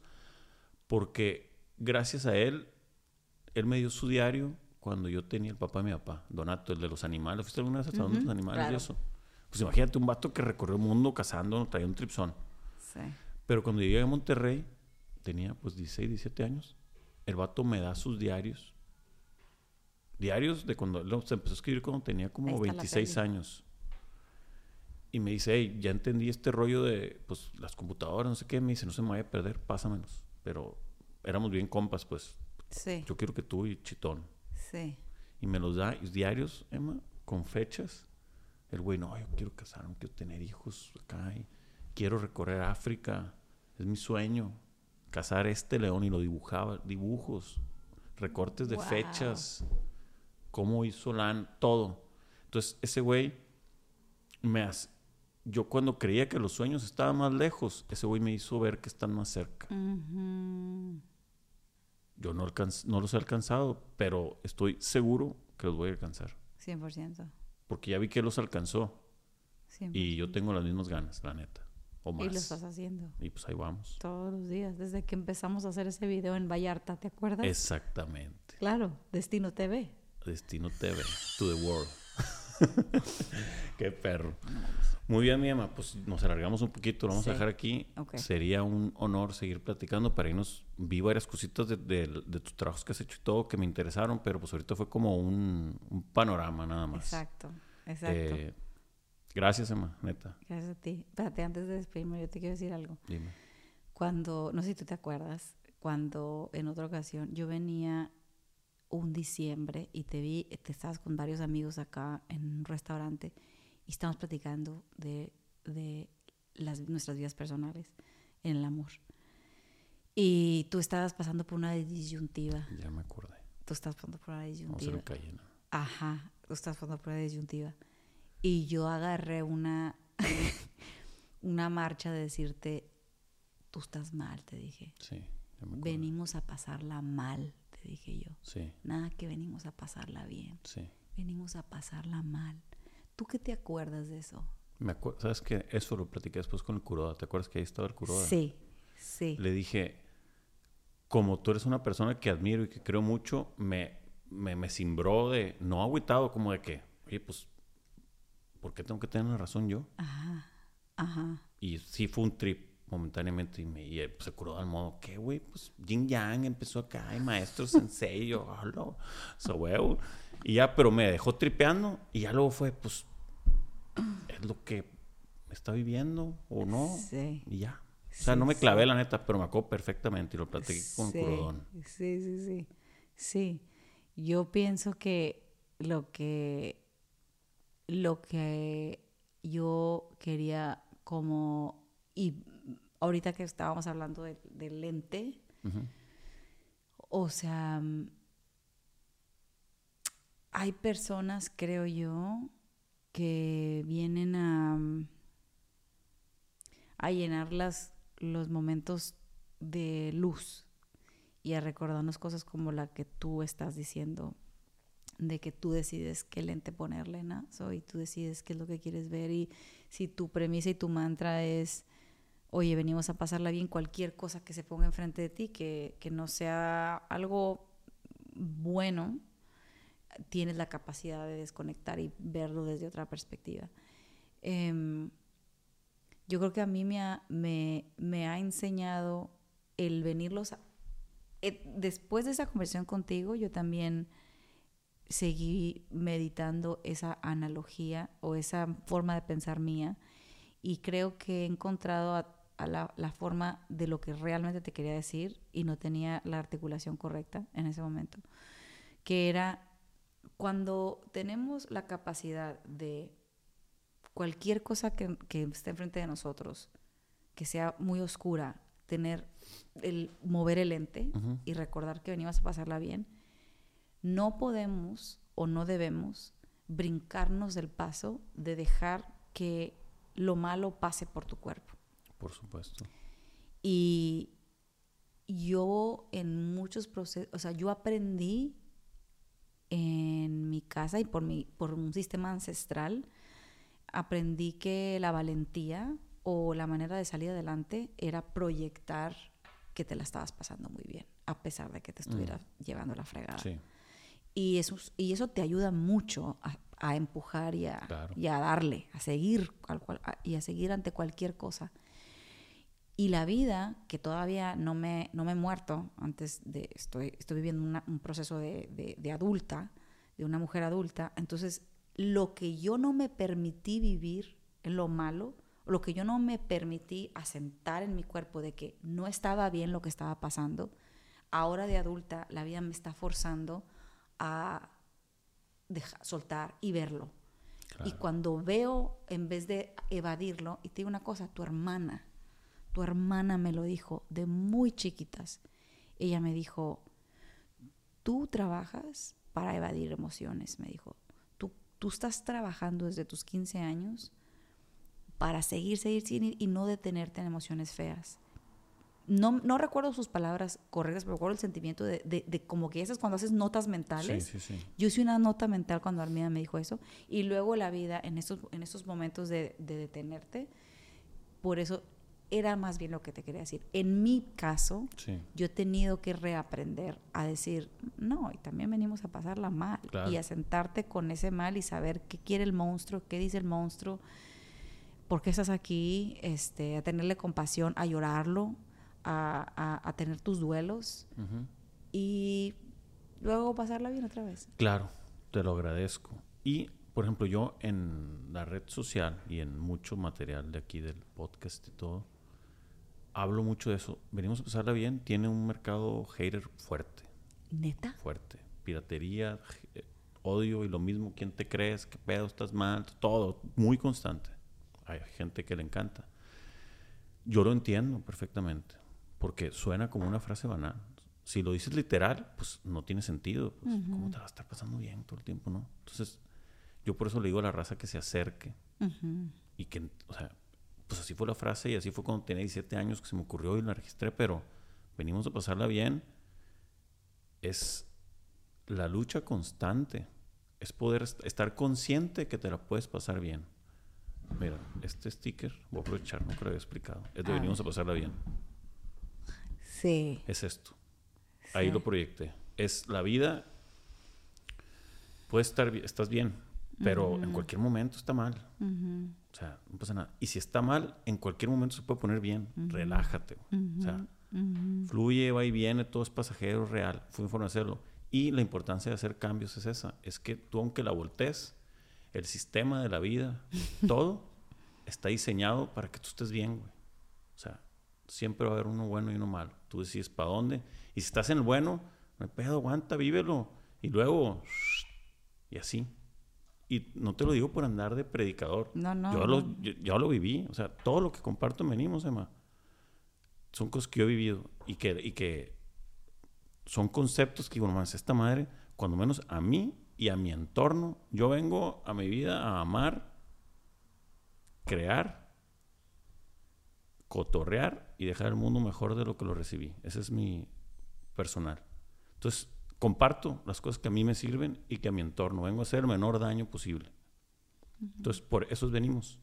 porque gracias a él, él me dio su diario cuando yo tenía el papá de mi papá, Donato, el de los animales. ¿Fuiste alguna vez a salón de los animales y claro. eso? Pues imagínate un vato que recorrió el mundo cazando, traía un tripsón. Sí. Pero cuando llegué a Monterrey, tenía pues 16, 17 años, el vato me da sus diarios. Diarios de cuando él empezó a escribir cuando tenía como está la 26 peli. años. Y me dice, hey, ya entendí este rollo de pues las computadoras, no sé qué. Me dice, no se me vaya a perder, pásamelos. Pero éramos bien compas, pues. Sí. Yo quiero que tú y Chitón. Sí. Y me los da, y diarios, Emma, con fechas. El güey, no, yo quiero casarme, quiero tener hijos acá. y quiero recorrer África. Es mi sueño. Cazar este león y lo dibujaba. Dibujos, recortes de Wow. fechas. Cómo hizo LAN, todo. Entonces, ese güey me hace... Yo cuando creía que los sueños estaban más lejos, ese güey me hizo ver que están más cerca. Yo no, los he alcanzado, pero estoy seguro que los voy a alcanzar. 100%. Porque ya vi que los alcanzó 100%. y yo tengo las mismas ganas, la neta. O más. Y lo estás haciendo Y pues ahí vamos. todos los días, desde que empezamos a hacer ese video en Vallarta, ¿te acuerdas? Exactamente. Claro, Destino TV. Destino TV, to the world. Qué perro. Muy bien, mi Emma, pues nos alargamos un poquito, lo vamos a dejar aquí. Sería un honor seguir platicando para irnos. Vi varias cositas de, de- de tus trabajos que has hecho y todo que me interesaron, pero pues ahorita fue como un, un panorama nada más. Exacto, exacto. Eh, gracias, Emma, neta. Gracias a ti. Espérate, antes de despedirme, yo te quiero decir algo. Dime. Cuando, no sé si tú te acuerdas, cuando en otra ocasión yo venía un diciembre y te vi, te estabas con varios amigos acá en un restaurante y estábamos platicando de, de las, nuestras vidas personales en el amor. Y tú estabas pasando por una disyuntiva. Ya me acordé. Tú estabas pasando por una Vamos a disyuntiva. cayena. Ajá, tú estás pasando por la disyuntiva. Y yo agarré una, una marcha de decirte, tú estás mal, te dije. Sí, ya me acuerdo. Venimos a pasarla mal, te dije yo. Sí, Nada que venimos a pasarla bien. sí. Venimos a pasarla mal. ¿Tú qué te acuerdas de eso? Me acuerdo, ¿sabes qué? Eso lo platiqué después con el Kuroda. ¿Te acuerdas que ahí estaba el Kuroda? Sí, sí. Le dije, como tú eres una persona que admiro y que creo mucho, me, me, me cimbró de, no agüitado, como de que, oye, pues, ¿por qué tengo que tener la razón yo? Ajá, ajá. Y sí fue un trip, momentáneamente y, me, y, eh, pues, se curó al modo, ¿qué, güey? Pues Jin Yang empezó acá, hay maestros sensei, yo, hola, so, huevo. Y ya, pero me dejó tripeando y ya luego fue, pues, es lo que está viviendo o no. Sí. Y ya. O sea, no me clavé la neta, pero me acuerdo perfectamente y lo platiqué con sí, Crudón. Sí, sí, sí. Sí. Yo pienso que lo que lo que yo quería como y ahorita que estábamos hablando del lente, o sea, hay personas, creo yo, que vienen a, a llenar las, los momentos de luz y a recordarnos cosas como la que tú estás diciendo, de que tú decides qué lente ponerle, ¿no? y tú decides qué es lo que quieres ver y si tu premisa y tu mantra es, oye, venimos a pasarla bien, cualquier cosa que se ponga enfrente de ti, que, que no sea algo bueno, tienes la capacidad de desconectar y verlo desde otra perspectiva. Em, yo creo que a mí me ha, me, me ha enseñado el venirlos a, eh, después de esa conversación contigo, yo también seguí meditando esa analogía o esa forma de pensar mía y creo que he encontrado a, la, la, forma de lo que realmente te quería decir y no tenía la articulación correcta en ese momento, que era cuando tenemos la capacidad de cualquier cosa que, que esté enfrente de nosotros, que sea muy oscura, tener el mover el ente y recordar que venimos a pasarla bien, no podemos o no debemos brincarnos del paso de dejar que lo malo pase por tu cuerpo. Por supuesto. Y yo en muchos procesos, o sea, yo aprendí en mi casa y por, mi, por un sistema ancestral, aprendí que la valentía o la manera de salir adelante era proyectar que te la estabas pasando muy bien, a pesar de que te estuviera mm. llevando la fregada. Y, eso, y eso te ayuda mucho a, empujar y a, darle, a seguir, y a seguir ante cualquier cosa. Y la vida, que todavía no me, no me he muerto, antes de, estoy, estoy viviendo un proceso de, de, adulta, de una mujer adulta, entonces lo que yo no me permití vivir en lo malo, lo que yo no me permití asentar en mi cuerpo de que no estaba bien lo que estaba pasando, ahora de adulta la vida me está forzando a dejar, soltar y verlo. Y cuando veo, en vez de evadirlo, y te digo una cosa, tu hermana, tu hermana me lo dijo de muy chiquitas. Ella me dijo, tú trabajas para evadir emociones, me dijo. Tú, tú estás trabajando desde tus 15 años para seguir, seguir, seguir y no detenerte en emociones feas. No, no recuerdo sus palabras correctas, pero recuerdo el sentimiento de, de, como que esas cuando haces notas mentales. Sí, sí, sí. Yo hice una nota mental cuando Armida me dijo eso. Y luego la vida, en estos, en estos momentos de, de detenerte, por eso era más bien lo que te quería decir. En mi caso, yo he tenido que reaprender a decir, no, y también venimos a pasarla mal. Y a sentarte con ese mal y saber qué quiere el monstruo, qué dice el monstruo, por qué estás aquí, este, a tenerle compasión, a llorarlo, a, a, tener tus duelos y luego pasarla bien otra vez. Claro, te lo agradezco. Y por ejemplo, yo en la red social y en mucho material de aquí del podcast y todo, hablo mucho de eso. Venimos a pasarla bien, tiene un mercado hater fuerte. ¿Neta? Fuerte. Piratería, eh, odio y lo mismo, ¿quién te crees? ¿Qué pedo? ¿Estás mal? Todo, muy constante. Hay gente que le encanta. Yo lo entiendo perfectamente, porque suena como una frase banal. Si lo dices literal, pues no tiene sentido. Pues, ¿Cómo te va a estar pasando bien todo el tiempo, no? Entonces, yo por eso le digo a la raza que se acerque y que, o sea, pues así fue la frase y así fue cuando tenía 17 años que se me ocurrió y la registré, pero venimos a pasarla bien. Es la lucha constante, es poder estar consciente que te la puedes pasar bien. Mira, este sticker, voy a aprovechar, no creo que había explicado, es de venimos a pasarla bien. Sí. Es esto. Ahí lo proyecté. Es la vida, puedes estar, estás bien, Pero en cualquier momento está mal. O sea, no pasa nada. Y si está mal, en cualquier momento se puede poner bien. Relájate. O sea, fluye, va y viene, todo es pasajero, real. Fue de hacerlo. Y la importancia de hacer cambios es esa. Es que tú, aunque la voltees, el sistema de la vida, todo está diseñado para que tú estés bien, güey. O sea, siempre va a haber uno bueno y uno malo. Tú decides para dónde. Y si estás en el bueno, no hay pedo, aguanta, vívelo. Y luego, y así. Y no te lo digo por andar de predicador. No, no. Yo, Lo, yo, lo viví. O sea, todo lo que comparto en Venimos, Emma, son cosas que yo he vivido y que, y que son conceptos que digo, más esta madre, cuando menos a mí y a mi entorno, yo vengo a mi vida a amar, crear, cotorrear y dejar el mundo mejor de lo que lo recibí. Ese es mi personal. Entonces, comparto las cosas que a mí me sirven y que a mi entorno vengo a hacer el menor daño posible. Entonces, por eso venimos.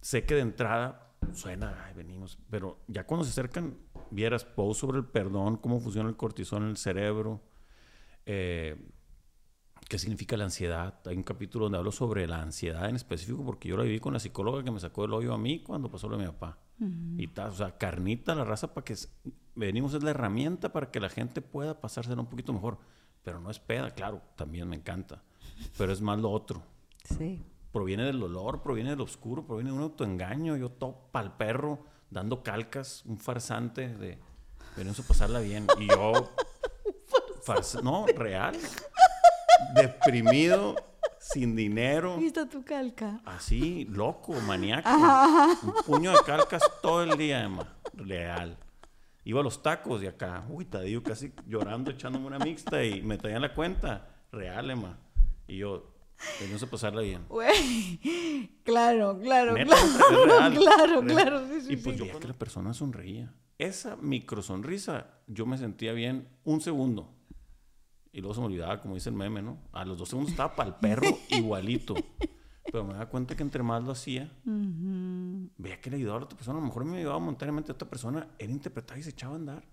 Sé que de entrada suena, ay, venimos, pero ya cuando se acercan, vieras post sobre el perdón, cómo funciona el cortisol en el cerebro, eh, qué significa la ansiedad. Hay un capítulo donde hablo sobre la ansiedad en específico, porque yo la viví con la psicóloga que me sacó el hoyo a mí cuando pasó lo de mi papá. Y tal, o sea, carnita la raza para que venimos es la herramienta para que la gente pueda pasárselo un poquito mejor. Pero no es peda, claro, también me encanta. Pero es más lo otro. Sí. Proviene del dolor, proviene del oscuro, proviene de un autoengaño. Yo topa al perro dando calcas, un farsante de venimos a pasarla bien. Y yo, no, real, deprimido, sin dinero. ¿Viste tu calca? Así, loco, maníaco. Un puño de calcas todo el día, Emma. Real. Iba a los tacos y acá, uy, Tadillo casi llorando, echándome una mixta y me traían la cuenta. Real, Emma. Y yo, Venimos a pasarla bien. claro, claro, claro, claro, claro, y pues yo que la persona sonreía. Esa micro sonrisa, yo me sentía bien un segundo. Y luego se me olvidaba, como dice el meme, ¿no? A los dos segundos estaba para el perro igualito. Pero me daba cuenta que entre más lo hacía, veía que le ayudaba a la otra persona. A lo mejor me ayudaba momentáneamente a otra persona. Era interpretar y se echaba a andar.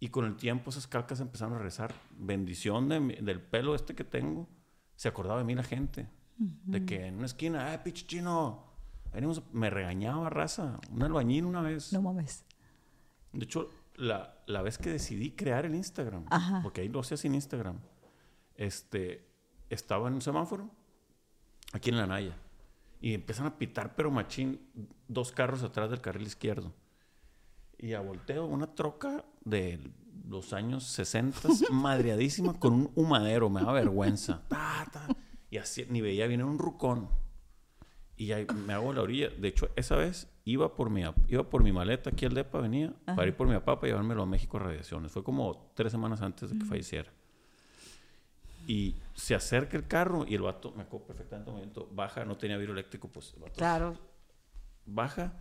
Y con el tiempo esas calcas empezaron a rezar. Bendición del pelo este que tengo. Se acordaba de mí la gente. De que en una esquina, ¡eh, pinche chino! Venimos, me regañaba raza. Un albañil una vez. No mames. De hecho, la, la vez que decidí crear el Instagram, porque ahí lo hacía sin Instagram, este, estaba en un semáforo, aquí en la Naya, y empiezan a pitar, pero machín, dos carros atrás del carril izquierdo. Y a volteo una troca de los años 60, madreadísima, con un humadero, me da vergüenza. Y así, ni veía, viene un rucón. Y ahí me hago la orilla. De hecho, esa vez iba por mi, iba por mi maleta aquí al DEPA, venía para ir por mi papá para llevármelo a México a radiaciones. Fue como tres semanas antes de que falleciera. Y se acerca el carro y el vato, me acuerdo perfectamente el momento, baja, no tenía vidrio eléctrico, pues el vato Claro. Baja.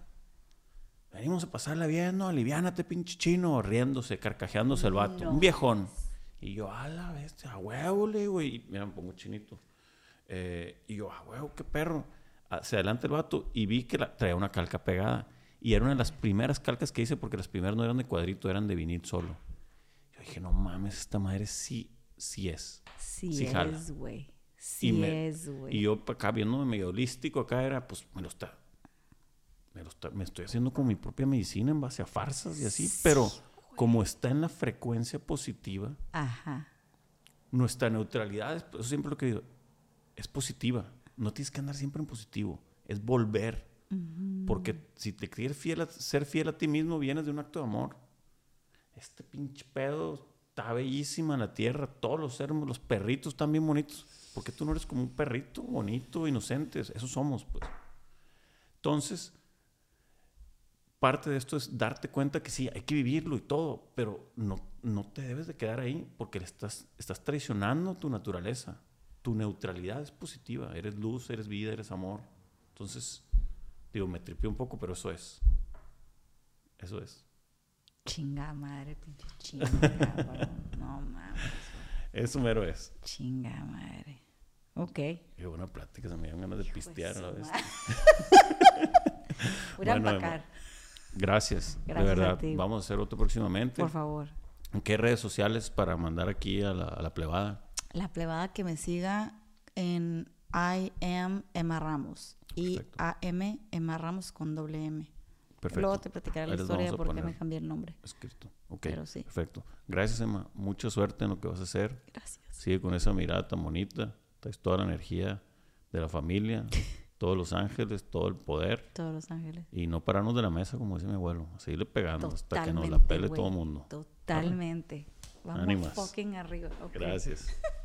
Venimos a pasarla bien, ¿no? Aliviánate, pinche chino, riéndose, carcajeándose el vato. Un viejón. Y yo, a la bestia, a huevo, le güey. Y mira, me pongo chinito. Eh, y yo, a huevo, qué perro se adelanta el vato y vi que traía una calca pegada. Y era una de las primeras calcas que hice porque las primeras no eran de cuadrito, eran de vinil solo. Yo dije, no mames, esta madre sí, sí es. Sí, es, güey. Sí es, güey. Y yo acá viéndome medio holístico, acá era, pues me lo está. Me, lo está, me estoy haciendo con mi propia medicina en base a farsas y así, pero como está en la frecuencia positiva, Ajá. nuestra neutralidad, eso siempre lo que digo, es positiva no tienes que andar siempre en positivo, es volver. Porque si te quieres fiel ser fiel a ti mismo, vienes de un acto de amor. Este pinche pedo está bellísima la tierra, todos los seres, los perritos están bien bonitos. Porque tú no eres como un perrito bonito, inocente, eso somos, pues. Entonces, parte de esto es darte cuenta que sí, hay que vivirlo y todo, pero no, no te debes de quedar ahí porque le estás, estás traicionando tu naturaleza tu neutralidad es positiva. Eres luz, eres vida, eres amor. Entonces, digo, me tripió un poco, pero eso es. Eso es. Chinga madre, pinche chinga, No mames. Eso mero es. Chinga madre. Ok. Qué buena plática, se me dieron ganas de pistear a la vez. Voy a empacar. Gracias, de verdad. Vamos a hacer otro próximamente. Por favor. ¿En qué redes sociales para mandar aquí a la, a la plebada? la plebada que me siga en I am Emma Ramos. Y Perfecto. A-M Emma Ramos con doble M. Perfecto. Luego te platicaré la historia de vamos por qué me cambié el nombre. Escrito. Ok. Pero sí. Perfecto. Gracias, Emma. Mucha suerte en lo que vas a hacer. Gracias. Sigue con esa mirada tan bonita. Traes toda la energía de la familia, todos los ángeles, todo el poder. Todos los ángeles. Y no pararnos de la mesa, como dice mi abuelo. A seguirle pegando hasta que nos la pele güey. todo el mundo. Totalmente. Vamos Ánimas. fucking arriba. ok. Gracias.